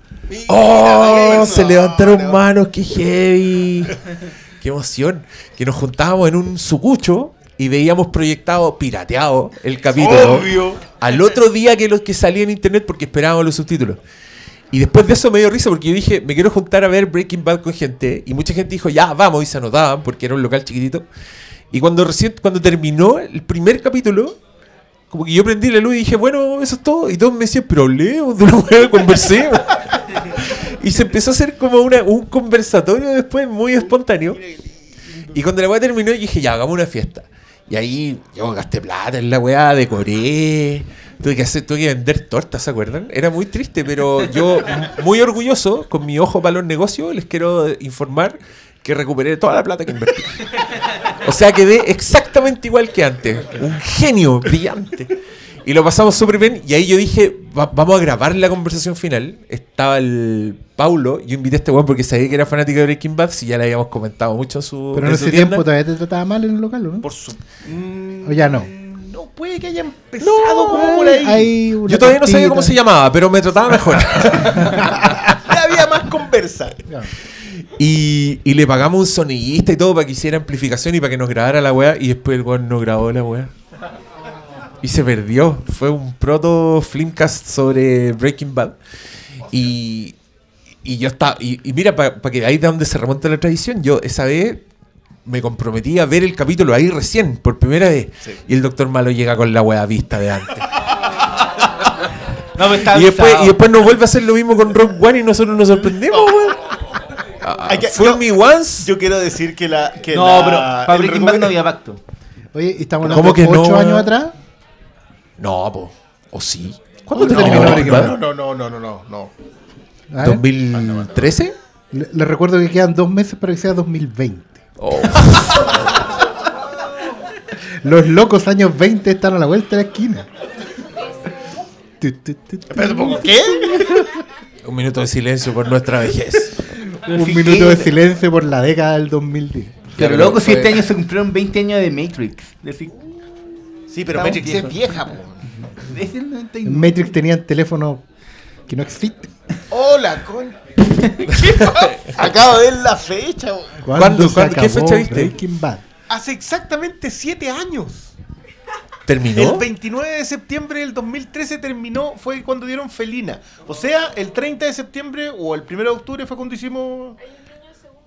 ¡Oh! Se levantaron manos, qué heavy. Qué emoción. Que nos juntábamos en un sucucho y veíamos proyectado, pirateado, el capítulo. Obvio. Al otro día que los que salía en internet porque esperábamos los subtítulos. Y después de eso me dio risa porque yo dije, me quiero juntar a ver Breaking Bad con gente. Y mucha gente dijo, ya, vamos, y se anotaban porque era un local chiquitito. Y cuando recién, cuando terminó el primer capítulo, como que yo prendí la luz y dije, bueno, eso es todo. Y todos me decían, pero hablemos de una hueá, conversemos. y se empezó a hacer como una, un conversatorio después muy espontáneo. Y cuando la weá terminó, dije, ya, hagamos una fiesta. Y ahí yo gasté plata en la weá, decoré. Tuve que, hacer, tuve que vender tortas, ¿se acuerdan? Era muy triste, pero yo, muy orgulloso, con mi ojo para los negocios, les quiero informar que recuperé toda la plata que invertí. O sea, quedé exactamente igual que antes. Un genio brillante. Y lo pasamos súper bien. Y ahí yo dije, "Va- vamos a grabar la conversación final. Estaba el Paulo. Yo invité a este weón porque sabía que era fanático de Breaking Bad. Si ya le habíamos comentado mucho en su. Pero en ese tienda. tiempo todavía te trataba mal en el local, ¿o ¿no? Por su. Mm, O ya no. No, puede que haya empezado como por ahí. Hay una Yo todavía no sabía cómo se llamaba, pero me trataba mejor. Ya había más conversa. Y, y le pagamos un sonidista y todo para que hiciera amplificación y para que nos grabara la weá. Y después el weón no grabó la weá. Y se perdió. Fue un proto Flimcast sobre Breaking Bad. Y, y yo estaba. Y, y mira, para que ahí de donde se remonta la tradición, yo esa vez me comprometí a ver el capítulo ahí recién, por primera vez. Y el doctor Malo llega con la weá vista de antes. No, me está y, después, y después nos vuelve a hacer lo mismo con Rock One y nosotros nos sorprendemos, weón. Ah, Hay que- Fool yo- me once. Yo quiero decir que la. Que No, la- pero para Breaking Bad no había pacto. Oye, ¿y estamos ¿Cómo hablando que de no? 8 años atrás? No, po. ¿O sí? ¿Cuándo No, terminó no, Breaking no, Bad? no, no, no, no, no, no. Ver, ¿2013? le- Les recuerdo que quedan dos meses para que sea 2020. Oh. Los locos años 20 están a la vuelta de la esquina. ¿qué? Un minuto de silencio por nuestra vejez. Un minuto de silencio por la década del 2010. Pero loco, si fue- este año se cumplieron 20 años de Matrix. Decir, Sí, pero Matrix es viejos. vieja, po. es el En 99. Matrix tenían teléfono que no existe. Hola, con. ¿Qué pasa? Acabo de ver la fecha, po. ¿Cuándo? se ¿Cuándo? ¿Qué acabó fecha viste? Breaking Bad. Hace exactamente 7 años. El ¿Terminó? 29 de septiembre del 2013 terminó, fue cuando dieron Felina. O sea, el 30 de septiembre o el 1 de octubre fue cuando hicimos.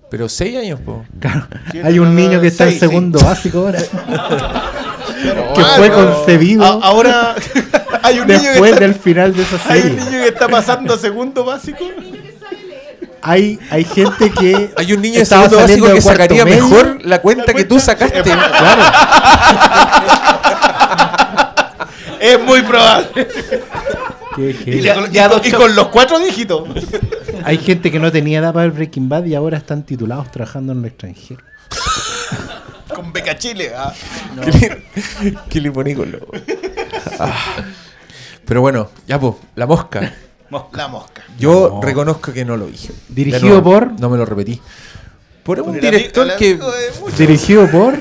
Pero seis años, po. Claro, hay un niño que está en sí. segundo básico ahora. que fue concebido A- ahora hay un niño que después está, del final de esa hay un serie. niño que está pasando a segundo básico. Hay, hay gente que. Hay un niño de segundo básico que sacaría medio. mejor la cuenta que tú sacaste. Claro, Es muy probable. que- Y, Ya- ya y con- y los cuatro dígitos. hay gente que no tenía edad para ver Breaking Bad y ahora están titulados trabajando en el extranjero. Con Beca Chile. ah. ¿Qué le- ¿Qué le poní con lo- Ah. Pero bueno, ya pues, la mosca. La mosca. Yo No. reconozco que no lo dije. Dirigido por- No me lo repetí. Por un Por el director el que. Dirigido por.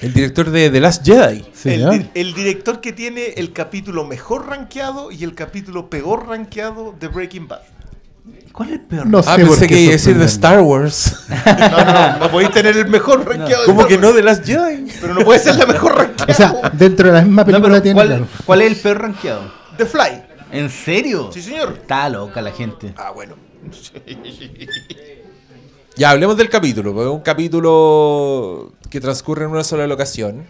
El director de The Last Jedi. El, di- el director que tiene el capítulo mejor rankeado y el capítulo peor rankeado de Breaking Bad. ¿Cuál es el peor? No Ah, sé pensé qué que iba a decir de. Star Wars. No, no, no, no podéis tener el mejor rankeado. de ¿Cómo que no de Last Jedi? Pero no puede ser la mejor rankeada. O sea, dentro de la misma No, película tiene. ¿cuál, claro. cuál es el peor rankeado? The Fly. ¿En serio? Sí, señor. Está loca la gente. Ah, bueno. Ya, hablemos del capítulo. porque Es un capítulo que transcurre en una sola locación.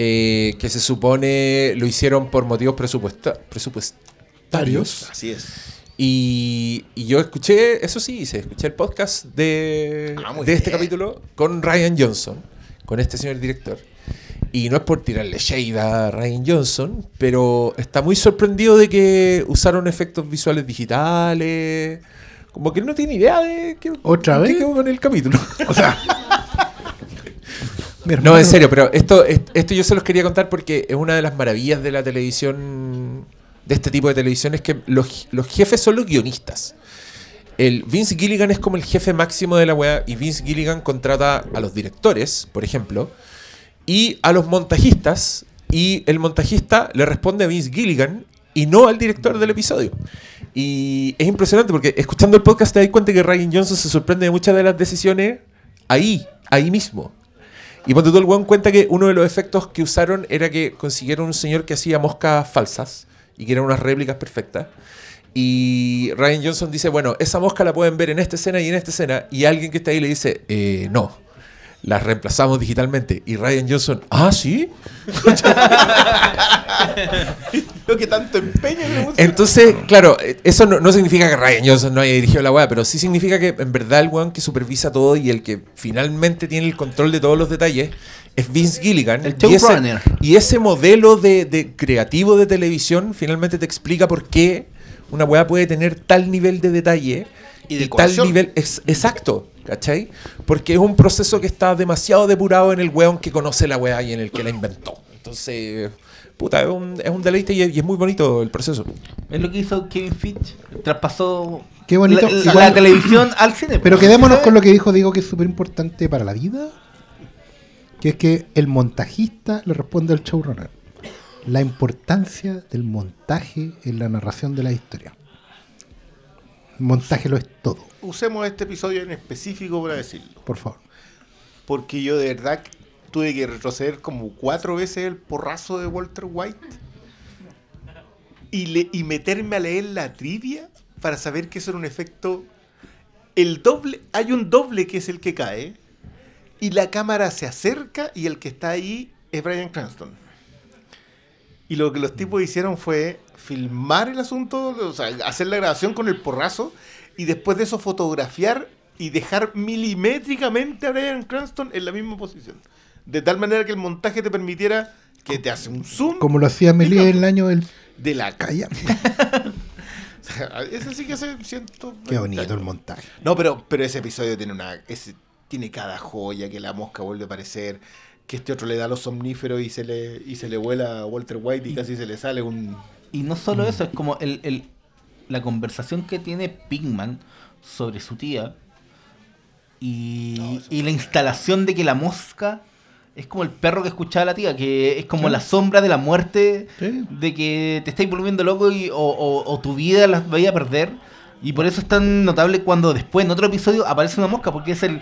eh, que se supone lo hicieron por motivos presupuesta- presupuestarios. Así es. Y, y yo escuché, eso sí, hice, escuché el podcast de, Ah, de este bien. capítulo con Ryan Johnson, con este señor director. Y no es por tirarle shade a Ryan Johnson, pero está muy sorprendido de que usaron efectos visuales digitales. Como que él no tiene idea de qué, ¿Otra qué vez? quedó con el capítulo. O sea, no, en serio, pero esto, est- esto yo se los quería contar porque es una de las maravillas de la televisión, de este tipo de televisión, es que los, los jefes son los guionistas. el Vince Gilligan es como el jefe máximo de la weá y Vince Gilligan contrata a los directores, por ejemplo, y a los montajistas y el montajista le responde a Vince Gilligan y no al director del episodio. Y es impresionante porque escuchando el podcast te das cuenta que Ryan Johnson se sorprende de muchas de las decisiones ahí, ahí mismo. Y cuando todo el weón cuenta que uno de los efectos que usaron era que consiguieron un señor que hacía moscas falsas y que eran unas réplicas perfectas. Y Ryan Johnson dice, bueno, esa mosca la pueden ver en esta escena y en esta escena. Y alguien que está ahí le dice, eh, no, las reemplazamos digitalmente. Y Ryan Johnson, ah, sí. Lo que tanto empeño le gusta. Entonces, claro, eh, eso no, no significa que Ryan Johnson no haya dirigido la weá, pero sí significa que en verdad el weón que supervisa todo y el que finalmente tiene el control de todos los detalles es Vince Gilligan. El y, ese, y ese modelo de, de creativo de televisión finalmente te explica por qué una weá puede tener tal nivel de detalle Y y, de tal cohesión. nivel ex- exacto. ¿Cachai? Porque es un proceso que está demasiado depurado en el weón que conoce la weá y en el que la inventó. Entonces, puta, es un, es un deleite y es, y es muy bonito el proceso. Es lo que hizo Kevin Fitch. Traspasó Qué bonito. la, la- Igual- la televisión al cine. Pero po. quedémonos con lo que dijo Diego, que es súper importante para la vida. Que es que el montajista le responde al showrunner. La importancia del montaje en la narración de la historia. El montaje lo es todo, Usemos este episodio en específico para decirlo. por favor. Porque yo de verdad tuve que retroceder como cuatro veces el porrazo de Walter White. Y, le, y meterme a leer la trivia para saber que eso era un efecto. El doble. Hay un doble que es el que cae. Y la cámara se acerca y el que está ahí es Brian Cranston. Y lo que los tipos hicieron fue filmar el asunto, o sea, hacer la grabación con el porrazo y después de eso fotografiar y dejar milimétricamente a Brian Cranston en la misma posición. De tal manera que el montaje te permitiera que te hace un zoom Como lo hacía Melie en el año del... de la calle. Calla. Eso sí que hace ciento. Qué bonito el montaje. No, pero, pero ese episodio tiene una. ese- tiene cada joya, que la mosca vuelve a aparecer, que este otro le da los somníferos y se le, y se le vuela a Walter White y casi se le sale un. Y no solo Mm. eso, es como el, el- la conversación que tiene Pigman sobre su tía y, y la instalación de que la mosca es como el perro que escuchaba la tía, que es como la sombra de la muerte, Sí. de que te estáis volviendo loco y, o, o- o tu vida la vaya a perder. Y por eso es tan notable cuando después en otro episodio aparece una mosca, porque es el,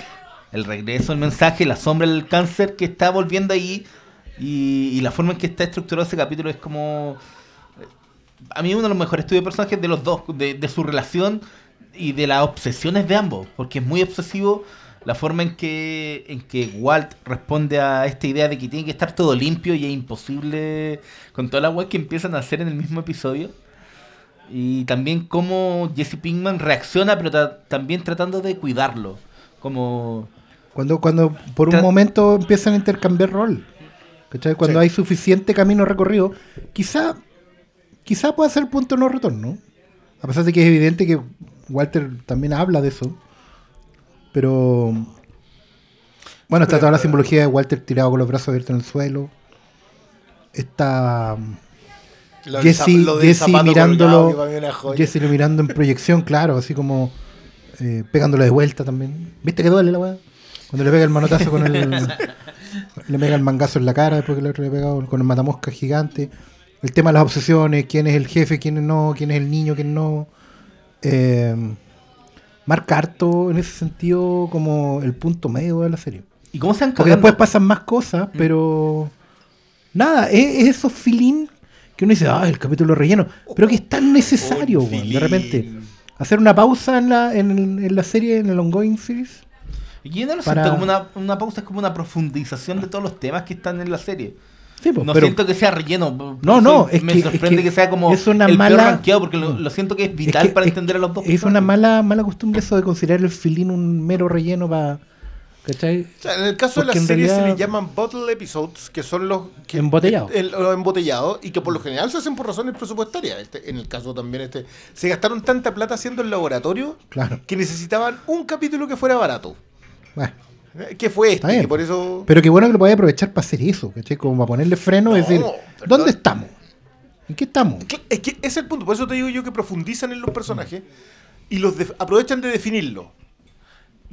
el regreso, el mensaje, la sombra del cáncer que está volviendo ahí. Y, y la forma en que está estructurado ese capítulo es como a mí uno de los mejores estudios de personajes de los dos, de, de su relación y de las obsesiones de ambos, porque es muy obsesivo la forma en que, en que Walt responde a esta idea de que tiene que estar todo limpio y es imposible con toda la web que empiezan a hacer en el mismo episodio. Y también cómo Jesse Pinkman reacciona, pero ta- también tratando de cuidarlo. Como... Cuando, cuando por un momento empiezan a intercambiar rol. ¿cachai? Cuando Sí. hay suficiente camino recorrido, quizá, quizá pueda ser punto no retorno. A pesar de que es evidente que Walter también habla de eso. Pero. Bueno, está toda la simbología de Walter tirado con los brazos abiertos en el suelo. Está. Lo Jesse, lo Jesse mirándolo. colgado. Jesse lo mirando en proyección, claro, así como eh, pegándole de vuelta también. ¿Viste que duele la weá? Cuando le pega el manotazo con el. le pega el mangazo en la cara después que le había pegado con el matamosca gigante. El tema de las obsesiones, quién es el jefe, quién no, quién es el niño, quién no. Eh, marca harto en ese sentido como el punto medio de la serie. ¿Y cómo se han Porque después pasan más cosas, pero. Nada, es, es esos feeling que uno dice, ah, el capítulo relleno. Pero que es tan necesario, weón, de repente. Hacer una pausa en la, en, en la serie, en el ongoing series. Y yo no lo para- siento como una, una pausa, es como una profundización de todos los temas que están en la serie. Sí, pues, no pero siento que sea relleno. No, no, es me que- sorprende es que que, sea como es una el peor mala- rankeado porque lo, lo siento que es es vital que- para es- entender a los dos. Es una personajes. mala, mala costumbre eso de considerar el feeling un mero relleno para. ¿Cachai? O sea, en el caso de Porque las en series se realidad- le llaman bottle episodes, que son los que, Embotellados. el- los embotellados y que por lo general se hacen por razones presupuestarias. Este, en el caso también este, se gastaron tanta plata haciendo el laboratorio Claro. que necesitaban un capítulo que fuera barato. Bueno, Eh, Que fue este, bien. que por eso pero qué bueno que lo podáis aprovechar para hacer eso, ¿cachai? Como para ponerle freno No, decir. ¿dónde estamos? ¿En qué estamos? Es que ese es el punto, por eso te digo yo que profundizan en los personajes y los def- aprovechan de definirlo.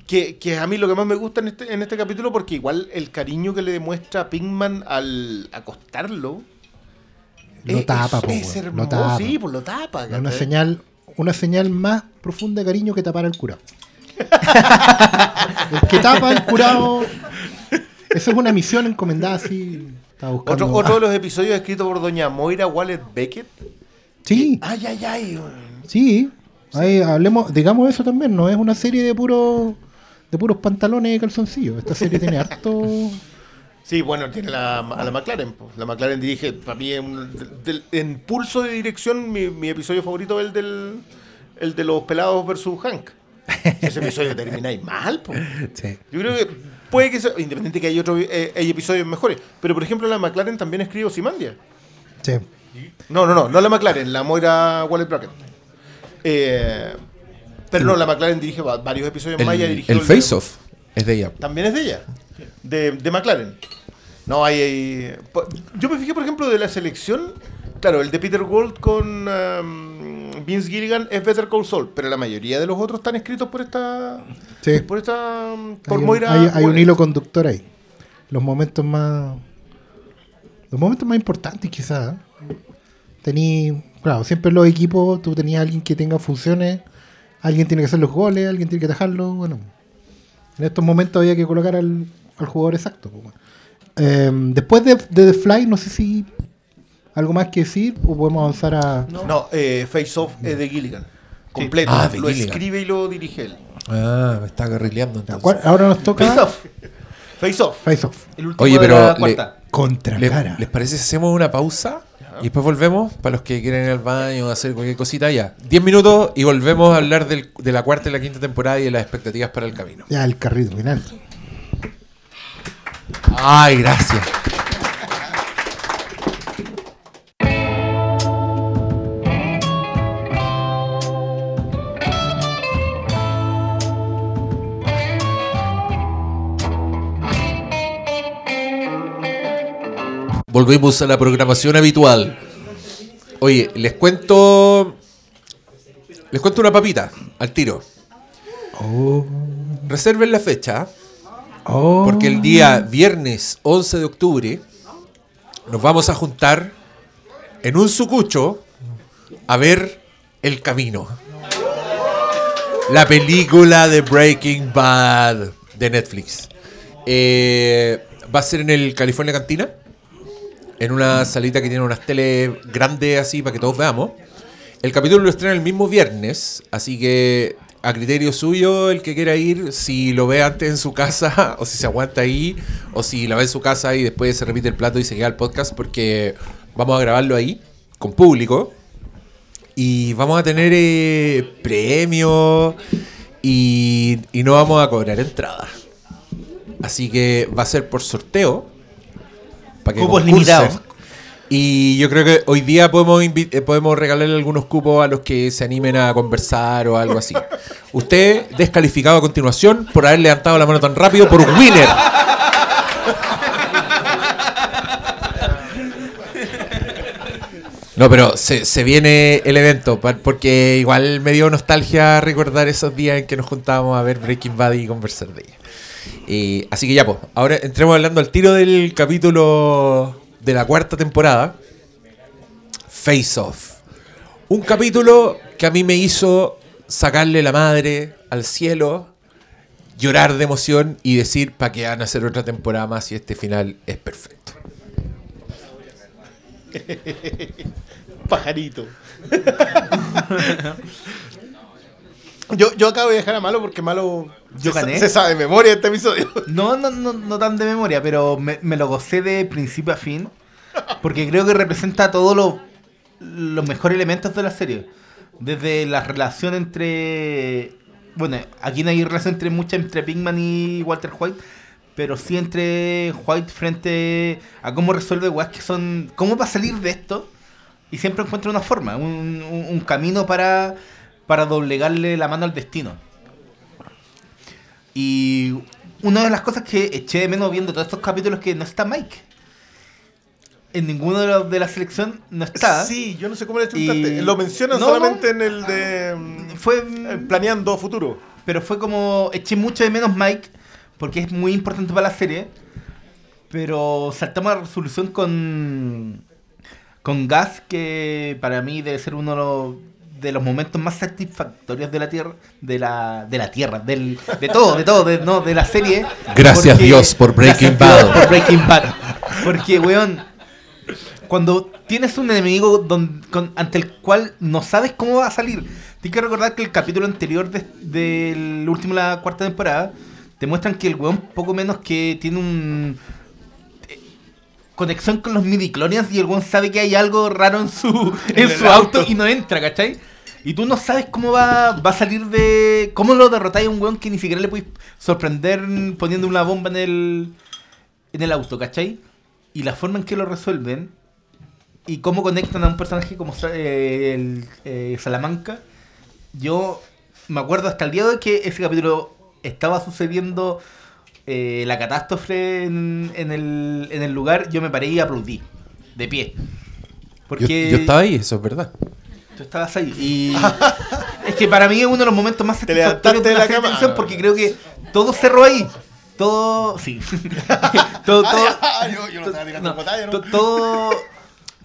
Que, que a mí lo que más me gusta en este, en este capítulo, porque igual el cariño que le demuestra Pinkman al acostarlo. Lo es- tapa, es, es hermoso. lo tapa. Sí, pues lo tapa. Es una señal, una señal más profunda de cariño que tapar al curado. El que tapa al curado. Esa es una misión encomendada así. Otro, otro de los episodios escritos por doña Moira Wallet Beckett. sí, Ay, ay, ay. sí. Ahí hablemos, digamos eso también, no es una serie de puros de puros pantalones y calzoncillos. Esta serie tiene harto. Sí, bueno, tiene la, a la McLaren. La McLaren dirige, para mí, en pulso de dirección, mi, mi episodio favorito es el del el de los pelados versus Hank. Ese episodio termináis mal, po. Sí. Yo creo que puede que sea, independiente que hay otros eh, hay episodios mejores, pero por ejemplo la McLaren también escribe Osimandia. Sí. No, no, no, no la McLaren, la Moira Wallet Bracket. Eh, pero no, la McLaren dirige va- varios episodios El, más. ella dirigió el Face Off es de ella. También es de ella, de, de McLaren. No, hay, Yo me fijé, por ejemplo, de la selección. Claro, el de Peter Gold con um, Vince Gilligan es Better Call Saul, pero la mayoría de los otros están escritos por esta. Sí. Por esta. Por hay, un, Moira. hay- hay un hilo conductor ahí. Los momentos más. Los momentos más importantes, quizás. ¿eh? Tení. Claro, siempre en los equipos tú tenías alguien que tenga funciones. Alguien tiene que hacer los goles, alguien tiene que dejarlo. Bueno, en estos momentos había que colocar al, al jugador exacto. pues. Eh, después de, de The Fly, no sé si algo más que decir o podemos avanzar a. No, eh, Face Off es de Gilligan. Completo. Ah, de lo Gilligan. escribe y lo dirige él. Ah, me está carrileando entonces. ¿Cuál- Ahora nos toca Face Off, Face Off. Face Off. el último Oye, de pero la le-. Contra ¿Le- cara. ¿Les parece si hacemos una pausa? Y después volvemos para los que quieren ir al baño o hacer cualquier cosita ya. 10 minutos y volvemos a hablar del- de la cuarta y la quinta temporada y de las expectativas para el camino. Ya, el carrito final. Ay, gracias. Volvemos a la programación habitual. Oye, les cuento. Les cuento una papita al tiro. Oh, Reserven la fecha. oh. Porque el día viernes 11 de octubre nos vamos a juntar en un sucucho a ver El Camino. La película de Breaking Bad de Netflix. Eh, va a ser en el California Cantina. En una salita que tiene unas teles grandes así para que todos veamos. El capítulo lo estrena el mismo viernes, así que a criterio suyo, el que quiera ir, si lo ve antes en su casa, o si se aguanta ahí, o si la ve en su casa y después se repite el plato y se queda el podcast, porque vamos a grabarlo ahí, con público. Y vamos a tener eh, premios y, y no vamos a cobrar entrada. Así que va a ser por sorteo. Para que Cupos concursen. limitados. Y yo creo que hoy día podemos, eh, podemos regalarle algunos cupos a los que se animen a conversar o algo así. Usted descalificado a continuación por haber levantado la mano tan rápido por un winner. No, pero se, se viene el evento, porque igual me dio nostalgia recordar esos días en que nos juntábamos a ver Breaking Bad y conversar de ella. Eh, así que ya, pues, ahora entremos hablando al tiro del capítulo de la cuarta temporada, Face Off. Un capítulo que a mí me hizo sacarle la madre al cielo, llorar de emoción y decir, ¿para qué van a hacer otra temporada más si este final es perfecto? Pajarito. yo, yo acabo de dejar a Malo porque Malo Yo se, sa- gané. se sabe de memoria este episodio. No, no, no, no tan de memoria, pero me, me lo gocé de principio a fin. Porque creo que representa todos lo- los mejores elementos de la serie. Desde la relación entre. Bueno, aquí no hay relación entre mucha entre Pinkman y Walter White. Pero sí entre White frente a cómo resuelve weas que son. ¿Cómo va a salir de esto? Y siempre encuentra una forma, un, un- un camino para, para doblegarle la mano al destino. Y una de las cosas que eché de menos viendo todos estos capítulos es que no está Mike. En ninguno de los de la selección no está. Sí, yo no sé cómo le Y-. Lo mencionan No, solamente en el de. fue. Eh, Planeando futuro. Pero fue como. Eché mucho de menos Mike, porque es muy importante para la serie. Pero saltamos a la resolución con. Con Gas, que para mí debe ser uno de los, de los momentos más satisfactorios de la Tierra. De la, de la Tierra, del, de todo, de todo, de, no, de la serie. Gracias, Dios, por Breaking Bad. Dios, por Breaking Bad. Porque, weón, cuando tienes un enemigo don- con- ante el cual no sabes cómo va a salir. Tienes que recordar que el capítulo anterior de- del último la cuarta temporada te muestran que el weón poco menos que tiene un eh, conexión con los midiclonians y el weón sabe que hay algo raro en su, en su auto. auto. y no entra, ¿cachai? Y tú no sabes cómo va, va a salir de... ¿Cómo lo derrotáis a un weón que ni siquiera le puedes sorprender poniendo una bomba en el, en el auto, ¿cachai? Y la forma en que lo resuelven y cómo conectan a un personaje como eh, el, eh, Salamanca, yo me acuerdo hasta el día de hoy que ese capítulo estaba sucediendo eh, la catástrofe en, en el, en el lugar, yo me paré y aplaudí, de pie. Yo estaba ahí, eso es verdad. Tú estabas ahí. Y es que para mí es uno de los momentos más satisfactorios de de la televisión porque creo que todo cerró ahí. Todo. Sí. todo, todo, yo, yo lo estaba tirando no, todo-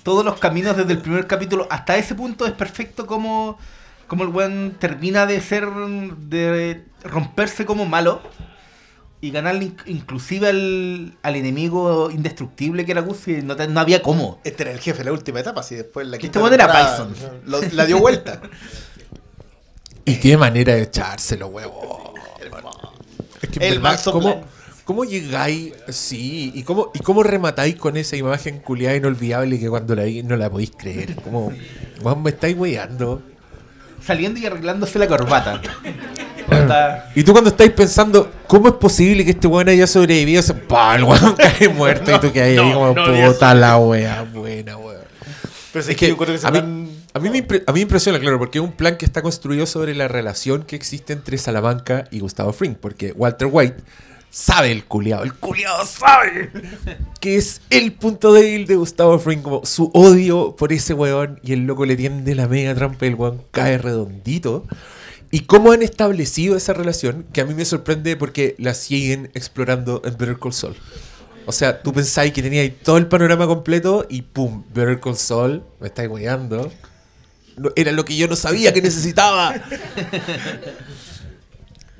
todos los caminos desde el primer capítulo hasta ese punto es perfecto como, como el buen termina de ser. de romperse como malo. Y ganarle inc- inclusive al, al enemigo indestructible que era Gus y no, te- no había cómo. Este era el jefe de la última etapa, así después la Este quinta weón era lo- la dio vuelta. Y qué manera de echárselo, huevo. Es que en El verdad, Max ¿cómo. ¿cómo llegáis? Sí, y cómo, y cómo rematáis con esa imagen culiada inolvidable que cuando la vi no la podéis creer. Como, me estáis weyando. Saliendo y arreglándose la corbata. Y tú cuando estáis pensando, ¿cómo es posible que este weón haya sobrevivido? Se ¡pah! El weón cae muerto y tú que ahí no, como no puta la wea, buena wea. Pero Es que yo creo que se a, mí, van- a, mí me a mí me impresiona, claro, porque es un plan que está construido sobre la relación que existe entre Salamanca y Gustavo Fring. Porque Walter White sabe el culiado, el culiado sabe que es el punto débil de Gustavo Fring, como su odio por ese weón y el loco le tiende la mega trampa y el weón cae redondito. Y cómo han establecido esa relación, que a mí me sorprende porque la siguen explorando en Better Call Saul. O sea, tú pensáis que teníais todo el panorama completo y pum, Better Call Saul, me estáis guiando. era lo que yo no sabía que necesitaba.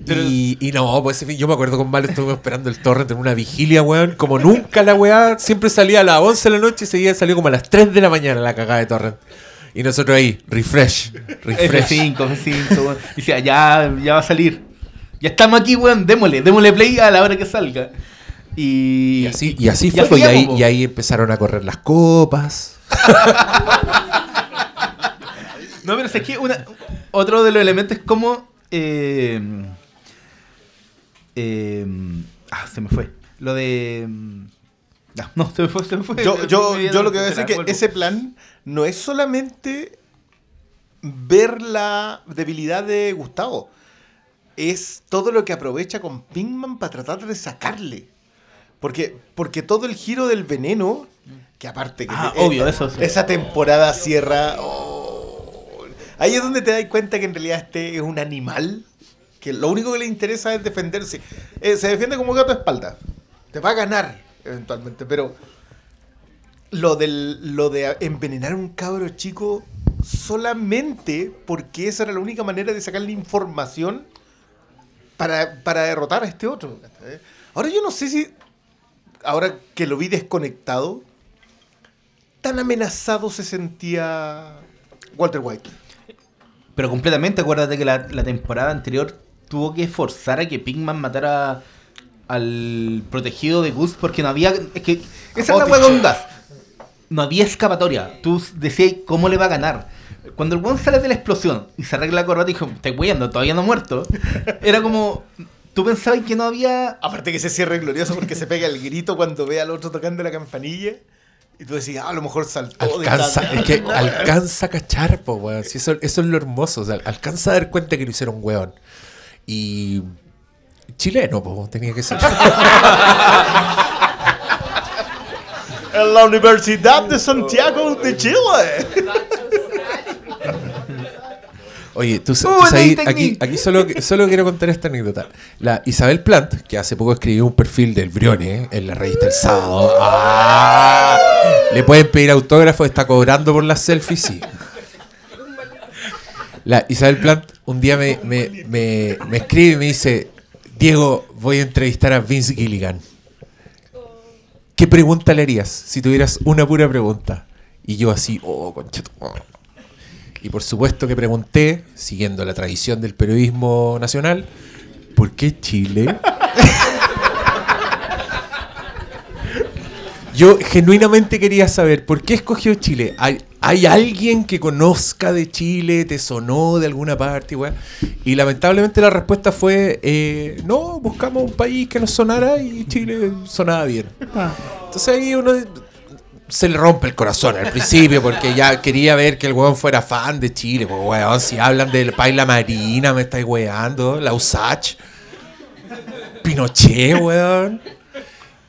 Y, y no, pues ese fin- yo me acuerdo con Malo estuvimos esperando el torrent en una vigilia, weón. Como nunca la weá siempre salía a las 11 de la noche y seguía salió como a las 3 de la mañana la cagada de torrent. Y nosotros ahí, refresh, refresh. F5, F5, weón. Y decía, ya, ya va a salir. Ya estamos aquí, weón, démosle, démosle play a la hora que salga. Y, Y así, y así fue, y, ahí, y ahí empezaron a correr las copas. No, pero es que una, otro de los elementos es como. eh, eh, ah, se me fue. Lo de. ah, no, se me fue, se me fue. Yo, yo, Me yo lo que voy a decir es que vuelvo. ese plan no es solamente ver la debilidad de Gustavo. Es todo lo que aprovecha con Pinkman para tratar de sacarle. Porque, porque todo el giro del veneno, que aparte que Ah, obvio, eso sí. esa temporada cierra. oh, ahí es donde te das cuenta que en realidad este es un animal. Que lo único que le interesa es defenderse. Eh, se defiende como gato de espalda. Te va a ganar eventualmente, pero lo, del, lo de envenenar a un cabro chico solamente porque esa era la única manera de sacarle información para, para derrotar a este otro. Ahora yo no sé si, ahora que lo vi desconectado, tan amenazado se sentía Walter White. Pero completamente, acuérdate que la, la temporada anterior tuvo que forzar a que Pigman matara al protegido de Gus porque no había. Es que esa es la hueá con Gus. No había escapatoria. Tú decías cómo le va a ganar. Cuando el buen sale de la explosión y se arregla la corbata y dijo, estoy huyendo, todavía no ha muerto. Era como. Tú pensabas que no había. Aparte que ese cierre es glorioso porque se pega el grito cuando ve al otro tocando la campanilla. Y tú decías, ah, a lo mejor saltó de Alcanza, esta- es que alcanza a cachar, po, weón. Sí, eso, eso es lo hermoso. o sea, alcanza a dar cuenta que lo hicieron weón. Y. Chileno, po, tenía que ser. En la Universidad de Santiago de Chile. Oye, tú, tú aquí, aquí solo, solo quiero contar esta anécdota. La Isabel Plant, que hace poco escribió un perfil del Brione en la revista El Sábado. ¡Ah! Le pueden pedir autógrafo, está cobrando por las selfies, sí. La Isabel Plant un día me, me- me- me escribe y me dice, Diego, voy a entrevistar a Vince Gilligan. ¿Qué pregunta le harías si tuvieras una pura pregunta? Y yo así, oh, concheto. Y por supuesto que pregunté, siguiendo la tradición del periodismo nacional, ¿por qué Chile? Yo genuinamente quería saber por qué escogió Chile. ¿Hay, hay alguien que conozca de Chile? ¿Te sonó de alguna parte? weá? Y lamentablemente la respuesta fue, eh, no, buscamos un país que nos sonara y Chile sonaba bien. Ah, Entonces ahí uno se le rompe el corazón al principio porque ya quería ver que el weón fuera fan de Chile. Pues weón, si hablan del Paila Marina, me estáis weando, la USACH, Pinochet, weón.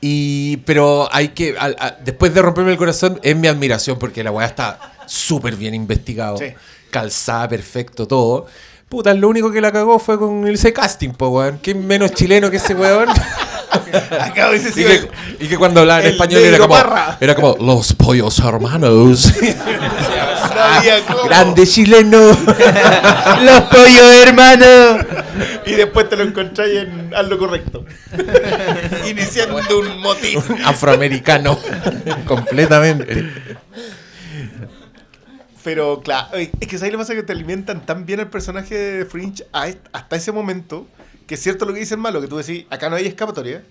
Y, pero hay que, al- a- después de romperme el corazón, es mi admiración porque la weá está súper bien investigado, Sí. calzada, perfecto, todo. Puta, lo único que la cagó fue con ese casting, po, weón. ¿Quién menos chileno que ese weón? Acá hubiese Y sido que, y que cuando hablaba en español era como, Parra. era como los pollos hermanos. Cómo. Grande chileno. Los pollos, hermano. Y después te lo encontráis en haz lo correcto. Iniciando un motín. Afroamericano. Completamente. Pero claro, es que ¿sabes lo que pasa? Que te alimentan tan bien el personaje de Fringe a est- hasta ese momento, que es cierto lo que dice el malo, que tú decís, acá no hay escapatoria.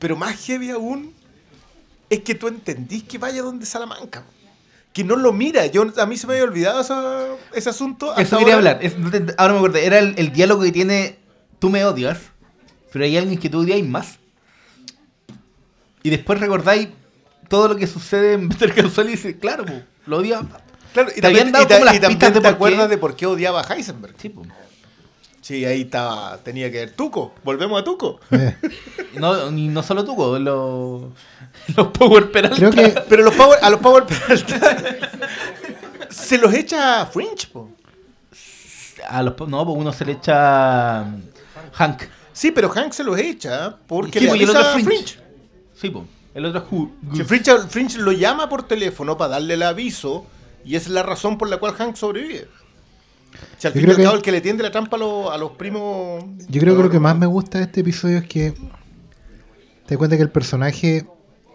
Pero más heavy aún es que tú entendís que vaya donde Salamanca. Que no lo mira. Yo, a mí se me había olvidado ese asunto. hasta Eso quería ahora. hablar. Es- no te- ahora me acordé. Era el, el diálogo que tiene tú me odias, pero hay alguien que tú odiáis más. Y después recordáis todo lo que sucede en Better Call Saul y dices, claro, po, lo odia. Claro, y Te habían dado y las y también pistas de te qué. acuerdas de por qué odiaba a Heisenberg. Sí, po. Sí, ahí estaba, tenía que ver Tuco. Volvemos a Tuco. eh, No, no solo tú, po, los, los Power Peralta. creo que Pero los Power, a los Power Peralta se los echa Fringe, po. A los, po- no, pues uno se le echa um, Hank. Sí, pero Hank se los echa porque Sí, le y el avisa otro Fringe. Fringe. Sí, po. El otro es Si. Fringe, Fringe lo llama por teléfono para darle el aviso y es la razón por la cual Hank sobrevive. Si al Yo fin y creo que- el que le tiende la trampa a, los- a los primos... Yo creo que lo que más me gusta de este episodio es que te das cuenta que el personaje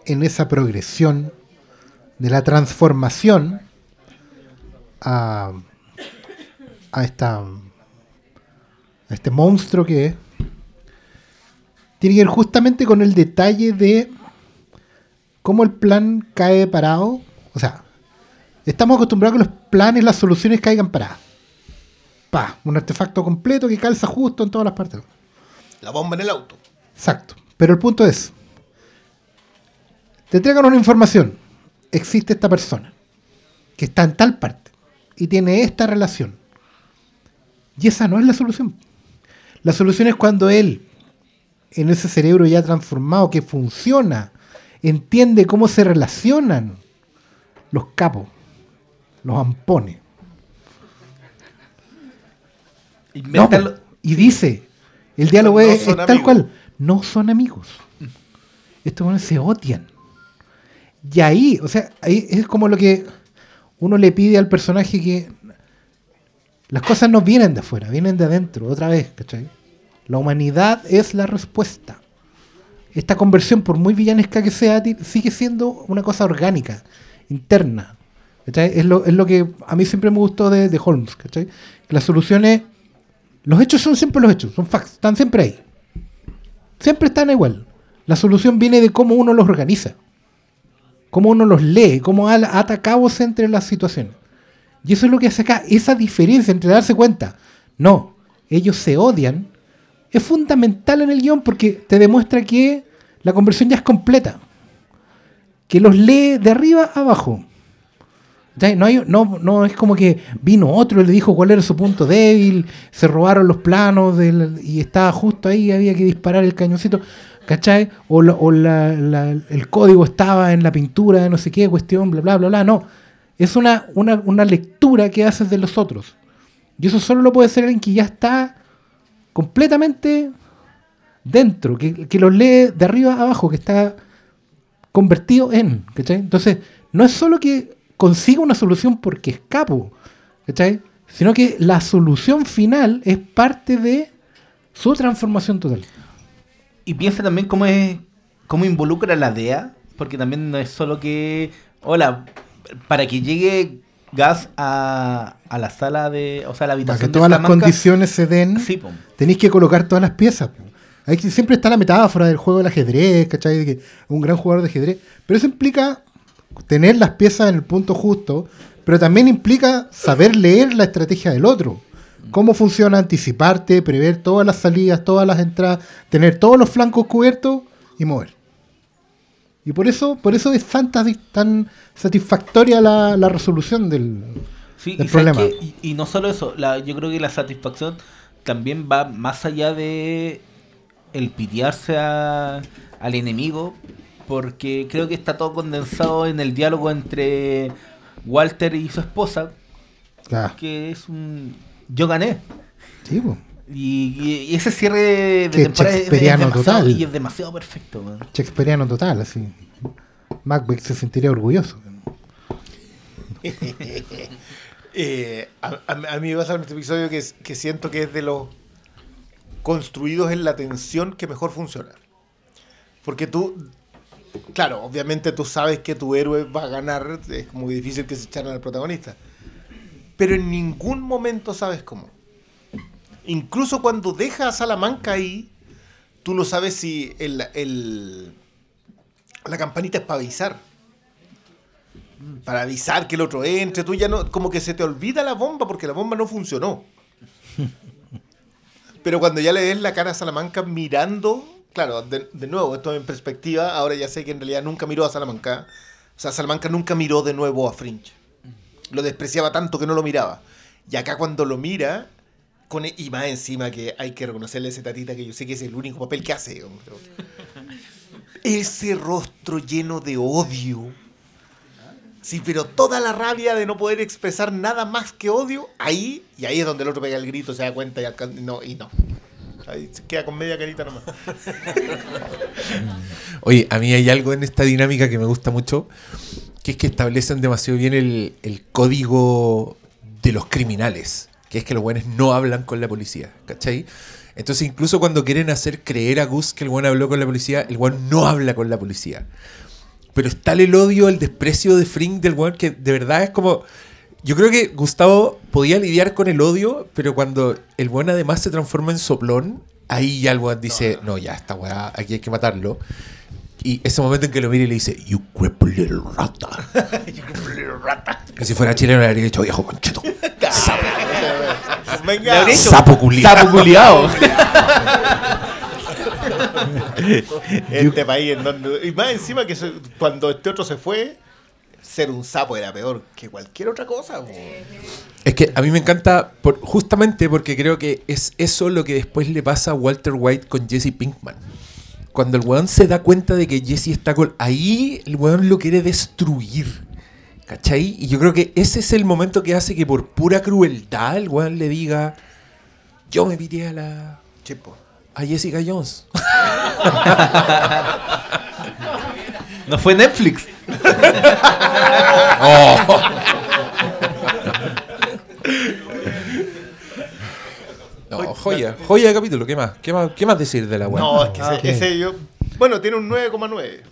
en esa progresión de la transformación a, a esta a este monstruo que es tiene que ver justamente con el detalle de cómo el plan cae parado. O sea, estamos acostumbrados a que los planes, las soluciones caigan paradas. Pa, un artefacto completo que calza justo en todas las partes. La bomba en el auto. Exacto. Pero el punto es, te entregan una información. Existe esta persona que está en tal parte y tiene esta relación. Y esa no es la solución. La solución es cuando él, en ese cerebro ya transformado, que funciona, entiende cómo se relacionan los capos, los ampones. No, y dice, el diálogo No es, tal amigos. cual, no son amigos. Estos buenos se odian. Y ahí, o sea, ahí es como lo que uno le pide al personaje que las cosas no vienen de afuera, vienen de adentro, otra vez, ¿cachai? La humanidad es la respuesta. Esta conversión, por muy villanesca que sea, sigue siendo una cosa orgánica, interna. ¿cachai? Es lo, es lo que a mí siempre me gustó de, de Holmes. ¿cachai? Que las soluciones, los hechos son siempre los hechos, son facts, están siempre ahí. Siempre están igual. La solución viene de cómo uno los organiza, cómo uno los lee, cómo ata cabos entre las situaciones. Y eso es lo que hace acá, esa diferencia entre darse cuenta, no, ellos se odian, es fundamental en el guion porque te demuestra que la conversión ya es completa, que los lee de arriba a abajo. No, hay- es como que vino otro y le dijo cuál era su punto débil, se robaron los planos y estaba justo ahí, había que disparar el cañoncito, ¿cachai? O, el código estaba en la pintura no sé qué cuestión, bla, bla, bla, bla. No, es una, una, una lectura que haces de los otros. Y eso solo lo puede hacer alguien que ya está completamente dentro, que, que los lee de arriba a abajo, que está convertido en. ¿cachai? Entonces, no es solo que consiga una solución porque es capo, ¿cachai? sino que la solución final es parte de su transformación total. Y piensa también cómo es cómo involucra la DEA, porque también no es solo que, hola, para que llegue gas a, a la sala de, o sea, a la Para habitación que de todas las condiciones se den, Sí, tenéis que colocar todas las piezas. Ahí que siempre está la metáfora del juego del ajedrez, ¿cachai? De que un gran jugador de ajedrez. Pero eso implica tener las piezas en el punto justo, pero también implica saber leer la estrategia del otro. Cómo funciona anticiparte, prever todas las salidas, todas las entradas, tener todos los flancos cubiertos y mover. Y por eso, por eso es tan, tan satisfactoria la, la resolución del, Sí, del y, ¿sabes problema. Y, y no solo eso, la, yo creo que la satisfacción también va más allá de el pitearse a- al enemigo, porque creo que está todo condensado en el diálogo entre Walter y su esposa, Claro. que es un yo gané. Sí, po. Y, y- ese cierre de, Que temporada es, demasiado, total. y es demasiado perfecto. man. Shakespeareano total, así. Macbeth se sentiría orgulloso. Eh, a, a- a mí me pasa en este episodio que, es- que siento que es de los construidos en la tensión que mejor funciona. Porque tú, claro, obviamente tú sabes que tu héroe va a ganar, es muy difícil que se echaran al protagonista. Pero en ningún momento sabes cómo. Incluso cuando deja a Salamanca ahí, tú no sabes si el, el- la campanita es para avisar para avisar que el otro entre, tú ya no, como que se te olvida la bomba porque la bomba no funcionó. Pero cuando ya le ves la cara a Salamanca mirando, claro, de, de nuevo, esto en perspectiva, ahora ya sé que en realidad nunca miró a Salamanca. O sea, Salamanca nunca miró de nuevo a Fringe. Lo despreciaba tanto que no lo miraba. Y acá cuando lo mira, con, e- y más encima que hay que reconocerle a ese tatita que yo sé que es el único papel que hace. Ese rostro lleno de odio. Sí, pero toda la rabia de no poder expresar nada más que odio, ahí, y ahí es donde el otro pega el grito, se da cuenta y, no, y no. Ahí se queda con media carita nomás. Oye, a mí hay algo en esta dinámica que me gusta mucho, que es que establecen demasiado bien el, código de los criminales, que es que los buenos no hablan con la policía, ¿cachai? Entonces incluso cuando quieren hacer creer a Gus que el buen habló con la policía, el buen no habla con la policía. Pero está el odio, el desprecio de Frink del buen que de verdad es como... Yo creo que Gustavo podía lidiar con el odio, pero cuando el buen además se transforma en soplón, ahí ya el buen dice, no, ya, esta weá, aquí hay que matarlo. Y ese momento en que lo mira y le dice, You cripple little rata. que si fuera chileno le habría dicho, viejo concheto. Sapo, Venga, sapo culiao. Sapo culiao. este país en donde. Y más encima que se- cuando este otro se fue, ser un sapo era peor que cualquier otra cosa. Es que a mí me encanta por- justamente porque creo que es eso lo que después le pasa a Walter White con Jesse Pinkman. Cuando el weón se da cuenta de que Jesse está con... Ahí el weón lo quiere destruir. ¿Cachai? Y yo creo que ese es el momento que hace que por pura crueldad el weón le diga... Yo me pité a la... Sí, po. a Jessica Jones. No fue Netflix. No, joya, joya de capítulo, ¿qué más? ¿Qué más, qué más decir de la weá? No, es que Ah, ese, ok. ese yo. Bueno, tiene un 9,9.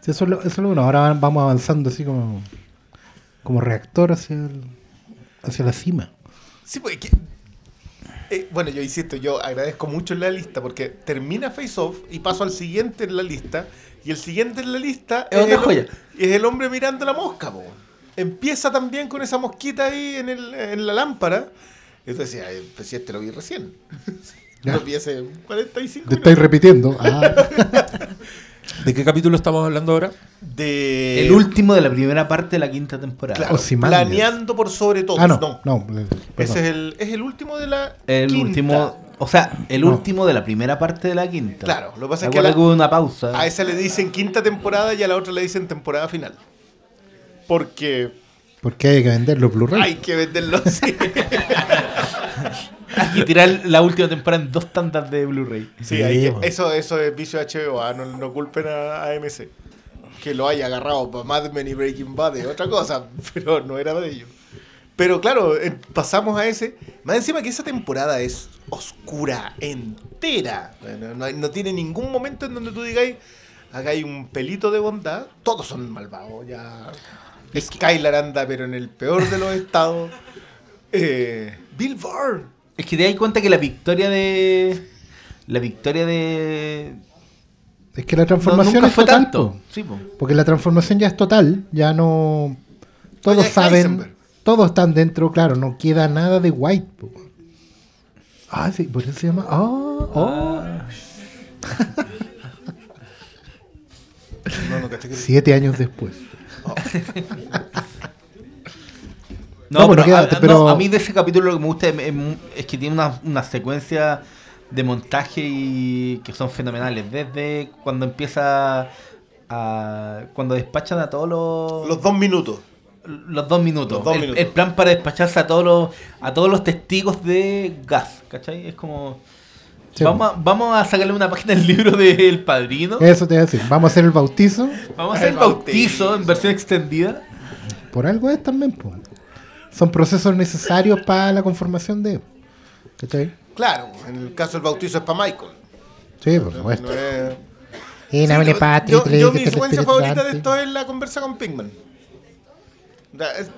Sí, eso, es lo, eso es lo bueno. Ahora vamos avanzando así como, como reactor hacia, el- hacia la cima. Sí, pues. que- eh, bueno, yo insisto, yo agradezco mucho en la lista porque termina Face Off y paso al siguiente en la lista. Y el siguiente en la lista Es otra el, joya. es el hombre mirando la mosca. po. Empieza también con esa mosquita ahí en, el- en la lámpara. Y tú decías, "Ay, pues si este lo vi recién. Ya. Lo vi hace 45 Te estáis minutos. repitiendo. Ah, ¿De qué capítulo estamos hablando ahora? De. El último de la primera parte de la quinta temporada. Claro, planeando por sobre todo. ah, no. no. Ese es el, es el último de la. El quinta. último, o sea, el No. último de la primera parte de la quinta. Claro, lo que pasa es que la- hubo una pausa. A esa le dicen quinta temporada y a la otra le dicen temporada final. Porque Porque hay que vender los Blu-ray. hay que venderlo así. Hay que tirar la última temporada en dos tandas de Blu-ray. Sí, Sí, hay que- po. eso, eso es vicio de HBO, ah, no, no culpen a, a AMC. Que lo haya agarrado para Mad Men y Breaking Bad es otra cosa, pero no era de ellos. Pero claro, eh, pasamos a ese. Más encima que esa temporada es oscura entera. No, no no tiene ningún momento en donde tú digáis, acá hay un pelito de bondad. Todos son malvados, ya. Skylar anda, pero en el peor de los estados. Eh, Bill Burr. Es que te das cuenta que la victoria de. La victoria de. Es que la no, transformación nunca es fue total. tanto. Sí, po. Porque la transformación ya es total, ya no. Todos saben, Heisenberg. Todos están dentro, claro, no queda nada de White. po. Ah, sí, por eso se llama. Ah, oh. No, no, caché que- Siete años después. No, No, pero, pero queda- a, no, pero- a mí de ese capítulo lo que me gusta es, que tiene una, una secuencia de montaje y que son fenomenales. Desde cuando empieza a. cuando despachan a todos los. Los dos minutos. Los dos minutos. Los dos el, minutos. el plan para despacharse a todos los, a todos los testigos de gas, ¿cachai? Es como. Sí. Vamos, a, vamos a sacarle una página del libro del padrino. Eso te voy a decir. Vamos a hacer el bautizo. Vamos a hacer el bautizo bautizo. en versión extendida. Por algo es también. po. Son procesos necesarios para la conformación de. ¿Cachai? Claro, en el caso del bautizo es para Michael. Sí, por No supuesto. es- Y Sí, Namely yo- mi secuencia favorita de esto es la conversa con Pigman. Es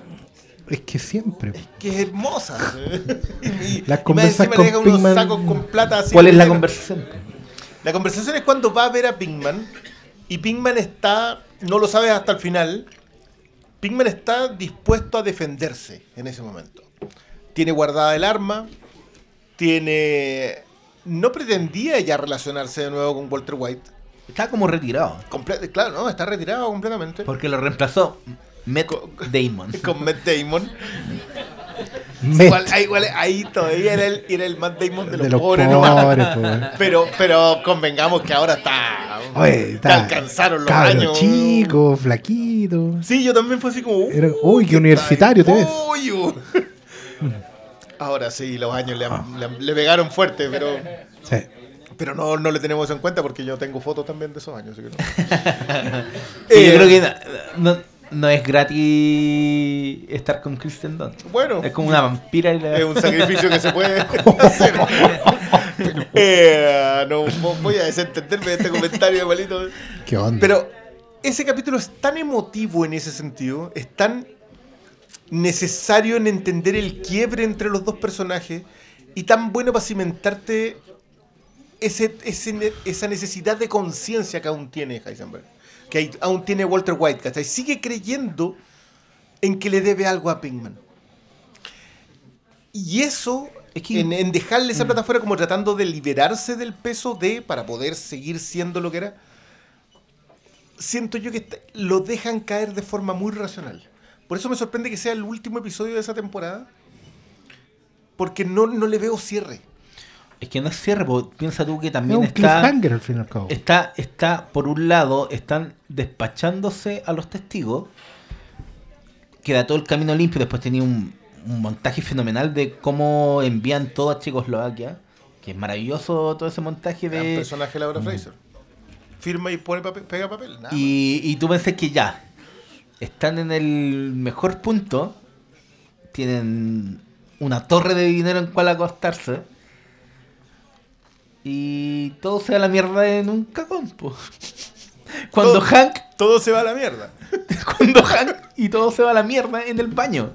Es que siempre. que es hermosa. y, Las más conversas encima con le deja unos Pigman- sacos con plata así. ¿Cuál es la conversación? La conversación es cuando va a ver a Pigman y Pigman está, no lo sabes hasta el final, Pigman está dispuesto a defenderse en ese momento. Tiene guardada el arma, tiene... No pretendía ya relacionarse de nuevo con Walter White. Está como retirado. Comple- claro, no, está retirado completamente. Porque lo reemplazó Matt Damon. Con Matt Damon. Igual, ahí, igual, ahí todavía era el, era el Matt Damon de los, de los pobres. pobres, ¿no? weón. Pero, pero convengamos que ahora está... Oye, te está alcanzaron los años. chico, flaquito. Sí, yo también fue así como... Era- uy, qué universitario te ves. Uy, uy. Ahora sí, los años le, han- le pegaron fuerte, pero, Sí. pero no, no le tenemos eso en cuenta porque yo tengo fotos también de esos años. así que no. Eh, yo creo que no, no- no es gratis estar con Kristen Dunst. Bueno, Es como una vampira y la- es un sacrificio que se puede hacer. Eh, no vo- voy a desentenderme de este comentario, malito. ¿Qué onda? Pero ese capítulo es tan emotivo en ese sentido, es tan necesario en entender el quiebre entre los dos personajes y tan bueno para cimentarte ese, esa necesidad de conciencia que aún tiene Heisenberg, que aún tiene Walter White, ¿cachai? Sigue creyendo en que le debe algo a Pinkman. Y eso, Es que- en, en dejarle esa plata afuera como tratando de liberarse del peso de, para poder seguir siendo lo que era, siento yo que lo dejan caer de forma muy racional. Por eso me sorprende que sea el último episodio de esa temporada, porque no, no le veo cierre. Es que no es cierre, po. piensa tú que es también un está, cliffhanger al fin y al cabo. está, está, por un lado, están despachándose a los testigos, queda todo el camino limpio, después tenía un, un montaje fenomenal de cómo envían todo a Checoslovaquia, que es maravilloso todo ese montaje de... personaje Laura Fraser. Firma y pone papel, pega papel. nada. Y, y tú pensás que ya, están en el mejor punto, tienen una torre de dinero en cual acostarse, y todo se va a la mierda en un cagón, po. Cuando Todo- Hank, Todo se va a la mierda. cuando Hank y todo se va a la mierda en el baño.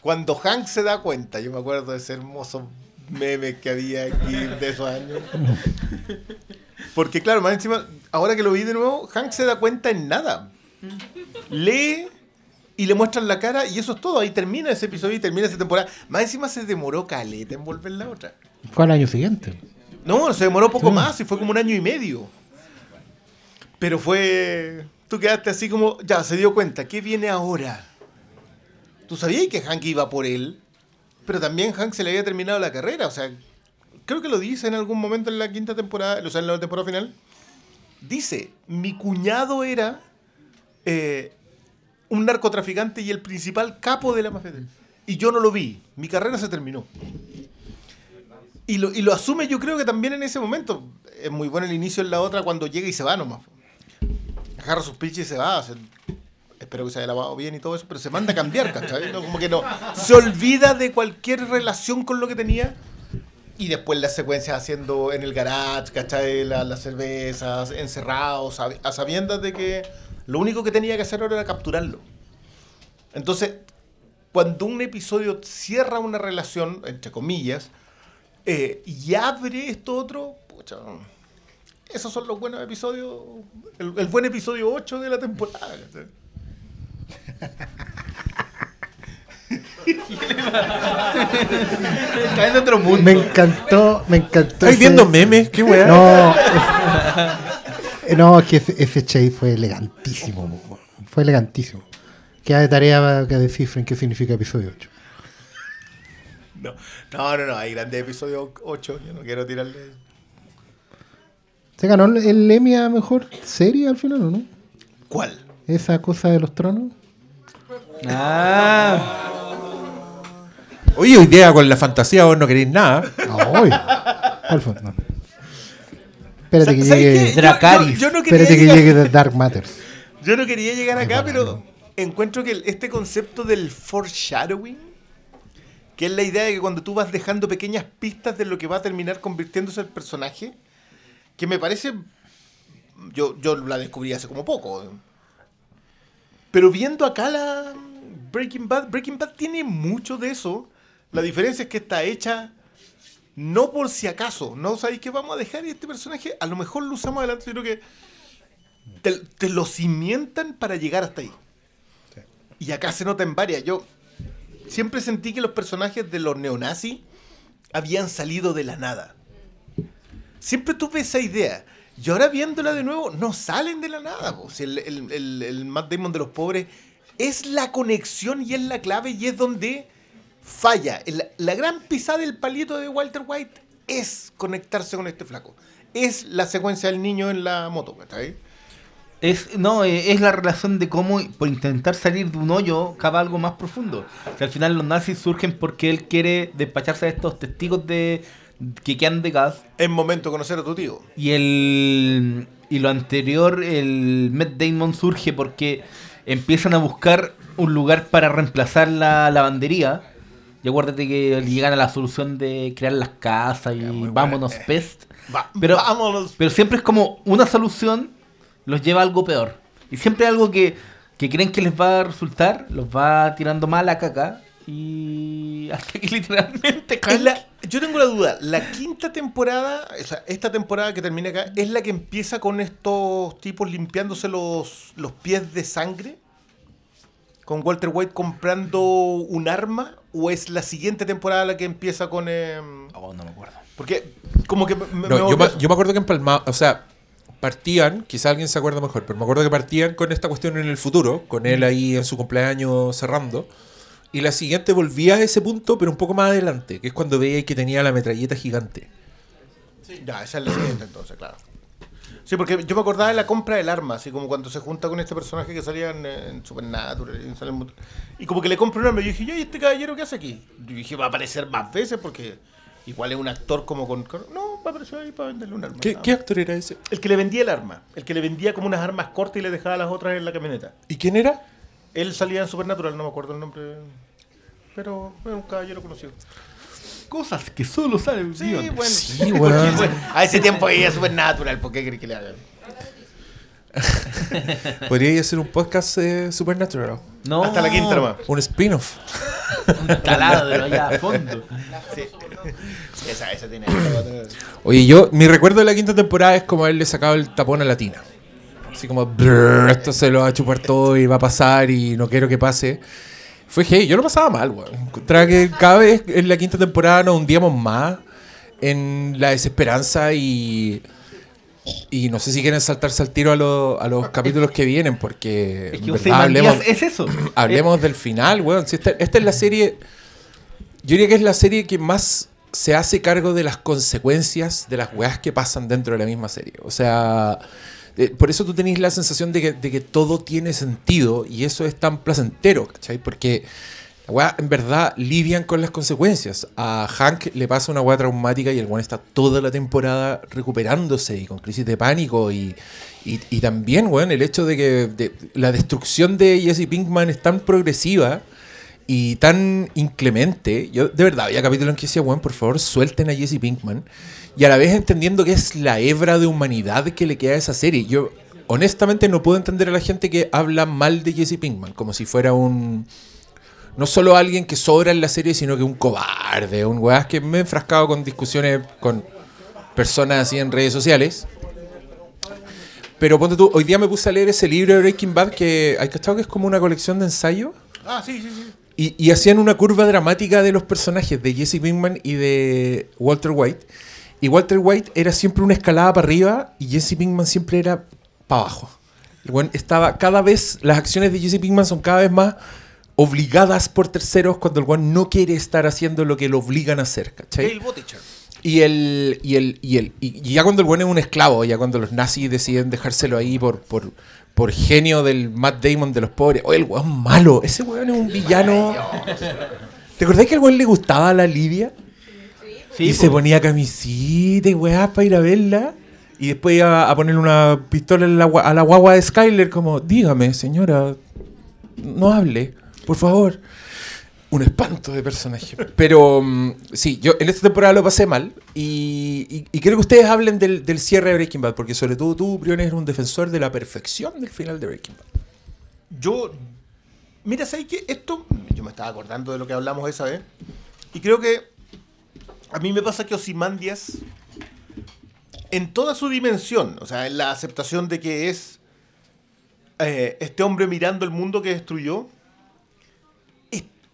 Cuando Hank se da cuenta, yo me acuerdo de ese hermoso meme que había aquí de esos años. Porque claro, más encima, ahora que lo vi de nuevo, Hank se da cuenta en nada. Lee y le muestran la cara y eso es todo. Ahí termina ese episodio y termina esa temporada. Más encima se demoró caleta en volver la otra. Fue al año siguiente. No, se demoró poco más y fue como un año y medio. Pero fue. Tú quedaste así como. Ya, se dio cuenta. ¿Qué viene ahora? Tú sabías que Hank iba por él. Pero también Hank se le había terminado la carrera. O sea, creo que lo dice en algún momento en la quinta temporada. O sea, en la temporada final. Dice: Mi cuñado era. eh, un narcotraficante y el principal capo de la mafia. Y yo no lo vi. Mi carrera se terminó. Y lo, y lo asume yo creo que también en ese momento. Es muy bueno el inicio en la otra cuando llega y se va nomás. Agarra sus pinches y se va. espero que se haya lavado bien y todo eso, pero se manda a cambiar, ¿cachai? No, como que no. Se olvida de cualquier relación con lo que tenía. Y después las secuencias haciendo en el garage, ¿cachai? La- las cervezas, encerrados, sab- a sabiendas de que lo único que tenía que hacer ahora era capturarlo. Entonces, cuando un episodio cierra una relación, entre comillas, eh, y abre esto otro, pucha, esos son los buenos episodios, el, el buen episodio 8 de la temporada. Está en otro mundo. Me encantó, me encantó. ¿Estáis ese- viendo memes? ¿Qué weá? No, es, no, es que ese, ese chase fue elegantísimo. Fue elegantísimo. Queda de tarea que descifren qué significa episodio 8. No, no, no, no, hay grandes episodios 8, yo no quiero tirarle... ¿Se ganó el- Emmy a mejor serie al final o no? ¿Cuál? Esa cosa de los tronos. Ah, Oye, hoy día con la fantasía vos no queréis nada. Ay, ¿Cuál fue? No. Espérate que ¿Sabes llegue. qué? Yo- Dracarys. Yo, yo no quería Espérate que llegue The Dark Matters. Yo no quería llegar acá, Ay, pero encuentro que este concepto del foreshadowing, que es la idea de que cuando tú vas dejando pequeñas pistas de lo que va a terminar convirtiéndose el personaje, que me parece. Yo, yo la descubrí hace como poco. Pero viendo acá la Breaking Bad, Breaking Bad tiene mucho de eso. La diferencia es que está hecha no por si acaso. No sabéis que vamos a dejar este personaje, a lo mejor lo usamos adelante, sino que te, te lo cimientan para llegar hasta ahí. Y acá se nota en varias. Yo siempre sentí que los personajes de los neonazis habían salido de la nada. Siempre tuve esa idea. Y ahora viéndola de nuevo, no salen de la nada. el, el, el- el Matt Damon de los pobres es la conexión y es la clave y es donde falla. El- la gran pisada del palito de Walter White es conectarse con este flaco. Es la secuencia del niño en la moto, ¿cachai? Es, no, eh, es la relación de cómo por intentar salir de un hoyo cava algo más profundo. O sea, al final los nazis surgen porque él quiere despacharse a estos testigos de que quedan de gas. Es momento de conocer a tu tío. Y el y lo anterior, el Matt Damon surge porque empiezan a buscar un lugar para reemplazar la lavandería. Y acuérdate que llegan a la solución de crear las casas y vámonos pest. Va- Pero- vámonos. Pero siempre es como una solución los lleva a algo peor. Y siempre algo que, que creen que les va a resultar, los va tirando mal a caca. Y hasta que literalmente caen. la- yo tengo la duda, la quinta temporada, o sea, esta temporada que termina acá, ¿es la que empieza con estos tipos limpiándose los, los pies de sangre? ¿Con Walter White comprando un arma? ¿O es la siguiente temporada la que empieza con... em, Oh, no me acuerdo. porque como que me, yo, me, yo me acuerdo que empalmaba, o sea, partían, quizá alguien se acuerda mejor, pero me acuerdo que partían con esta cuestión en el futuro, con él ahí en su cumpleaños cerrando. Y la siguiente volvía a ese punto, pero un poco más adelante, que es cuando veía que tenía la metralleta gigante. Ya, esa es la siguiente entonces, claro. Sí, porque yo me acordaba de la compra del arma, así como cuando se junta con este personaje que salía en, en Supernatural. En y como que le compra un arma. Y yo dije, "Ya, ¿y este caballero qué hace aquí? Yo dije, va a aparecer más veces porque igual es un actor como con... No, va a aparecer ahí para venderle un arma. ¿Qué, qué actor era ese? El que le vendía el arma. El que le vendía como unas armas cortas y le dejaba las otras en la camioneta. ¿Y quién era? Él salía en Supernatural, no me acuerdo el nombre. Pero era un caballero conocido. Cosas que solo salen Sí, bueno. Sí, weón. A ese tiempo veía Supernatural, ¿por qué crees que le hagan? Podría hacer un podcast de Supernatural. No. Hasta la quinta nomás. Un spin-off. Un taladro allá a fondo. Sí. Esa, esa tiene. Oye, yo, mi recuerdo de la quinta temporada es como haberle sacado el tapón a la tina. Así como, "Brr, esto se lo va a chupar todo y va a pasar y no quiero que pase. Fue hey, yo lo pasaba mal, weón. Encontraba que cada vez en la quinta temporada nos hundíamos más en la desesperanza y. Y no sé si quieren saltarse al tiro a, lo- a los capítulos que vienen, porque. Es que verdad, hablemos, es eso. Hablemos del final, weón. Si esta, esta es la serie. Yo diría que es la serie que más se hace cargo de las consecuencias de las weas que pasan dentro de la misma serie. O sea. eh, por eso tú tenés la sensación de que, de que todo tiene sentido y eso es tan placentero, ¿cachai? Porque en verdad, lidian con las consecuencias. A Hank le pasa una weá traumática y el weón está toda la temporada recuperándose y con crisis de pánico. Y, y, también, weón, el hecho de que la destrucción de Jesse Pinkman es tan progresiva y tan inclemente. Yo, de verdad, había capítulos en que decía, weón, por favor, suelten a Jesse Pinkman. Y a la vez entendiendo que es la hebra de humanidad que le queda a esa serie. Yo, honestamente, no puedo entender a la gente que habla mal de Jesse Pinkman, como si fuera un. No solo alguien que sobra en la serie, sino que un cobarde, un weá que me he enfrascado con discusiones con personas así en redes sociales. Pero ponte tú, hoy día me puse a leer ese libro de Breaking Bad que hay cachado que es como una colección de ensayos. Ah, sí, sí, sí. Y, y hacían una curva dramática de los personajes de Jesse Pinkman y de Walter White. Y Walter White era siempre una escalada para arriba y Jesse Pinkman siempre era para abajo. El estaba cada vez, las acciones de Jesse Pinkman son cada vez más obligadas por terceros cuando el weón no quiere estar haciendo lo que lo obligan a hacer, ¿cachai? Y el, y el, y el, y ya cuando el bueno es un esclavo, ya cuando los nazis deciden dejárselo ahí por, por, por genio del Matt Damon de los pobres. Oye, el weón malo, ese weón es un villano. ¿Te acordás que al weón le gustaba a la Lidia? Sí, y se ponía camisita y weá para ir a verla. Y después iba a ponerle una pistola en la a la guagua de Skyler, como, dígame, señora, no hable, por favor. Un espanto de personaje. Pero mm, sí, yo en esta temporada lo pasé mal. Y, y- y quiero que ustedes hablen del, del cierre de Breaking Bad, porque sobre todo tú, Briones, eres un defensor de la perfección del final de Breaking Bad. Yo. Mira, ¿sabes qué? Esto. Yo me estaba acordando de lo que hablamos esa vez. Y creo que. A mí me pasa que Ozymandias. En toda su dimensión, o sea, en la aceptación de que es. eh, este hombre mirando el mundo que destruyó.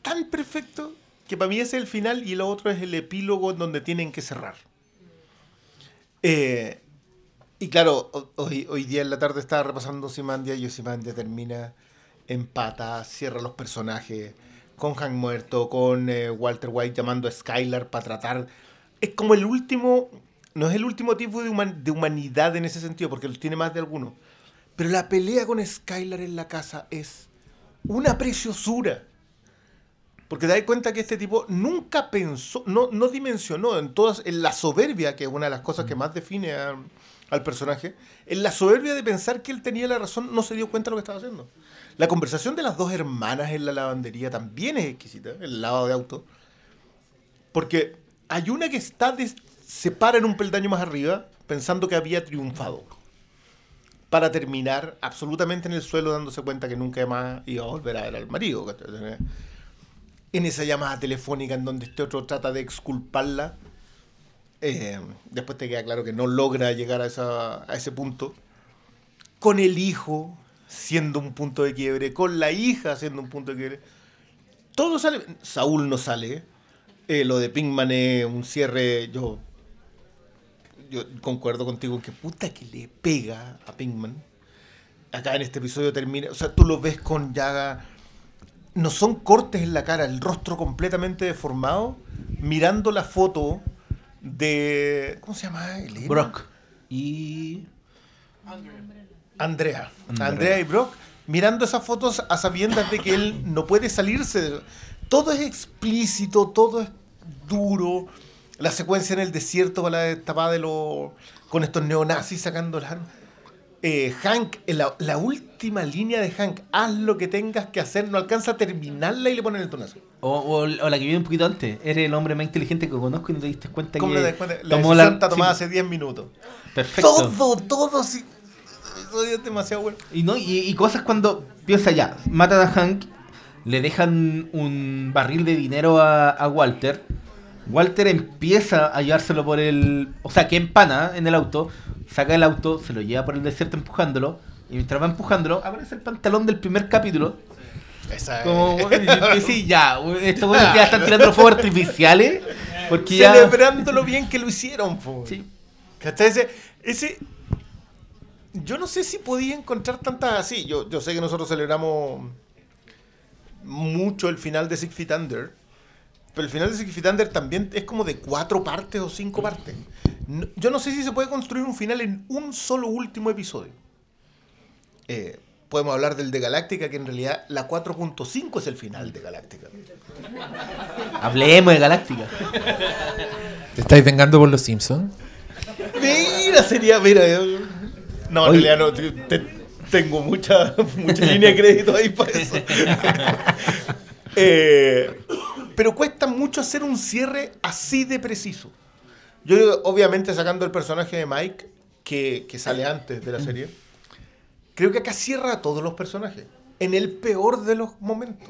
Tan perfecto que para mí ese es el final y lo otro es el epílogo en donde tienen que cerrar. Eh, y claro, ho- hoy, hoy día en la tarde estaba repasando Simandia y Simandia termina empata, cierra los personajes, con Hank muerto, con eh, Walter White llamando a Skylar para tratar... Es como el último, no es el último tipo de humanidad en ese sentido, porque tiene más de alguno. Pero la pelea con Skylar en la casa es una preciosura. Porque te das cuenta que este tipo nunca pensó, no, no dimensionó en todas, en la soberbia, que es una de las cosas que más define a- al personaje, en la soberbia de pensar que él tenía la razón, no se dio cuenta de lo que estaba haciendo. La conversación de las dos hermanas en la lavandería también es exquisita, el lavado de auto. Porque hay una que está se para en un peldaño más arriba, pensando que había triunfado. Para terminar absolutamente en el suelo, dándose cuenta que nunca más iba a volver a ver al marido. En esa llamada telefónica en donde este otro trata de exculparla. eh, después te queda claro que no logra llegar a, ese punto. Con el hijo siendo un punto de quiebre, con la hija siendo un punto de quiebre. Todo sale. Saúl no sale. eh, lo de Pinkman es un cierre. Yo, yo concuerdo contigo que puta que le pega a Pinkman. Acá en este episodio termina. O sea, tú lo ves con llaga no son cortes en la cara, el rostro completamente deformado, mirando la foto de. ¿Cómo se llama? Elena? Brock. Y. Andrea. Andrea. Andrea. y Brock, mirando esas fotos a sabiendas de que él no puede salirse. de- Todo es explícito, todo es duro. La secuencia en el desierto con la destapada de los. con estos neonazis sacando las armas. Eh, Hank, en la, la última línea de Hank, haz lo que tengas que hacer, no alcanza a terminarla y le ponen el tonazo. O, o- o la que viene un poquito antes. Eres el hombre más inteligente que conozco y no te diste cuenta ¿Cómo que. das cuenta? La tomó está tomada sí, hace 10 minutos. Perfecto. Todo, todo así. Eso es demasiado bueno. Y, no, y, y cosas cuando piensa ya, matan a Hank, le dejan un barril de dinero a, a Walter. Walter empieza a llevárselo por el. O sea, que empana en el auto, saca el auto, se lo lleva por el desierto empujándolo. Y mientras va empujándolo, aparece el pantalón del primer capítulo. Esa es- Como, y sí, ya, estos buenos ya están tirando fuegos artificiales. Porque ya. Celebrando lo bien que lo hicieron, po. Sí. ¿Cachai? Ese, ese- Yo no sé si podía encontrar tantas así. Yo, yo sé que nosotros celebramos mucho el final de Six Feet Under. Pero el final de Feet Under también es como de cuatro partes o cinco partes. No- yo no sé si se puede construir un final en un solo último episodio. Eh, podemos hablar del de Galáctica, que en realidad la 4.5 es el final de Galáctica. Hablemos de Galáctica. ¿Te estáis vengando por los Simpsons? Mira, sería, mira. yo- No, en realidad no, te- te- tengo mucha, mucha línea de crédito ahí para eso. Eh, pero cuesta mucho hacer un cierre así de preciso. Yo, obviamente, sacando el personaje de Mike, que, que sale antes de la serie, creo que acá cierra a todos los personajes. En el peor de los momentos.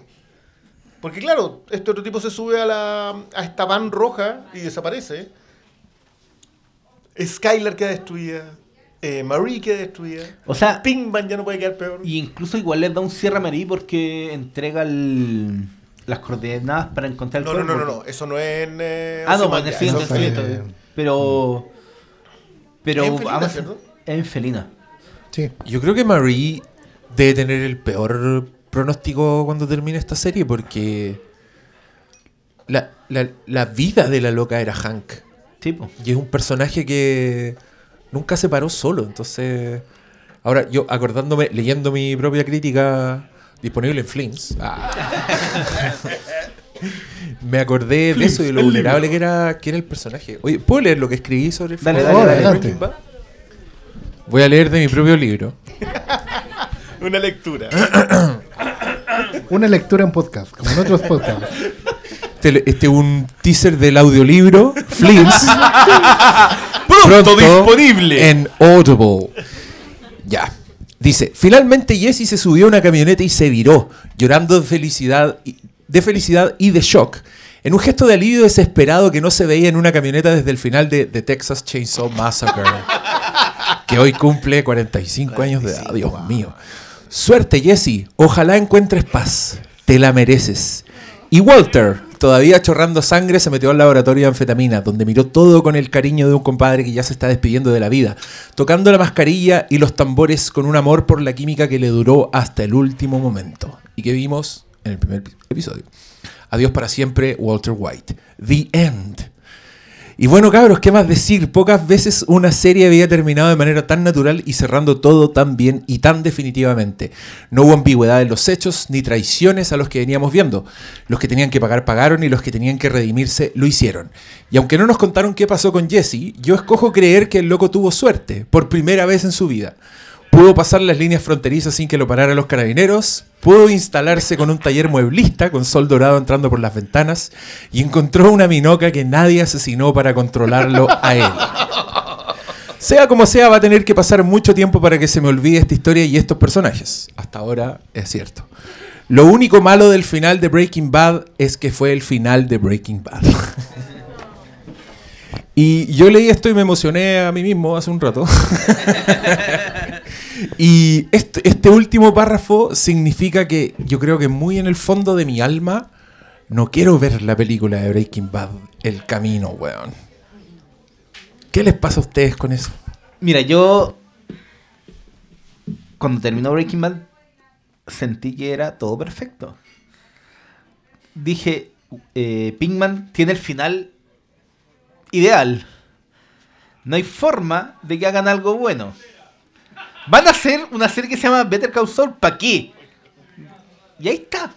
Porque claro, este otro tipo se sube a, la, a esta van roja y desaparece. Skylar queda destruida. eh, Marie queda destruida. O sea, Pinkman ya no puede quedar peor. y incluso igual les da un cierre a Marie porque entrega el- las coordenadas para encontrar el No, no, no, no, no, eso no es en. eh, Ah, no, en el siguiente eso fue- en el siguiente. Pero. Pero. En Felina, vamos en Felina. Sí. Yo creo que Marie debe tener el peor pronóstico cuando termine esta serie porque la, la- la vida de la loca era Hank. Tipo. Y es un personaje que nunca se paró solo. Entonces, ahora yo acordándome, leyendo mi propia crítica disponible en Flames, ah, me acordé de eso y de lo vulnerable que era, que era el personaje. Oye, ¿puedo leer lo que escribí sobre el Dale, dale? Voy a leer de mi propio libro. Una lectura. Una lectura en podcast, como en otros podcasts. Este este es un teaser del audiolibro Flames. Pronto disponible. En Audible. Ya. Dice, finalmente Jesse se subió a una camioneta y se viró, llorando de felicidad, y- de felicidad y de shock, en un gesto de alivio desesperado que no se veía en una camioneta desde el final de The Texas Chainsaw Massacre, que hoy cumple 45 años de edad. Dios mío. Suerte, Jesse. Ojalá encuentres paz. Te la mereces. Y Walter, todavía chorrando sangre, se metió al laboratorio de anfetamina, donde miró todo con el cariño de un compadre que ya se está despidiendo de la vida, tocando la mascarilla y los tambores con un amor por la química que le duró hasta el último momento. Y que vimos en el primer episodio. Adiós para siempre, Walter White. The End. Y bueno, cabros, ¿qué más decir? Pocas veces una serie había terminado de manera tan natural y cerrando todo tan bien y tan definitivamente. No hubo ambigüedad en los hechos ni traiciones a los que veníamos viendo. Los que tenían que pagar pagaron y los que tenían que redimirse lo hicieron. Y aunque no nos contaron qué pasó con Jesse, yo escojo creer que el loco tuvo suerte, por primera vez en su vida. Pudo pasar las líneas fronterizas sin que lo pararan los carabineros. Pudo instalarse con un taller mueblista con sol dorado entrando por las ventanas. Y encontró una minoca que nadie asesinó para controlarlo a él. Sea como sea, va a tener que pasar mucho tiempo para que se me olvide esta historia y estos personajes. Hasta ahora es cierto. Lo único malo del final de Breaking Bad es que fue el final de Breaking Bad. Y yo leí esto y me emocioné a mí mismo hace un rato. y este, este último párrafo significa que yo creo que muy en el fondo de mi alma no quiero ver la película de Breaking Bad, El Camino, weón. ¿Qué les pasa a ustedes con eso? Mira, yo. Cuando terminó Breaking Bad, sentí que era todo perfecto. Dije, eh, Pinkman tiene el final ideal. No hay forma de que hagan algo bueno. Van a hacer una serie que se llama Better Call Saul. ¿Para qué? Y ahí está.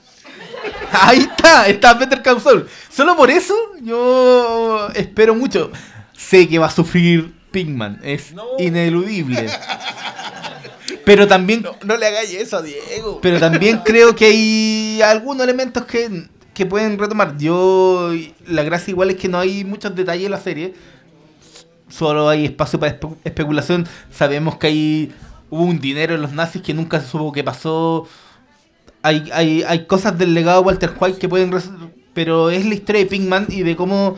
Ahí está, está Better Call Saul. Solo por eso yo espero mucho. Sé que va a sufrir Pinkman. Es ineludible. Pero también No, no le hagáis eso a Diego. pero también creo que hay algunos elementos que, que pueden retomar. Yo, la gracia igual es que no hay muchos detalles en la serie. Solo hay espacio para espe- especulación. Sabemos que hay hubo un dinero en los nazis que nunca se supo qué pasó. Hay, hay, hay cosas del legado de Walter White que pueden... Pero es la historia de Pinkman y de cómo...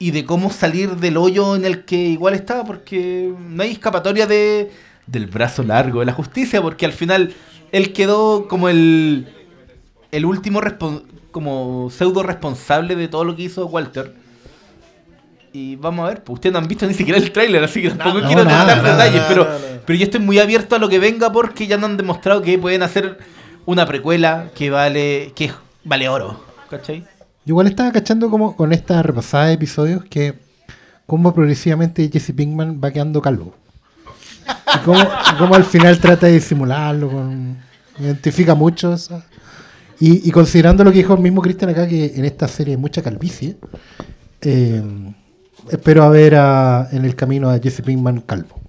Y de cómo salir del hoyo en el que igual está, porque no hay escapatoria de, del brazo largo de la justicia, porque al final él quedó como el, el último como pseudo responsable de todo lo que hizo Walter. Y vamos a ver, pues ustedes no han visto ni siquiera el tráiler, así que tampoco no, quiero nada, dar detalles, pero, pero yo estoy muy abierto a lo que venga porque ya nos han demostrado que pueden hacer una precuela que vale que vale oro, ¿cachai? Yo igual estaba cachando como con esta repasada de episodios que como progresivamente Jesse Pinkman va quedando calvo. Y cómo al final trata de disimularlo, con, identifica mucho y considerando lo que dijo el mismo Cristian acá, que en esta serie hay mucha calvicie, eh, espero a ver a- en el camino a Jesse Pinkman calvo.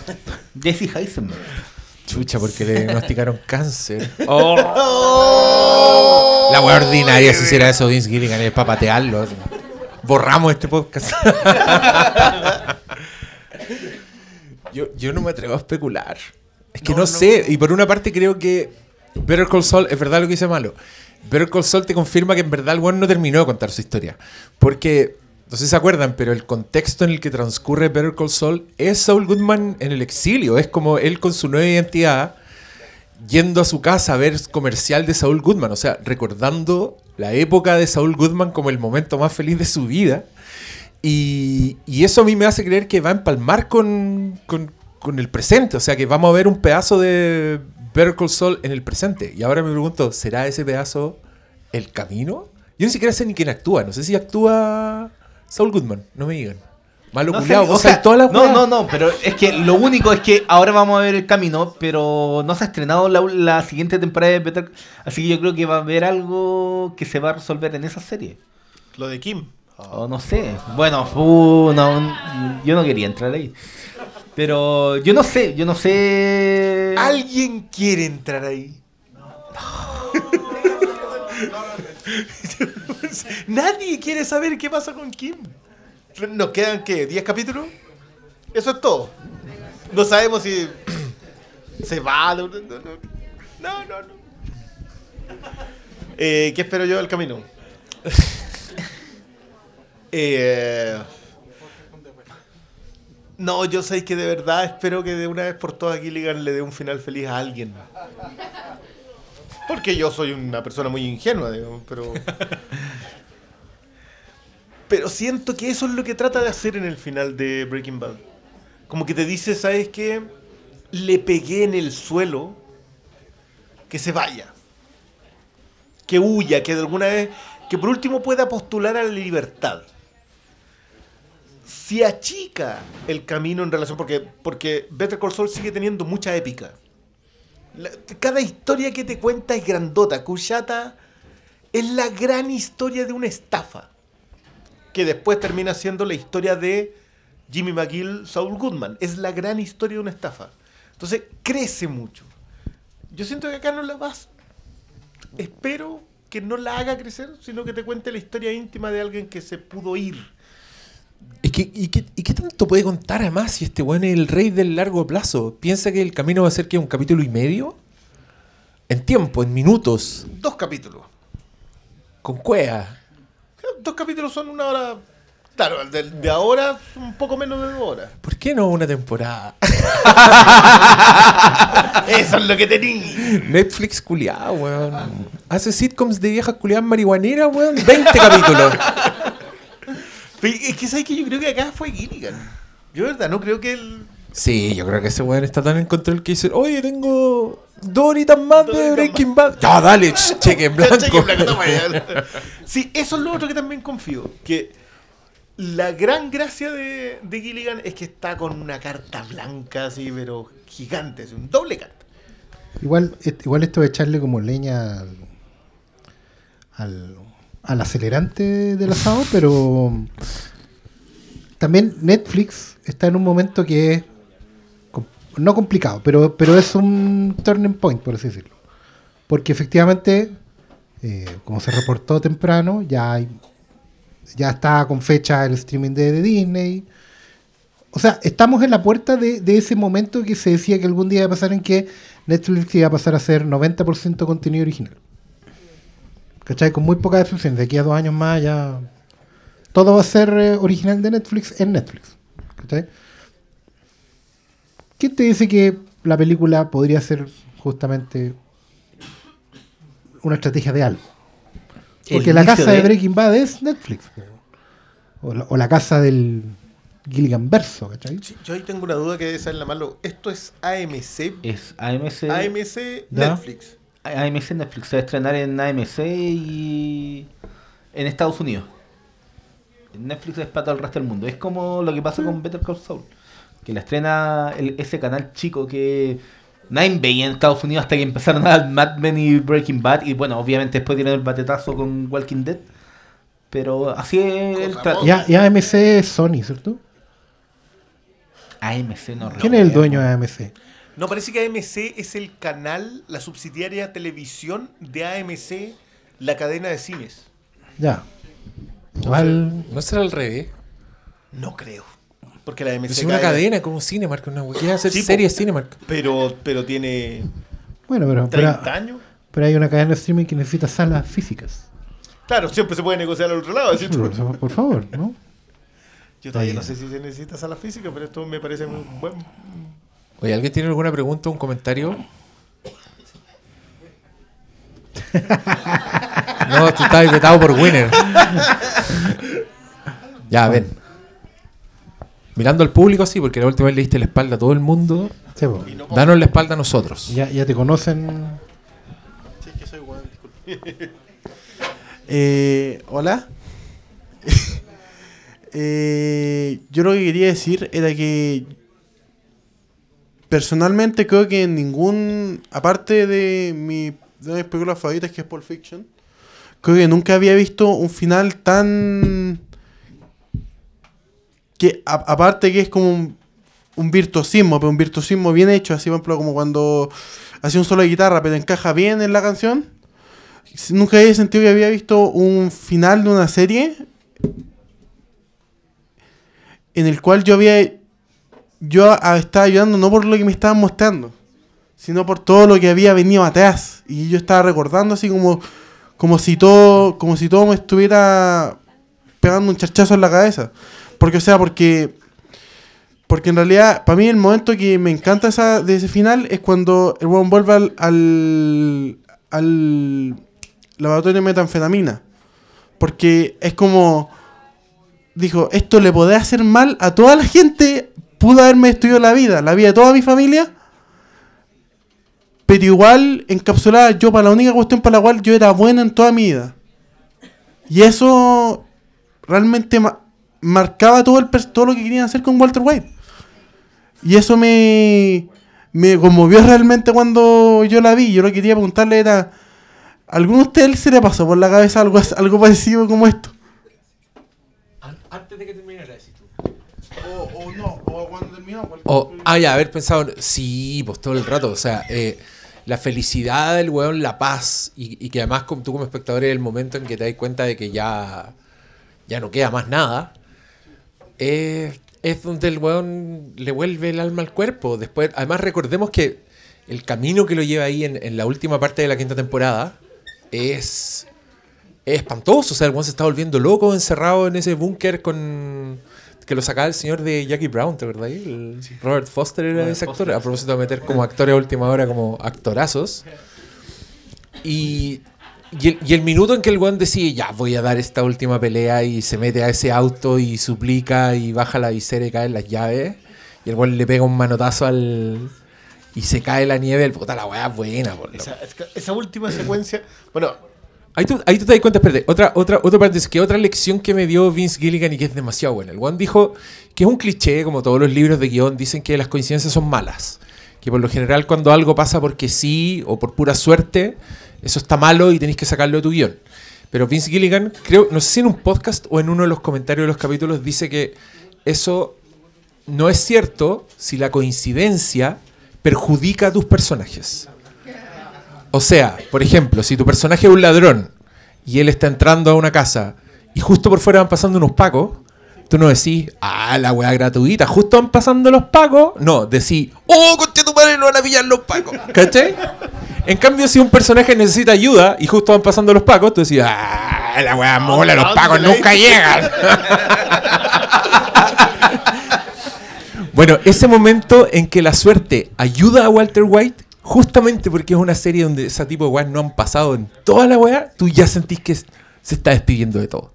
Jesse Heisenberg. Chucha, porque le diagnosticaron cáncer. Oh. La wea ordinaria si hiciera eso Vince Gilligan es para patearlo. así. Borramos este podcast. yo, yo no me atrevo a especular. Es que no, sé. Y por una parte creo que Better Call Saul, es verdad lo que dice Malo. Better Call Saul te confirma que en verdad el weón no terminó de contar su historia. Porque, no sé si se acuerdan, pero el contexto en el que transcurre Better Call Saul es Saul Goodman en el exilio. Es como él con su nueva identidad yendo a su casa a ver comercial de Saul Goodman, o sea, recordando la época de Saul Goodman como el momento más feliz de su vida. Y, y eso a mí me hace creer que va a empalmar con, con- con el presente, o sea, que vamos a ver un pedazo de Better Call Saul en el presente. Y ahora me pregunto, ¿será ese pedazo el camino? Yo ni siquiera sé ni quién actúa, no sé si actúa Saul Goodman, no me digan. Malo No culiao, o vos sea, sabés todas las no, no, no, pero es que lo único es que ahora vamos a ver el camino, pero no se ha estrenado la, la siguiente temporada de Better Así que yo creo que va a haber algo que se va a resolver en esa serie. Lo de Kim. O no sé. Bueno, uh, no, yo no quería entrar ahí. Pero yo no sé, yo no sé. ¿Alguien quiere entrar ahí? Nadie quiere saber qué pasa con Kim. ¿Nos quedan qué? ¿10 capítulos? Eso es todo. No sabemos si se va. No, no, no. Eh, ¿Qué espero yo del camino? Eh, no, yo sé que de verdad espero que de una vez por todas Gilligan le dé un final feliz a alguien. Porque yo soy una persona muy ingenua, digamos, pero. Pero siento que eso es lo que trata de hacer en el final de Breaking Bad. Como que te dice, ¿sabes qué? Le pegué en el suelo. Que se vaya. Que huya, que de alguna vez. Que por último pueda postular a la libertad. Si achica el camino en relación. Porque, porque Better Call Saul sigue teniendo mucha épica. Cada historia que te cuenta es grandota. Kushata es la gran historia de una estafa. Que después termina siendo la historia de Jimmy McGill, Saul Goodman. Es la gran historia de una estafa. Entonces crece mucho. Yo siento que acá no la vas. Espero que no la haga crecer, sino que te cuente la historia íntima de alguien que se pudo ir. ¿Y qué, y, qué, y qué tanto puede contar además si este weón es el rey del largo plazo? ¿Piensa que el camino va a ser que un capítulo y medio? En tiempo, en minutos, Dos capítulos. con cuea. Dos capítulos son una hora. Claro, el de, de ahora un poco menos de dos horas. ¿Por qué no una temporada? Eso es lo que tenía. Netflix culiado, weón. Hace sitcoms de viejas culiadas marihuaneras, weón. 20 capítulos. Pero Es que sabes que yo creo que acá fue Gilligan. Yo, de verdad, no creo que él. Sí, yo creo que ese weón está tan en control que dice, oye, tengo dos horitas más de Breaking Bad. Ya, dale, ch- cheque en blanco. Cheque en blanco, toma ya. Sí, eso es lo otro que también confío. Que la gran gracia de, de Gilligan es que está con una carta blanca así, pero gigante, así, un doble carta. Igual, igual esto de echarle como leña al, al, al acelerante del asado, pero también Netflix está en un momento que es no complicado, pero, pero es un turning point, por así decirlo. Porque efectivamente, eh, como se reportó temprano, ya hay, ya está con fecha el streaming de, Disney. O sea, estamos en la puerta de, de ese momento que se decía que algún día iba a pasar en que Netflix iba a pasar a ser 90% contenido original. ¿Cachai? Con muy pocas excepciones. De aquí a dos años más ya... Todo va a ser eh, original de Netflix en Netflix. ¿Cachai? ¿Quién te dice que la película podría ser justamente una estrategia de algo? Porque la casa de... de- Breaking Bad es Netflix. O la, o la casa del Gilligan Verso, ¿cachai? Sí, yo ahí tengo una duda que debe ser la malo. ¿Esto es AMC? Es AMC. AMC. Netflix. AMC Netflix se va a estrenar en AMC y en Estados Unidos. Netflix es para todo el resto del mundo. Es como lo que pasa con Better Call Saul. Que la estrena el- ese canal chico que nadie veía en Estados Unidos hasta que empezaron a dar Mad Men y Breaking Bad. Y bueno, obviamente después dieron el batetazo con Walking Dead. Pero así es el. Ya, ya AMC es Sony, ¿cierto? AMC no ¿Quién es el dueño de AMC? No, parece que AMC es el canal, la subsidiaria televisión de AMC, la cadena de cines. Ya. No será al revés. No creo. Porque la AMC Es una cae- cadena como Cinemark, una wea. Quiere hacer Sí, po. series Cinemark. Pero, pero tiene Bueno, pero, 30 pero, años. pero hay una cadena de streaming que necesita salas físicas. Claro, siempre se puede negociar al otro lado. ¿sí? Por, por favor, ¿no? Yo todavía no sé si se necesita sala física, pero esto me parece muy bueno. Oye, ¿alguien tiene alguna pregunta o un comentario? no, tú estás vetado por Winner. ya, ven. Mirando al público, sí, porque la última vez le diste la espalda a todo el mundo. Sí, po. Danos la espalda a nosotros. ya, ya te conocen. Sí, es que soy weón, disculpe. Eh, Hola. Eh, yo lo que quería decir era que personalmente creo que en ningún, aparte de, mi, de mis películas favoritas que es Pulp Fiction, creo que nunca había visto un final tan... que aparte que es como un, virtuosismo, pero un virtuosismo bien hecho, así por ejemplo como cuando hace un solo de guitarra pero encaja bien en la canción. Nunca había sentido que había visto un final de una serie en el cual yo había yo estaba ayudando no por lo que me estaban mostrando, sino por todo lo que había venido atrás y yo estaba recordando así como como si todo como si todo me estuviera pegando un charchazo en la cabeza. Porque o sea, porque porque en realidad, para mí el momento que me encanta esa, de ese final es cuando el weón vuelve al, al, al laboratorio de metanfetamina. Porque es como, dijo, esto le podrá hacer mal a toda la gente, pudo haberme destruido la vida, la vida de toda mi familia. Pero igual encapsulada yo para la única cuestión para la cual yo era bueno en toda mi vida. Y eso realmente marcaba todo, el, todo lo que querían hacer con Walter White. Y eso me, me conmovió realmente cuando yo la vi. Yo lo que quería preguntarle era, ¿alguno de ustedes se le pasó por la cabeza algo, algo parecido como esto? Antes de que terminara, decís tú. O, no, o cuando terminó. O, ah, ya, haber pensado. Sí, pues todo el rato. O sea, eh, la felicidad del weón, la paz. Y, y que además, como tú como espectador, es el momento en que te das cuenta de que ya, ya no queda más nada. Eh, es donde el weón le vuelve el alma al cuerpo. Después, además, recordemos que el camino que lo lleva ahí en, en la última parte de la quinta temporada es, es espantoso. O sea, el weón se está volviendo loco encerrado en ese búnker con. Que lo sacaba el señor de Jackie Brown, ¿te? El Robert Foster era Robert ese actor. Foster, A propósito de meter como actores a última hora como actorazos. Y, y, el, y el minuto en que el weón decide, ya voy a dar esta última pelea y se mete a ese auto y suplica y baja la visera y caen las llaves. Y el weón le pega un manotazo al. Y se cae la nieve, el puta la weá es buena, por. Esa, esa última secuencia. Bueno, Ahí tú, ahí tú te das cuenta, espérate, otra, otra, otra parte es que otra lección que me dio Vince Gilligan y que es demasiado buena. El One dijo que es un cliché, como todos los libros de guion, dicen que las coincidencias son malas. Que por lo general cuando algo pasa porque sí o por pura suerte, eso está malo y tenéis que sacarlo de tu guion. Pero Vince Gilligan, creo, no sé si en un podcast o en uno de los comentarios de los capítulos, dice que eso no es cierto si la coincidencia perjudica a tus personajes. O sea, por ejemplo, si tu personaje es un ladrón y él está entrando a una casa y justo por fuera van pasando unos pacos, tú no decís, ah, la weá gratuita, justo van pasando los pacos. No, decís, oh, conche tu madre, lo van a pillar los pacos. ¿Cachai? En cambio, si un personaje necesita ayuda y justo van pasando los pacos, tú decís, ah, la weá mola, los pacos nunca llegan. Bueno, ese momento en que la suerte ayuda a Walter White, justamente porque es una serie donde ese tipo de weas no han pasado en toda la wea, tú ya sentís que se está despidiendo de todo.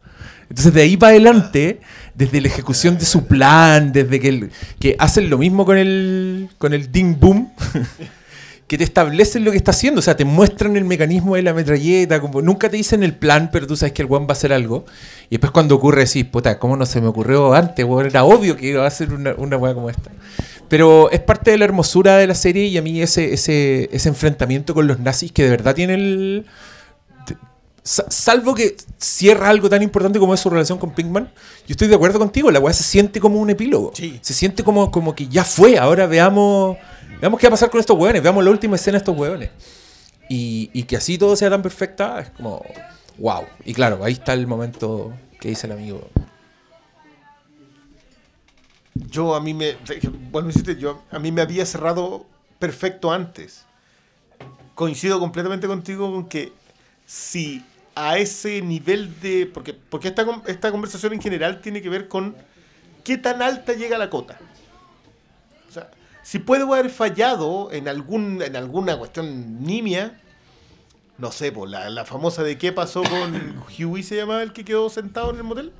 Entonces de ahí para adelante, desde la ejecución de su plan, desde que, el- que hacen lo mismo con el, con el Ding Boom, que te establecen lo que está haciendo. O sea, te muestran el mecanismo de la metralleta. Como, nunca te dicen el plan, pero tú sabes que el weón va a hacer algo. Y después cuando ocurre, decís, puta, ¿cómo no se me ocurrió antes? weón? Era obvio que iba a hacer una, una weá como esta. Pero es parte de la hermosura de la serie y a mí ese, ese, ese enfrentamiento con los nazis que de verdad tiene el... sa- Salvo que cierra algo tan importante como es su relación con Pinkman, yo estoy de acuerdo contigo, la weá se siente como un epílogo. Sí. Se siente como, como que ya fue, ahora veamos, veamos qué va a pasar con estos weones, veamos la última escena de estos weones. Y, y que así todo sea tan perfecta, es como, wow. Y claro, ahí está el momento que dice el amigo. Yo a mí me. Bueno, yo a mí me había cerrado perfecto antes. Coincido completamente contigo con que si a ese nivel de. Porque, porque esta, esta conversación en general tiene que ver con qué tan alta llega la cota. Si puedo haber fallado en, algún, en alguna cuestión nimia, no sé, pues, la, la famosa de qué pasó con Huey, se llamaba el que quedó sentado en el motel.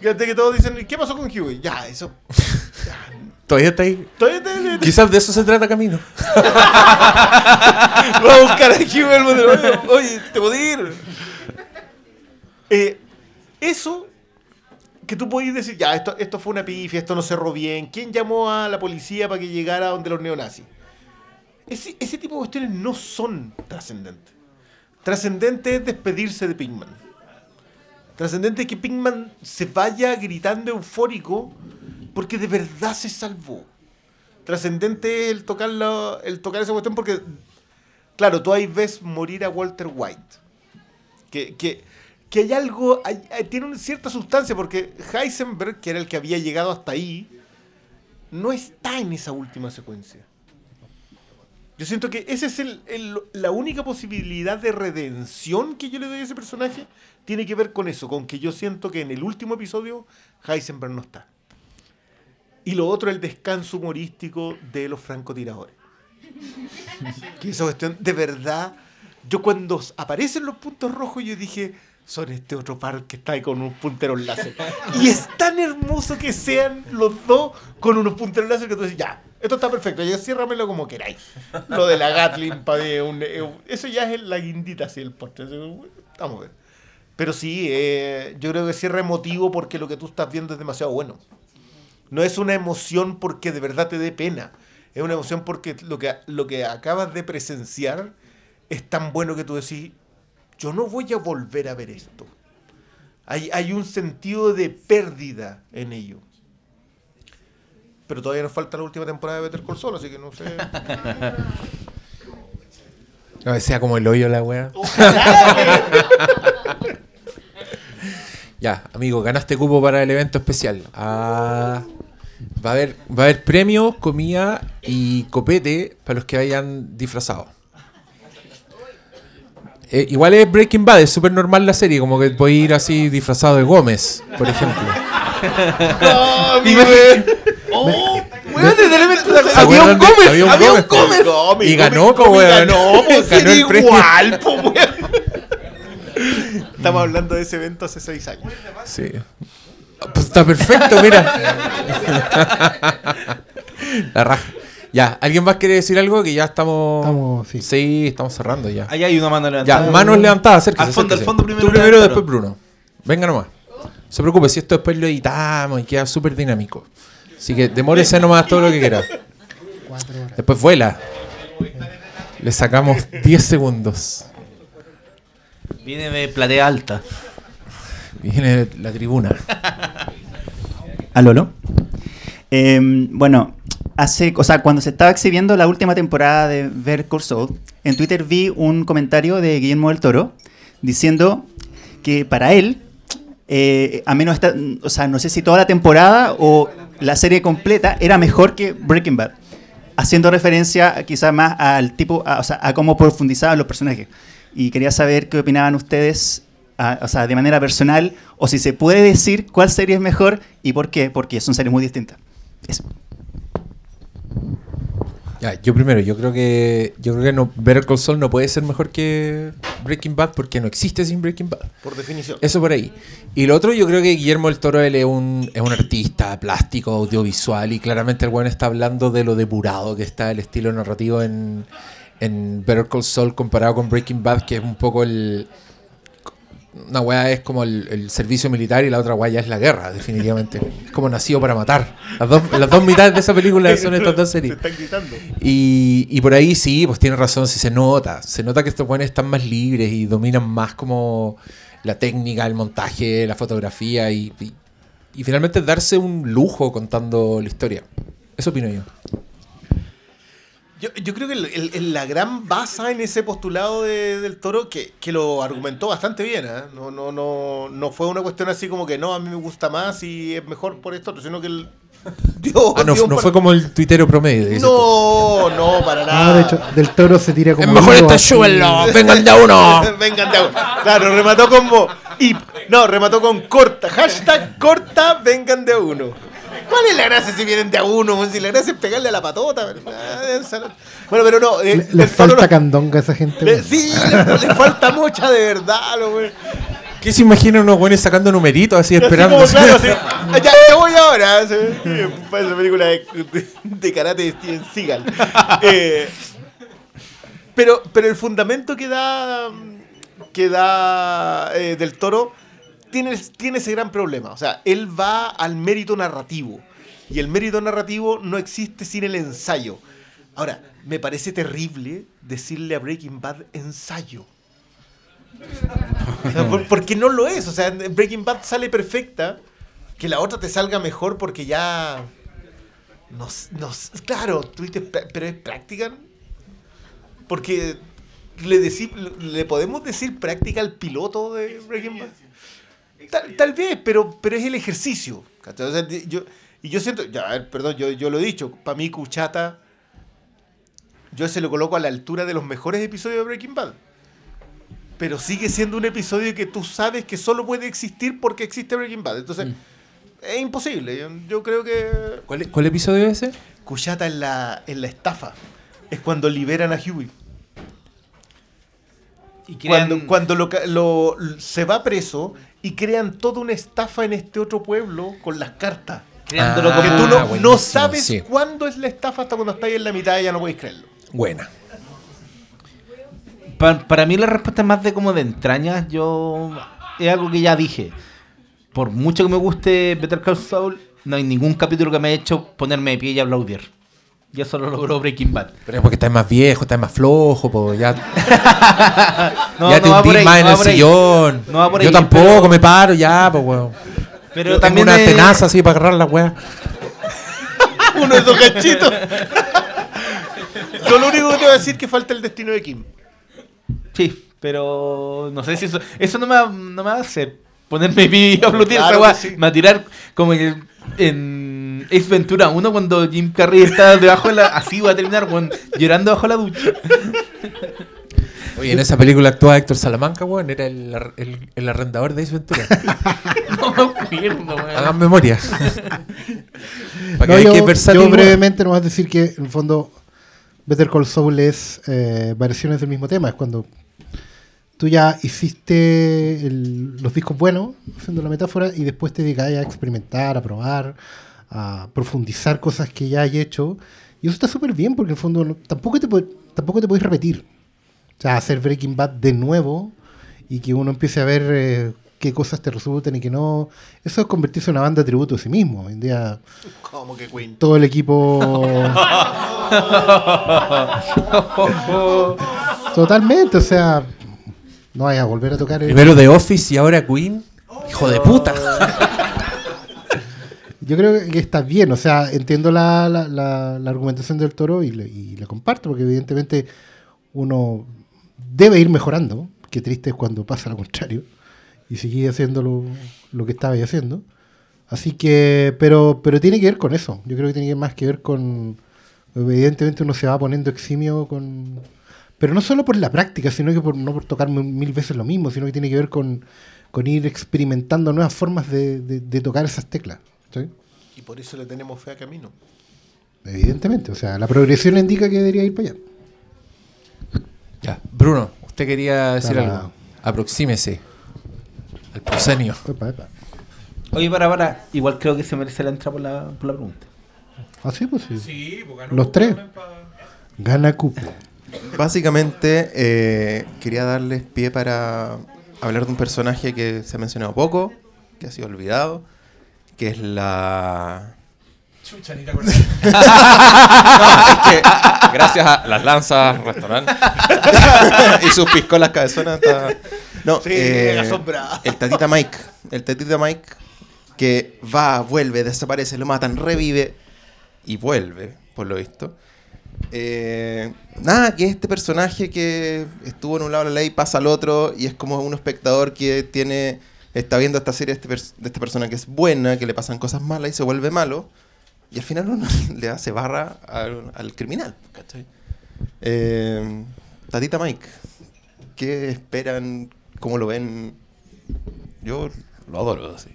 Fíjate que todos dicen, ¿qué pasó con Huey? Ya, eso. Todavía está ahí. Todavía te, te- Quizás de eso se trata Camino. Voy a buscar a Huey el motel. Oye, Oye, te puedo ir. Eh, eso que tú podés decir, ya, esto, esto fue una pifia, esto no cerró bien. ¿Quién llamó a la policía para que llegara donde los neonazis? Ese, ese tipo de cuestiones no son trascendentes. Trascendente es despedirse de Pinkman. Trascendente es que Pinkman se vaya gritando eufórico porque de verdad se salvó. Trascendente es el tocar, el tocar esa cuestión porque, claro, tú ahí ves morir a Walter White. Que, que, que hay algo, hay- hay- tiene una cierta sustancia porque Heisenberg, que era el que había llegado hasta ahí, no está en esa última secuencia. Yo siento que esa es la única posibilidad de redención que yo le doy a ese personaje. Tiene que ver con eso, con que yo siento que en el último episodio Heisenberg no está. Y lo otro, el descanso humorístico de los francotiradores. que esa cuestión, de verdad, yo cuando aparecen los puntos rojos, yo dije, son este otro par que está ahí con unos punteros láser. y es tan hermoso que sean los dos con unos punteros láser que tú dices, ya, esto está perfecto, ya ciérramelo como queráis. Lo de la Gatling, pa' de un- eh, eso ya es la guindita así el postre. Estamos bien. Pero sí, eh, yo creo que cierra emotivo porque lo que tú estás viendo es demasiado bueno. No es una emoción porque de verdad te dé pena. Es una emoción porque lo que, lo que acabas de presenciar es tan bueno que tú decís, yo no voy a volver a ver esto. Hay, hay un sentido de pérdida en ello. Pero todavía nos falta la última temporada de Better Call Saul, así que no sé. A ver, sea como el hoyo la wea. Ya, amigo, ganaste cupo para el evento especial. Ah, va, a haber, va a haber premios, comida y copete para los que vayan disfrazados. Eh, igual es Breaking Bad, es súper normal la serie, como que voy a ir así disfrazado de Gómez, por ejemplo. ¡Oh! Weón, de repente ¿Se había un Gómez, había un Gómez? Y ganó, po, weón. Ganó, Ganó el premio. igual, po, weón. Estamos hablando de ese evento hace seis años. Sí. Pues está perfecto, mira. La raja. Ya, ¿alguien más quiere decir algo? Que ya estamos. Estamos, sí. estamos cerrando ya. Ahí hay una mano Ya, levantada. manos levantadas, acérquese. Al fondo, al fondo primero Tú primero, levantaron. después Bruno. Venga nomás. No se preocupe, si esto después lo editamos y queda súper dinámico. Así que demórese nomás todo lo que quiera. Cuatro horas. Después vuela. Le sacamos 10 segundos. Viene de platea alta. Viene la tribuna. ¿A Lolo? Em, bueno, hace, o sea, cuando se estaba exhibiendo la última temporada de Ver Saul, en Twitter vi un comentario de Guillermo del Toro diciendo que para él, eh, a menos esta, o sea, no sé si toda la temporada o la serie completa era mejor que Breaking Bad, haciendo referencia quizás más al tipo, a, o sea, a cómo profundizaban los personajes. Y quería saber qué opinaban ustedes, o sea, de manera personal, o si se puede decir cuál serie es mejor y por qué, porque son series muy distintas. Eso. Yo primero, yo creo que yo creo que no, Better Call Saul no puede ser mejor que, Breaking Bad porque no existe sin Breaking Bad. Por definición. Eso por ahí. Y lo otro, yo creo que Guillermo del Toro él es un, es un artista plástico, audiovisual, y claramente el buen está hablando de lo depurado que está el estilo narrativo en, en Better Call Saul comparado con Breaking Bad, que es un poco el. Una weá es como el, el servicio militar y la otra weá ya es la guerra, definitivamente. Es como nacido para matar. Las dos, las dos mitades de esa película son estas dos Se series. están gritando. Y, y por ahí sí, pues tiene razón, sí se nota. Se nota que estos buenos están más libres y dominan más como la técnica, el montaje, la fotografía y, y, y finalmente darse un lujo contando la historia. Eso opino yo. Yo, yo creo que el- el- el- la gran base en ese postulado de- del toro, que, que lo argumentó bastante bien, ¿eh? no, no, no, no fue una cuestión así como que no, a mí me gusta más y es mejor por esto, sino que él dio, Ah, no, dio un no par- fue como el tuitero promedio. No, no, para nada. No, de hecho, del toro se tira como. Es mejor este así. súbenlo, vengan de a uno. Vengan de a uno. Claro, remató como. Y, no, remató con corta. Hashtag corta, vengan de a uno. ¿Cuál es la gracia si vienen de a uno? Si la gracia es pegarle a la patota. Ah, Bueno, pero no. eh, Le, el le toro falta no- candonga a esa gente. le-. Sí, le, le falta mucha de verdad, lo güey. ¿Qué se imaginan unos buenos sacando numeritos así Así esperando? como, claro, así, "Ah, ya, te voy ahora. así, Para esa película de, de- de karate de Steven Seagal. Eh, pero, pero el fundamento que da, que da eh, del toro tiene, tiene ese gran problema. O sea, él va al mérito narrativo. Y el mérito narrativo no existe sin el ensayo. Ahora, me parece terrible decirle a Breaking Bad ensayo. O sea, por- porque no lo es. O sea, Breaking Bad sale perfecta. Que la otra te salga mejor porque ya. No, s- no s- claro, "Pra- pero es práctica. Porque le, le podemos decir práctica al piloto de Breaking Bad. Tal, tal vez, pero, pero es el ejercicio. O sea, yo, y yo siento, ya, a ver, perdón, yo, yo lo he dicho, para mí Cuchata, yo se lo coloco a la altura de los mejores episodios de Breaking Bad. Pero sigue siendo un episodio que tú sabes que solo puede existir porque existe Breaking Bad. Entonces, es imposible. Yo, yo creo que ¿Cuál, ¿Cuál episodio es ese? Cuchata en la, en la estafa es cuando liberan a Huey. Y crean- Cuando, cuando lo, lo- se va preso y crean toda una estafa en este otro pueblo con las cartas. creándolo Ah, Que como tú no, buenísimo, no sabes sí. cuándo es la estafa hasta cuando estáis en la mitad y ya no podéis creerlo. Buena. Pa- para mí la respuesta es más de como de entrañas. Yo es algo que ya dije. Por mucho que me guste Better Call Saul, no hay ningún capítulo que me haya hecho ponerme de pie y aplaudir. Y eso lo logró Breaking Bad. Pero es porque estás más viejo, estás más flojo, pues ya, No, ya no te hundís más no en va el ahí. sillón. No va por Yo ahí, tampoco pero- me paro ya, pues weón. Pero Yo tengo también una es- tenaza así para agarrar la weá. Uno de esos ganchitos. Yo lo único que te voy a decir es que falta el destino de Kim. Sí, pero no sé si eso. Eso no me va, no me va a hacer ponerme y aplaudir Claro esa que weá. sí. Me va a tirar como en, en Ace Ventura 1 cuando Jim Carrey está debajo de la. Así va a terminar, weón, llorando bajo la ducha. Oye, en esa película actúa Héctor Salamanca, weón. Era el, ar- el, el arrendador de Ace Ventura. No me acuerdo, weón. Hagan memoria. Para que No, vean yo, que es versátil, yo weón. brevemente nomás decir que en el fondo Better Call Saul es eh, variaciones del mismo tema. Es cuando tú ya hiciste el- los discos buenos, haciendo la metáfora, y después te dedicas a experimentar, a probar, a profundizar cosas que ya hay hecho. Y eso está súper bien porque en el fondo no- tampoco te, po- tampoco te puedes repetir. O sea, hacer Breaking Bad de nuevo y que uno empiece a ver eh, qué cosas te resultan y que no. Eso es convertirse en una banda de tributo a sí mismo. Hoy en día Como que Queen. todo el equipo. Totalmente, o sea, no vayas a volver a tocar. el- Primero The Office y ahora Queen. Hijo de puta. Yo creo que está bien, o sea, entiendo la, la, la- argumentación del toro y, le- y la comparto, porque evidentemente uno debe ir mejorando. Qué triste es cuando pasa lo contrario y seguir haciendo lo, lo que estaba haciendo. Así que, pero, pero tiene que ver con eso. Yo creo que tiene más que ver con. Evidentemente uno se va poniendo eximio con. Pero no solo por la práctica, sino que por, no por tocar mil veces lo mismo, sino que tiene que ver con, ir experimentando nuevas formas de tocar esas teclas. ¿Sí? Y por eso le tenemos fe a Camino. Evidentemente, o sea, la progresión indica que debería ir para allá. Ya, Bruno, Usted quería decir Para- algo. Aproxímese. Al proscenio. Epa, epa. Oye, para, para. Igual creo que se merece la entrada por la, por la pregunta. Ah, sí, pues sí. Los tres. Gana cupo. Básicamente, eh, quería darles pie para hablar de un personaje que se ha mencionado poco, que ha sido olvidado, que es la... No, es que gracias a las lanzas, restaurante y sus piscolas cabezonas. está- No, Sí, eh, asombrado. el tatita Mike. El tatita Mike que va, vuelve, desaparece, lo matan, revive y vuelve, por lo visto. Eh, nada, que este personaje que estuvo en un lado de la ley pasa al otro y es como un espectador que tiene está viendo esta serie de, este de esta persona que es buena, que le pasan cosas malas y se vuelve malo y al final uno le hace barra al, al criminal. ¿cachai? Eh, Tatita Mike, ¿qué esperan? ¿Cómo lo ven? Yo lo adoro así.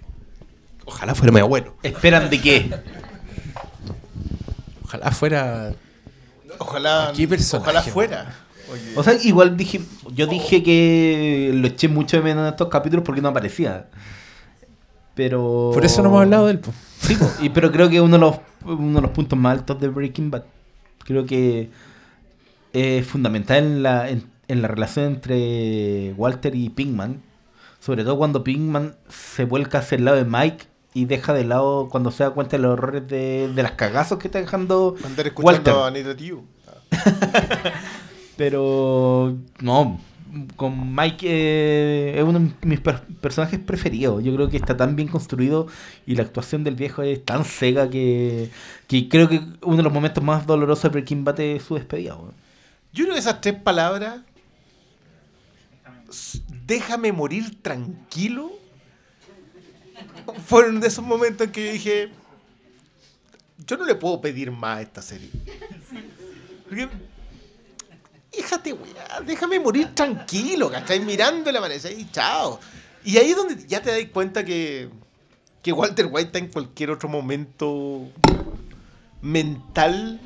Ojalá fuera mi abuelo. ¿Esperan de qué? Ojalá fuera. Ojalá, ¿Qué personaje, ojalá man? O sea, igual dije, yo dije que lo eché mucho de menos en estos capítulos porque no aparecía. Pero. Por eso no hemos hablado de él. po. Sí, y, pero creo que uno de, los, uno de los puntos más altos de Breaking Bad. Creo que es fundamental en la, en, en la relación entre Walter y Pinkman. Sobre todo cuando Pinkman se vuelca hacia el lado de Mike y deja de lado cuando se da cuenta de los errores de, de las cagazos que está dejando Andar escuchando Walter. a Anita Tiu. Pero no, con Mike eh, es uno de mis per- personajes preferidos. Yo creo que está tan bien construido y la actuación del viejo es tan cega que, que creo que uno de los momentos más dolorosos de Breaking Bad es su despedida. weón. Yo creo que esas tres palabras, déjame morir tranquilo, fueron de esos momentos en que yo dije, yo no le puedo pedir más a esta serie. Porque, déjate, weá, déjame morir tranquilo, ¿cachai? Mirando el amanecer y chao. Y ahí es donde ya te das cuenta que, que Walter White está en cualquier otro momento mental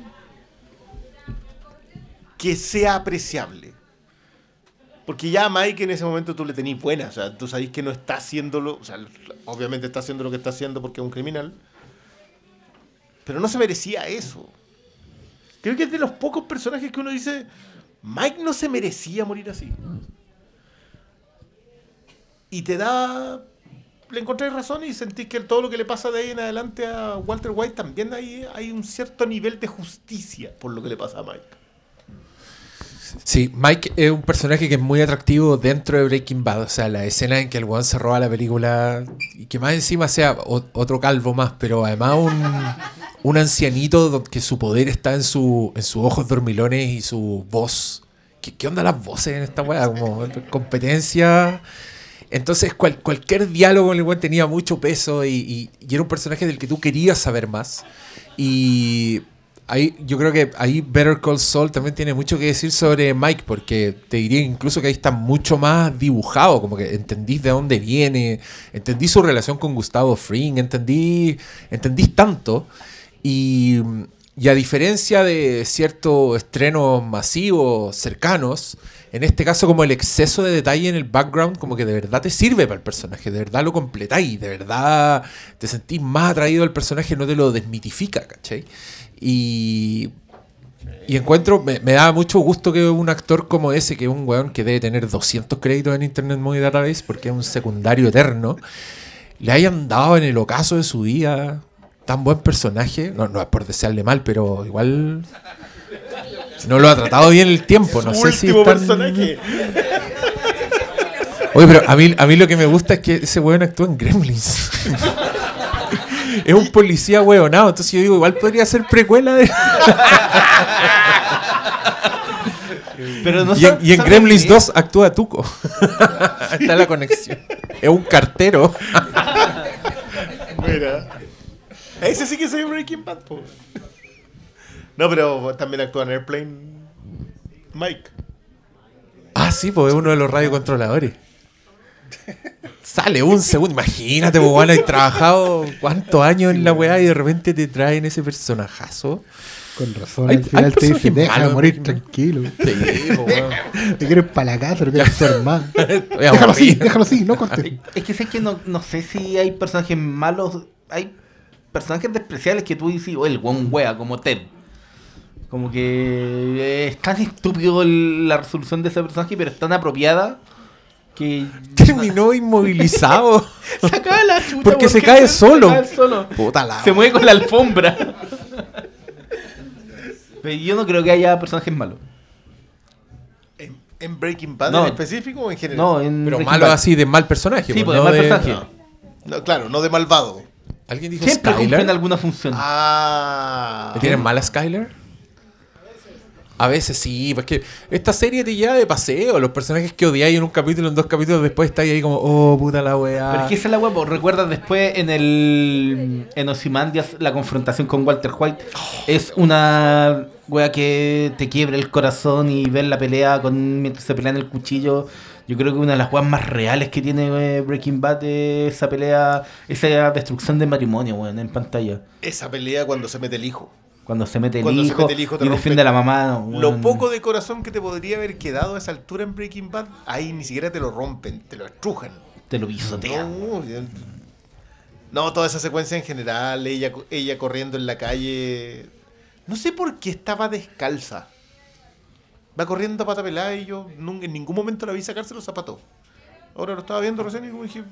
que sea apreciable. Porque ya a Mike en ese momento tú le tenés buena, o sea, tú sabés que no está haciéndolo, o sea, obviamente está haciendo lo que está haciendo porque es un criminal, pero no se merecía eso. Creo que es de los pocos personajes que uno dice, Mike no se merecía morir así. Y te da, le encontré razón y sentís que todo lo que le pasa de ahí en adelante a Walter White también hay, hay un cierto nivel de justicia por lo que le pasa a Mike. Sí, Mike es un personaje que es muy atractivo dentro de Breaking Bad. O sea, la escena en que el weón se roba la película y que más encima sea otro calvo más, pero además un, un ancianito que su poder está en, su, en sus ojos dormilones y su voz. ¿Qué, onda las voces en esta weá? Como competencia. Entonces, cual- cualquier diálogo con el weón tenía mucho peso y, y- y era un personaje del que tú querías saber más. Y ahí, yo creo que ahí Better Call Saul también tiene mucho que decir sobre Mike, porque te diría incluso que ahí está mucho más dibujado, como que entendís de dónde viene, entendí su relación con Gustavo Fring, entendí, entendís tanto. Y, y a diferencia de ciertos estrenos masivos, cercanos, en este caso como el exceso de detalle en el background, como que de verdad te sirve para el personaje, de verdad lo completáis, de verdad te sentís más atraído al personaje, no te lo desmitifica, ¿cachai? Y, y encuentro, me, me da mucho gusto que un actor como ese, que es un weón que debe tener 200 créditos en Internet Movie Database, porque es un secundario eterno, le hayan dado en el ocaso de su vida tan buen personaje. No, no es por desearle mal, pero igual no lo ha tratado bien el tiempo. No sé si tan- personaje. Oye, pero a mí, a mí lo que me gusta es que ese weón actúa en Gremlins. es un policía weonado, entonces yo digo, igual podría ser precuela de... Pero no y, en, y en ¿sabes Gremlins qué? 2 actúa Tuco. Está la conexión. Es un cartero. Mira. Ese sí que es Breaking Bad, po. No, pero también actúa en Airplane Mike. Ah, sí, pues es uno de los radiocontroladores. Sale un segundo. Imagínate, bueno, hay trabajado cuántos años en la weá y de repente te traen ese personajazo. Con razón, Hay- al final te dice, personajes deja de morir tranquilo. Sí, po, weón. Te quieres para la casa, quieres ser más. Estoy déjalo así, déjalo así, no cortes. Es que sé que no, no sé si hay personajes malos. Hay personajes despreciables que tú dices, oh, el buen wea, como Ted. Como que es tan estúpido el- la resolución de ese personaje, pero es tan apropiada que. Terminó inmovilizado. Saca la chucha. Porque ¿por se cae solo. cae solo? Puta la. Se mueve con la alfombra. Pero yo no creo que haya personajes malos. ¿En, en Breaking Bad No. en específico o en general? No, en Pero Breaking malo Bad. así de mal personaje. Sí, pues, no de mal de- personaje. No, claro, no de malvado. ¿Alguien dijo Siempre Skyler? alguna función. Ah. ¿Le tienen mala Skyler? A veces sí, porque esta serie te lleva de paseo. Los personajes que odiáis en un capítulo, en dos capítulos después estáis ahí como, oh, puta la weá. Pero es que esa es la hueá, pues, recuerdas después en el en Ozymandias la confrontación con Walter White es una wea que te quiebra el corazón y ver la pelea con mientras se pelean el cuchillo. Yo creo que una de las weas más reales que tiene eh, Breaking Bad es esa pelea, esa destrucción de matrimonio, weón, en pantalla. Esa pelea cuando se mete el hijo. Cuando se mete el, Cuando se hijo, mete el hijo te y defiende a la mamá. Lo poco de corazón que te podría haber quedado a esa altura en Breaking Bad, ahí ni siquiera te lo rompen, te lo estrujan. te lo pisotean. No, no, toda esa secuencia en general, ella, ella corriendo en la calle. No sé por qué estaba descalza. Va corriendo a pata pelada y yo nun- en ningún momento la vi sacarse los zapatos. Ahora lo estaba viendo recién y dije.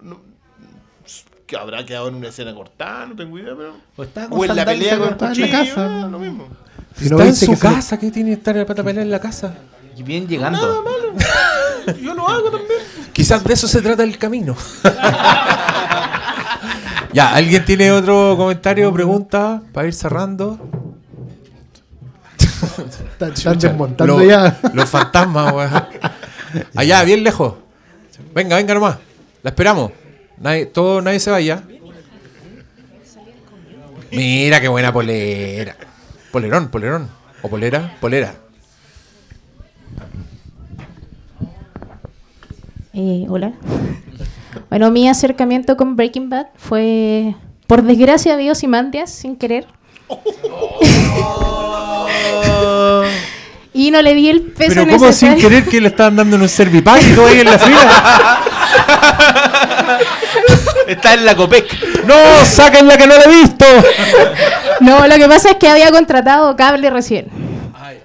no- no- que habrá quedado en una escena cortada, no tengo idea, pero. O con O en la pelea con el en la casa. ah, lo mismo. Si Está no en viste su que se le- casa, ¿qué tiene que estar el pata pelea en la casa? Y bien llegando. Yo lo hago también. Quizás de eso se trata el camino. ya, ¿alguien tiene otro comentario o pregunta para ir cerrando? Están, están desmontando Lo- ya. Los fantasmas, weón. Allá, bien lejos. Venga, venga nomás. La esperamos. Nadie, todo, nadie se vaya. Mira qué buena polera. Polerón, polerón. ¿O polera? Polera. Eh, hola. Bueno, mi acercamiento con Breaking Bad fue, por desgracia, vi Ozymandias sin querer. y no le di el peso Pero ¿cómo sin necesario. querer que le estaban dando en un servipack y tú ahí en la fila? Está en la Copec. ¡No! ¡Sáquenla que no la he visto! No, lo que pasa es que había contratado cable recién.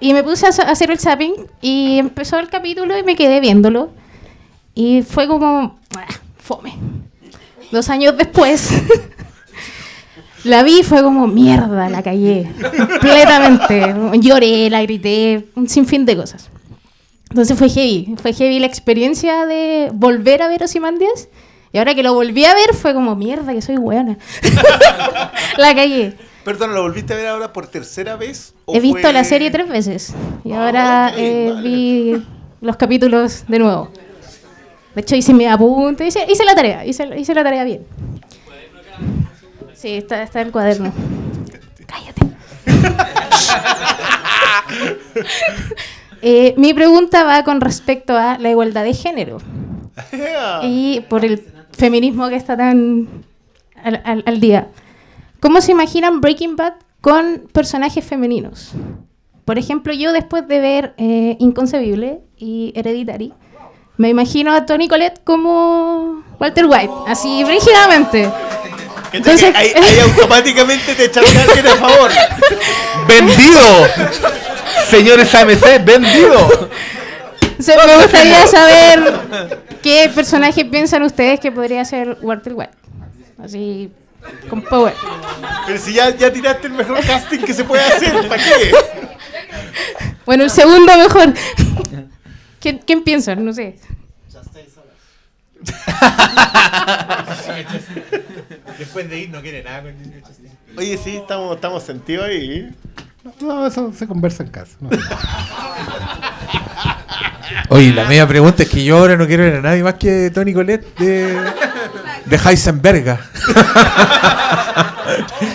Y me puse a hacer el zapping y empezó el capítulo y me quedé viéndolo. Y fue como, ah, fome. Dos años después, la vi y fue como, mierda, la callé. Completamente. Lloré, la grité, un sinfín de cosas. Entonces fue heavy. Fue heavy la experiencia de volver a ver Ozymandias. Y ahora que lo volví a ver fue como, mierda, que soy buena. la callé. Perdón, ¿lo volviste a ver ahora por tercera vez? He visto fue- la serie tres veces y Ah, ahora eh, vale. vi los capítulos de nuevo. De hecho, hice mi apunte, hice, hice la tarea, hice, hice la tarea bien. Sí, está, está el cuaderno. Cállate. Eh, mi pregunta va con respecto a la igualdad de género y por el feminismo que está tan al, al- al día. ¿Cómo se imaginan Breaking Bad con personajes femeninos? Por ejemplo, yo después de ver eh, Inconcebible y Hereditary, me imagino a Tony Collette como Walter White, así brígidamente. Entonces- que ahí, ahí automáticamente te a alguien a favor. ¡Vendido! Señores AMC, vendido. O sea, me gustaría saber qué personaje piensan ustedes que podría ser Walter White. Así, con power. Pero si ya, ya tiraste el mejor casting que se puede hacer, ¿para qué? Bueno, el segundo mejor. ¿Quién, quién piensan? No sé. Después de ir no quiere nada con Oye, sí, estamos, estamos sentidos ahí. No, eso se conversa en casa. no. Oye, la media pregunta es que yo ahora no quiero ver a nadie más que Tony Colette de, de Heisenberga.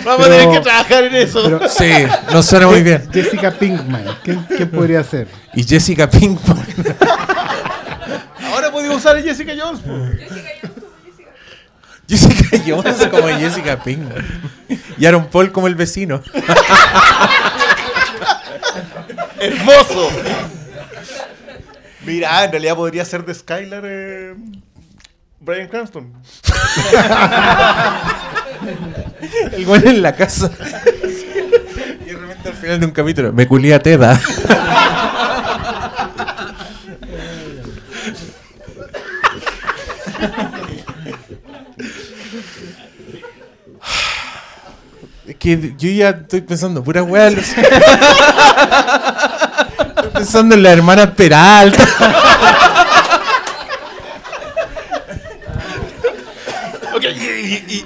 Vamos a tener que trabajar en eso. pero- Sí, no suena muy bien. Jessica Pinkman, ¿quién, quién podría ser? Y Jessica Pinkman. Ahora podemos usar a Jessica Jones. po. Jessica Jones como Jessica Pinkman. Y Aaron Paul como el vecino. ¡Hermoso! Mira, en realidad podría ser de Skylar eh, Brian Cranston. El güey en la casa. Y de repente al final de un capítulo, me culía a Teda. Es que yo ya estoy pensando, pura weá. pensando en la hermana Peralta. Ok, y, y- y-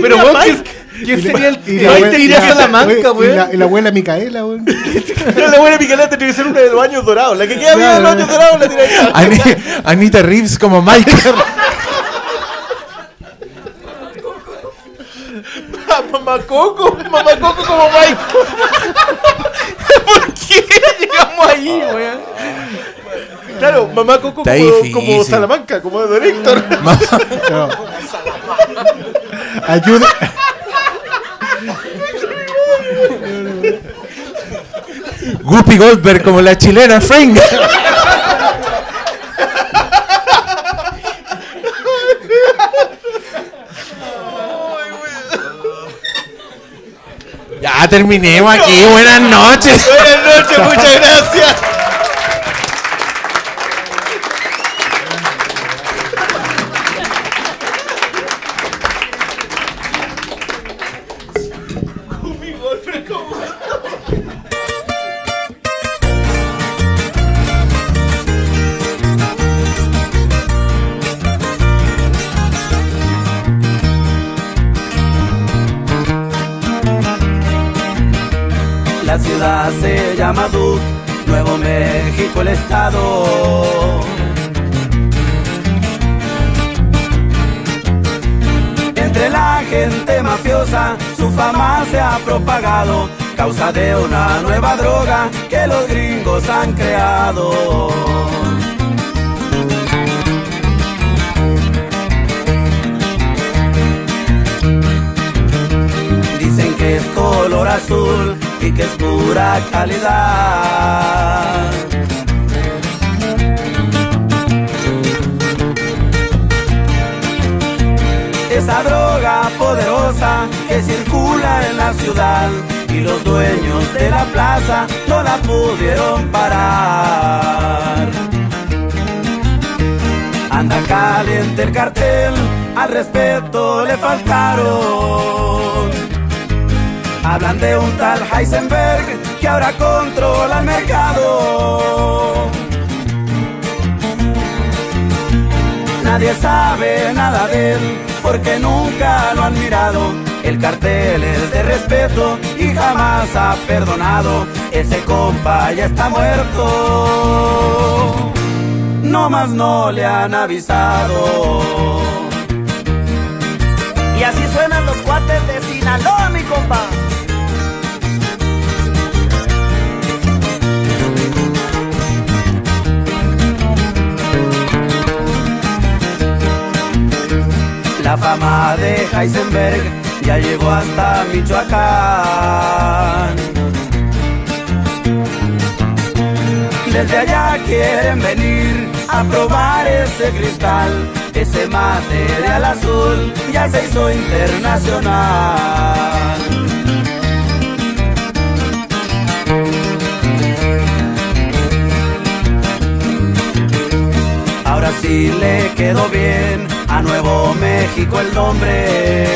Pero, weón, ¿quién, quién sería el Y Mike abuela- te iría a y Salamanca, y weón? la, y la abuela Micaela, weón. Pero la buena Micaela tendría que ser una de los años dorados. La que queda viva de los años dorados la ahí. Ani- Anita Reeves como Mike. Mamá Coco, Mamá Coco como Mike. ¿Por qué llegamos ahí, weón? Claro, Mamá Coco Está como, difícil. como Salamanca, como Don Héctor. No. Ayuda. Guppy Goldberg como la chilena Frank. Terminemos aquí. Buenas noches. Buenas noches, muchas gracias. Entre la gente mafiosa su fama se ha propagado, causa de una nueva droga que los gringos han creado. Dicen que es color azul y que es pura calidad. Esa droga poderosa que circula en la ciudad y los dueños de la plaza no la pudieron parar. Anda caliente el cartel, al respeto le faltaron. Hablan de un tal Heisenberg que ahora controla el mercado. Nadie sabe nada de él porque nunca lo han mirado. El cartel es de respeto y jamás ha perdonado. Ese compa ya está muerto. No más no le han avisado. Y así suenan los cuates de Sinaloa, mi compa. La fama de Heisenberg ya llegó hasta Michoacán. Desde allá quieren venir a probar ese cristal, ese material azul ya se hizo internacional. Ahora sí le quedó bien a Nuevo México el nombre.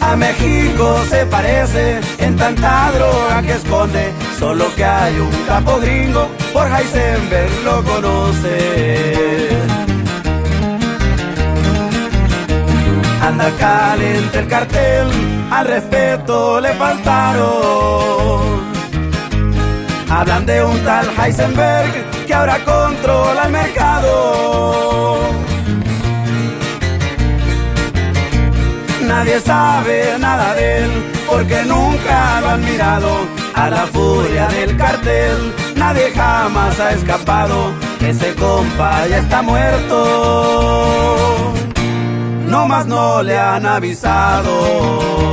A México se parece en tanta droga que esconde, solo que hay un capo gringo, por Heisenberg lo conoce. Anda caliente el cartel, al respeto le faltaron. Hablan de un tal Heisenberg que ahora controla el mercado. Nadie sabe nada de él porque nunca lo han mirado. A la furia del cartel, nadie jamás ha escapado. Ese compa ya está muerto, no más no le han avisado.